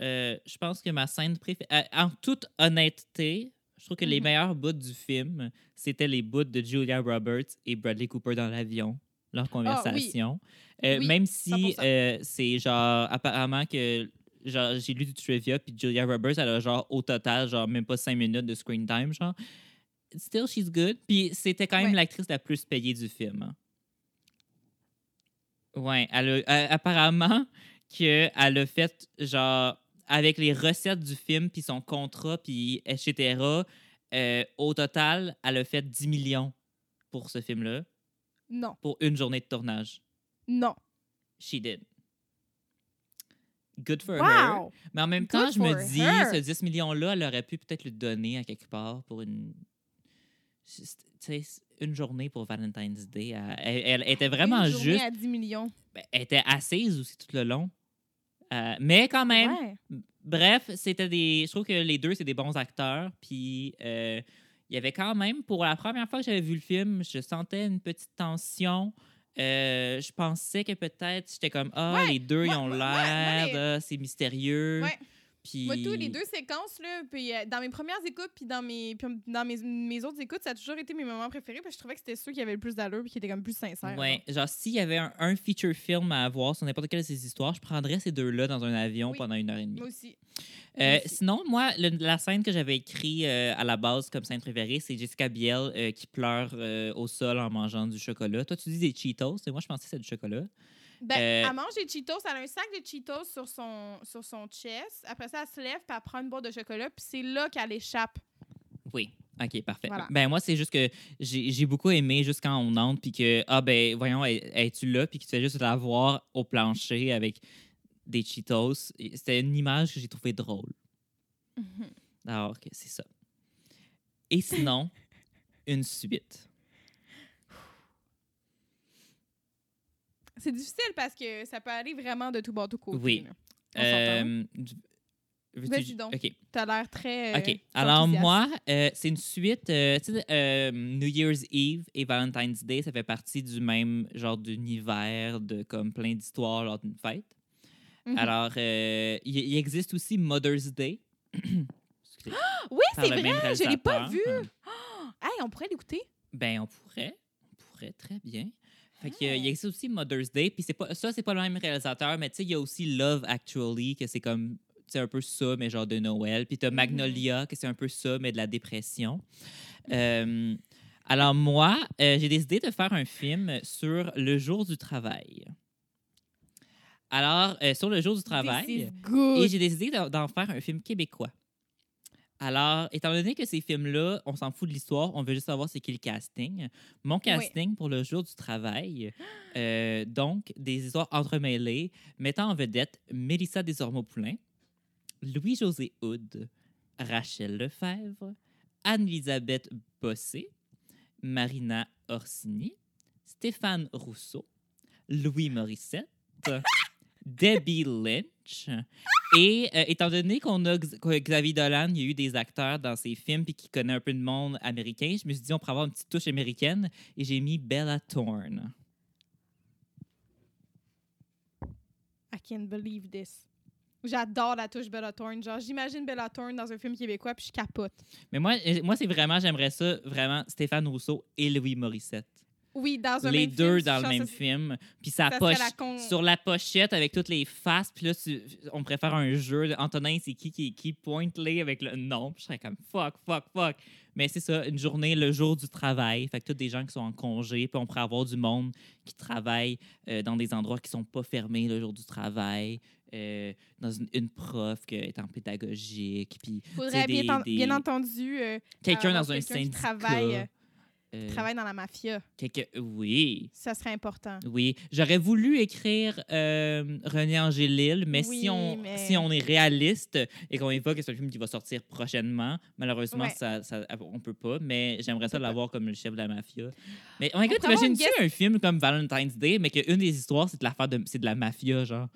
euh, je pense que ma scène préférée, euh, en toute honnêteté, je trouve que les Mhm. meilleurs bouts du film, c'était les bouts de Julia Roberts et Bradley Cooper dans l'avion, leur conversation. Euh, Ah, Oui, même si 100%. euh, c'est genre, apparemment que genre, j'ai lu du trivia, puis Julia Roberts, elle a genre au total, genre même pas cinq minutes de screen time, genre. Still, she's good. Puis c'était quand même Ouais. l'actrice la plus payée du film. hein. Ouais, elle a, euh, apparemment qu'elle a fait, genre, avec les recettes du film, puis son contrat, puis etc., euh, au total, elle a fait 10 millions pour ce film-là, Non, pour une journée de tournage. non. She did. Good for her. Wow! Mais en même Good temps, je me dis, her. ce 10 millions-là, elle aurait pu peut-être le donner à quelque part pour une. Une journée pour Valentine's Day. Elle, elle- elle était vraiment Une journée juste. à 10 millions. ben, elle était assise aussi tout le long. Euh, mais quand même, Ouais. bref, c'était des. Je trouve que les deux, c'est des bons acteurs. Puis euh, il y avait quand même, pour la première fois que j'avais vu le film, je sentais une petite tension. Euh, je pensais que peut-être j'étais comme ah Ouais, les deux ils ont l'air les- c'est mystérieux. Puis Moi, tous les deux séquences, là, puis euh, dans mes premières écoutes, puis dans mes, puis dans mes, mes autres écoutes, ça a toujours été mes moments préférés, parce que je trouvais que c'était ceux qui avaient le plus d'allure, puis qui étaient comme plus sincères. ouais genre s'il y avait un, un feature film à voir sur n'importe quelle de ces histoires je prendrais ces deux là dans un avion Oui. pendant une heure et demie Moi aussi. Euh, aussi. sinon, moi, le- la scène que j'avais écrite euh, à la base comme scène préférée, c'est Jessica Biel euh, qui pleure au sol en mangeant du chocolat. Toi, tu dis des Cheetos, et moi, je pensais que c'est du chocolat. Ben, Euh, elle mange des Cheetos, elle a un sac de Cheetos sur son, sur son chest. Après ça, elle se lève, puis elle prend une boîte de chocolat, puis c'est là qu'elle échappe. Oui. OK, parfait. Voilà. Ben moi, c'est juste que j'ai j'ai beaucoup aimé juste quand on entre, puis que, ah ben, voyons, es- es-tu là, puis que tu fais juste la voir au plancher avec des Cheetos. Et C'était une image que j'ai trouvée drôle. Alors que c'est ça. Et sinon, une suite. C'est difficile parce que ça peut aller vraiment de tout bord, tout côté. Oui. Euh, Vas-y donc. OK. T'as l'air très. euh, OK. Alors, moi, euh, c'est une suite. tu sais, New Year's Eve et Valentine's Day, ça fait partie du même genre d'univers, de comme plein d'histoires lors d'une fête. Mhm. Alors, il existe aussi Mother's Day. Excusez, Oui, c'est vrai, je l'ai pas vu. Hey, on pourrait l'écouter. Ben, on pourrait. On pourrait très bien. Fait que, euh, Ah. il existe aussi Mother's Day. Puis c'est pas, ça, c'est pas le même réalisateur, mais tu sais, il y a aussi Love Actually, que c'est comme, c'est un peu ça, mais genre de Noël. Puis t'as Mhm. Magnolia, que c'est un peu ça, mais de la dépression. Euh, alors moi, euh, j'ai décidé de faire un film sur le jour du travail. Alors, euh, sur le jour du travail, et j'ai décidé d'en faire un film québécois. Alors, étant donné que ces films-là, on s'en fout de l'histoire, on veut juste savoir c'est qui le casting. Mon casting pour le jour du travail, euh, donc des histoires entremêlées, mettant en vedette Mélissa Desormeaux-Poulain, Louis-José Houd, Rachel Lefebvre, Anne-Elisabeth Bossé, Marina Orsini, Stéphane Rousseau, Louis Morissette, Debbie Lynch. Et euh, étant donné qu'on a Xavier Dolan, il y a eu des acteurs dans ses films puis qui connaît un peu de monde américain, je me suis dit on pourrait avoir une petite touche américaine et j'ai mis Bella Thorne. I can't believe this. J'adore la touche Bella Thorne. Genre, j'imagine Bella Thorne dans un film québécois, puis je capote. Mais moi, euh, moi c'est vraiment, j'aimerais ça, vraiment, Stéphane Rousseau et Louis Morissette. Oui, dans un Les même deux film, dans le même film. Puis ça poche serait la con- sur la pochette avec toutes les faces. Puis là, tu- on préfère un jeu. Antonin, c'est qui qui qui? Pointe-les avec le nom. Puis je serais comme fuck, fuck, fuck. Mais c'est ça, une journée, le jour du travail. Fait que tous des gens qui sont en congé. Puis on pourrait avoir du monde qui travaille euh, dans des endroits qui sont pas fermés le jour du travail. euh, dans une, une prof qui est en pédagogique. Puis Faudrait des- bien, en- des- bien entendu euh, quelqu'un dans un qui syndicat. travaille, euh, travaille dans la mafia. quelqu'un- oui. Ça serait important. Oui, j'aurais voulu écrire euh, René Angélil, mais, Oui, si, on, mais- si on est réaliste et qu'on évoque que c'est un film qui va sortir prochainement, malheureusement, Ouais. ça, ça, on peut pas, mais j'aimerais ça l'avoir comme le chef de la mafia. Mais oh my god, t'imagines-tu un film comme Valentine's Day, mais qu'une des histoires, c'est de l'affaire de, c'est de la mafia, genre?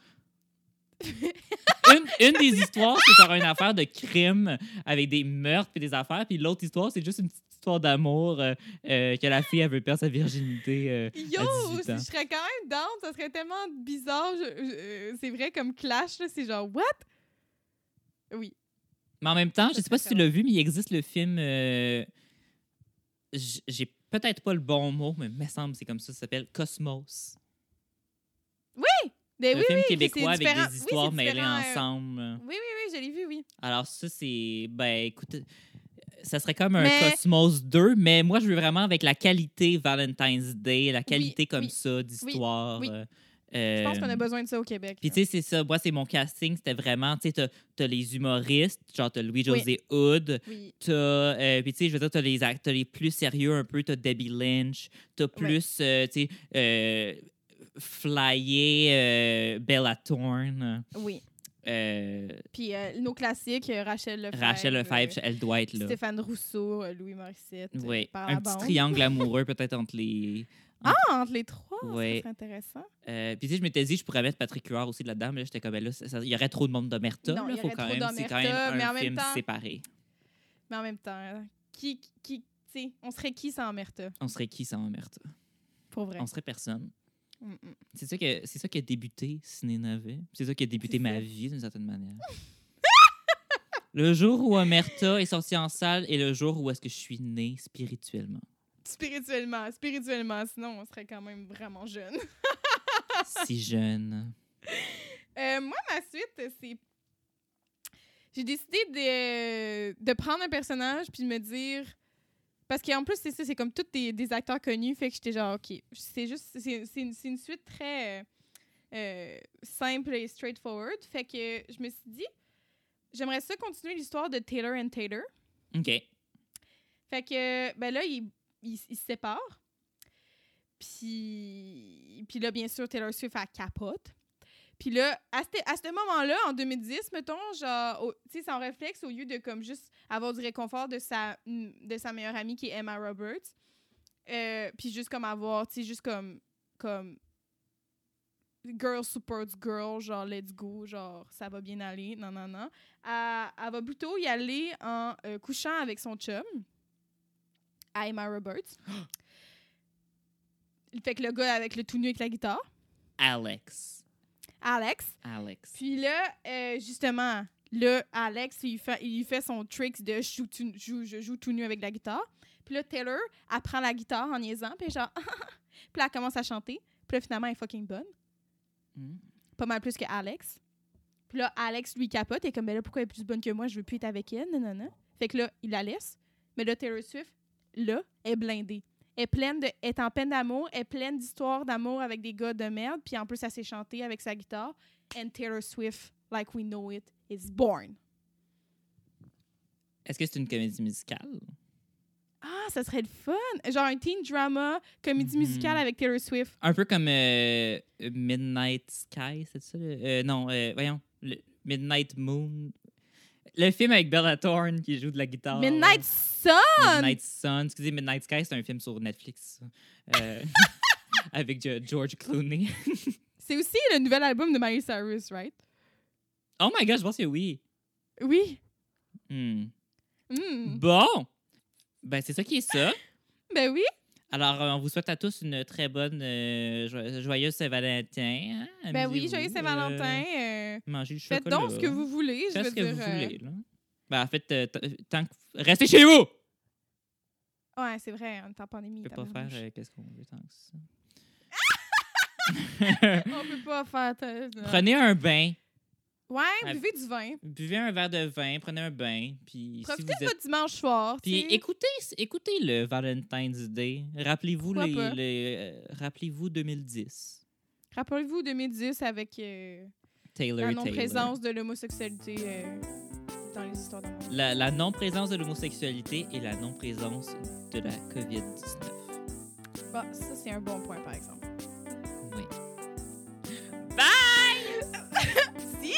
une, une des histoires, c'est genre une affaire de crime avec des meurtres et des affaires, puis l'autre histoire, c'est juste une petite histoire d'amour euh, euh, que la fille, elle veut perdre sa virginité euh, Yo, à 18 je ans. serais quand même down. Ça serait tellement bizarre. Je- je- euh, c'est vrai comme clash, là, c'est genre, what? Oui. Mais en même temps, je Ça sais pas si tu l'as vu, mais il existe le film. J'ai peut-être pas le bon mot, mais il me semble c'est comme ça. Ça s'appelle Cosmos. Mais un Ben oui, film oui, québécois avec des Oui, histoires c'est mêlées ensemble. Oui, oui, oui, je l'ai vu, oui. Alors, ça, c'est. Ben, écoute, ça serait comme un Mais- Cosmos 2, mais moi, je veux vraiment avec la qualité Valentine's Day, la qualité comme oui, ça d'histoire. oui. euh, Je pense qu'on euh, a besoin de ça au Québec. Puis tu sais, c'est ça. Moi, c'est mon casting. C'était vraiment, tu sais, t'as- t'as les humoristes, genre t'as Louis-José Hood. T'as, euh, puis tu sais, je veux dire, t'as les, t'as les plus sérieux un peu, t'as Debbie Lynch, t'as plus, euh, tu sais, flyer Bella Thorne, Oui. Euh, Puis euh, nos classiques, euh, Rachel Lefebvre. Rachel Lefebvre, euh, elle doit être là. Stéphane Rousseau, euh, Louis Morissette. euh, Oui, par un la petit bande. triangle amoureux peut-être entre les... Ah, entre les trois, Ouais. serait intéressant. Euh, puis tu sais, je m'étais dit, je pourrais mettre Patrick Huard aussi là-dedans, mais là, j'étais comme, ben là, il y aurait trop de monde d'Omerta. Non, il y faut aurait quand trop même, c'est quand même mais un en même film temps- séparé. Mais en même temps, euh, qui, qui, on serait qui sans Omerta? On serait qui sans Omerta? Pour vrai. On serait personne. Mm, mm. C'est ça, que, c'est ça qui a débuté Ciné Navet. C'est ça qui a débuté ma vie, d'une certaine manière. le jour où Omerta est sorti en salle et le jour où est-ce que je suis né spirituellement. Spirituellement, spirituellement, sinon on serait quand même vraiment jeune. si jeune. Euh, moi, ma suite, c'est. j'ai décidé de, de prendre un personnage puis de me dire. Parce qu'en plus, c'est ça, c'est comme tous des, des acteurs connus. Fait que j'étais genre, OK. C'est juste. C'est une, une suite très euh, simple et straightforward. Fait que je me suis dit, j'aimerais ça continuer l'histoire de Taylor and Taylor. OK. Fait que, ben là, ils il, il se séparent. Puis, puis là, bien sûr, Taylor Swift, elle capote. Puis là, à ce, à ce moment-là, en 2010, mettons, genre, tu sais, son réflexe, au lieu de comme juste avoir du réconfort de sa, de sa meilleure amie qui est Emma Roberts, euh, puis juste comme avoir, tu sais, juste comme, comme, girl supports girl, genre, let's go, genre, ça va bien aller, non, non, non. Elle, elle va plutôt y aller en euh, couchant avec son chum, à Emma Roberts. fait que le gars avec le tout nu avec la guitare, Alex. Alex. Alex. Puis là, euh, justement, là, Alex, il fait, il fait son trick de je joue, tout, joue- je joue tout nu avec la guitare. Puis là, Taylor, elle prend la guitare en niaisant, puis genre, puis là, elle commence à chanter. Puis là, finalement, elle est fucking bonne. Mm. Pas mal plus que Alex. Puis là, Alex, lui, capote. Et comme, ben là, pourquoi elle est plus bonne que moi? Je veux plus être avec elle. Non, non, non. Fait que là, il la laisse. Mais là, Taylor Swift, là, est blindée. Est, pleine de, est en peine d'amour, est pleine d'histoires d'amour avec des gars de merde, puis en plus, elle s'est chantée avec sa guitare. And Taylor Swift, like we know it, is born. Est-ce que c'est une comédie musicale? Ah, ça serait le fun! Genre un teen drama, comédie Mhm. musicale avec Taylor Swift. Un peu comme euh, Midnight Sky, c'est ça? euh, non, euh, voyons. le Midnight Moon. Le film avec Bella Thorne qui joue de la guitare. Midnight Sun! Midnight Sun. Excusez, Midnight Sky, c'est un film sur Netflix. Euh, avec George Clooney. C'est aussi le nouvel album de Miley Cyrus, right? Oh my god, je pense que oui. Oui. Hmm. Hmm. Bon! Ben, c'est ça qui est ça. Ben oui. Alors, euh, on vous souhaite à tous une très bonne, euh, jo- joyeuse Saint-Valentin. hein? Ben oui, Saint-Valentin. euh, euh, mangez du faites chocolat. donc ce que vous voulez. Je Faites veux ce que vous voulez, là. Ben, en fait, tant que... Restez chez vous! Ouais, c'est vrai, on est en pandémie. On peut pas faire euh, qu'est-ce qu'on veut tant que ça. On peut pas faire. Prenez un bain, Ouais, buvez du vin. buvez un verre de vin, prenez un bain, puis si Profitez vous de êtes... votre dimanche soir. Puis écoutez, écoutez le Valentine's Day. Rappelez-vous les, pas? les, euh, rappelez-vous 2010. Rappelez-vous 2010 avec euh, Taylor la non-présence de l'homosexualité euh, dans les histoires d'amour. La, la non-présence de l'homosexualité et la non-présence de la COVID-19. Bah, ça, c'est un bon point, par exemple. See!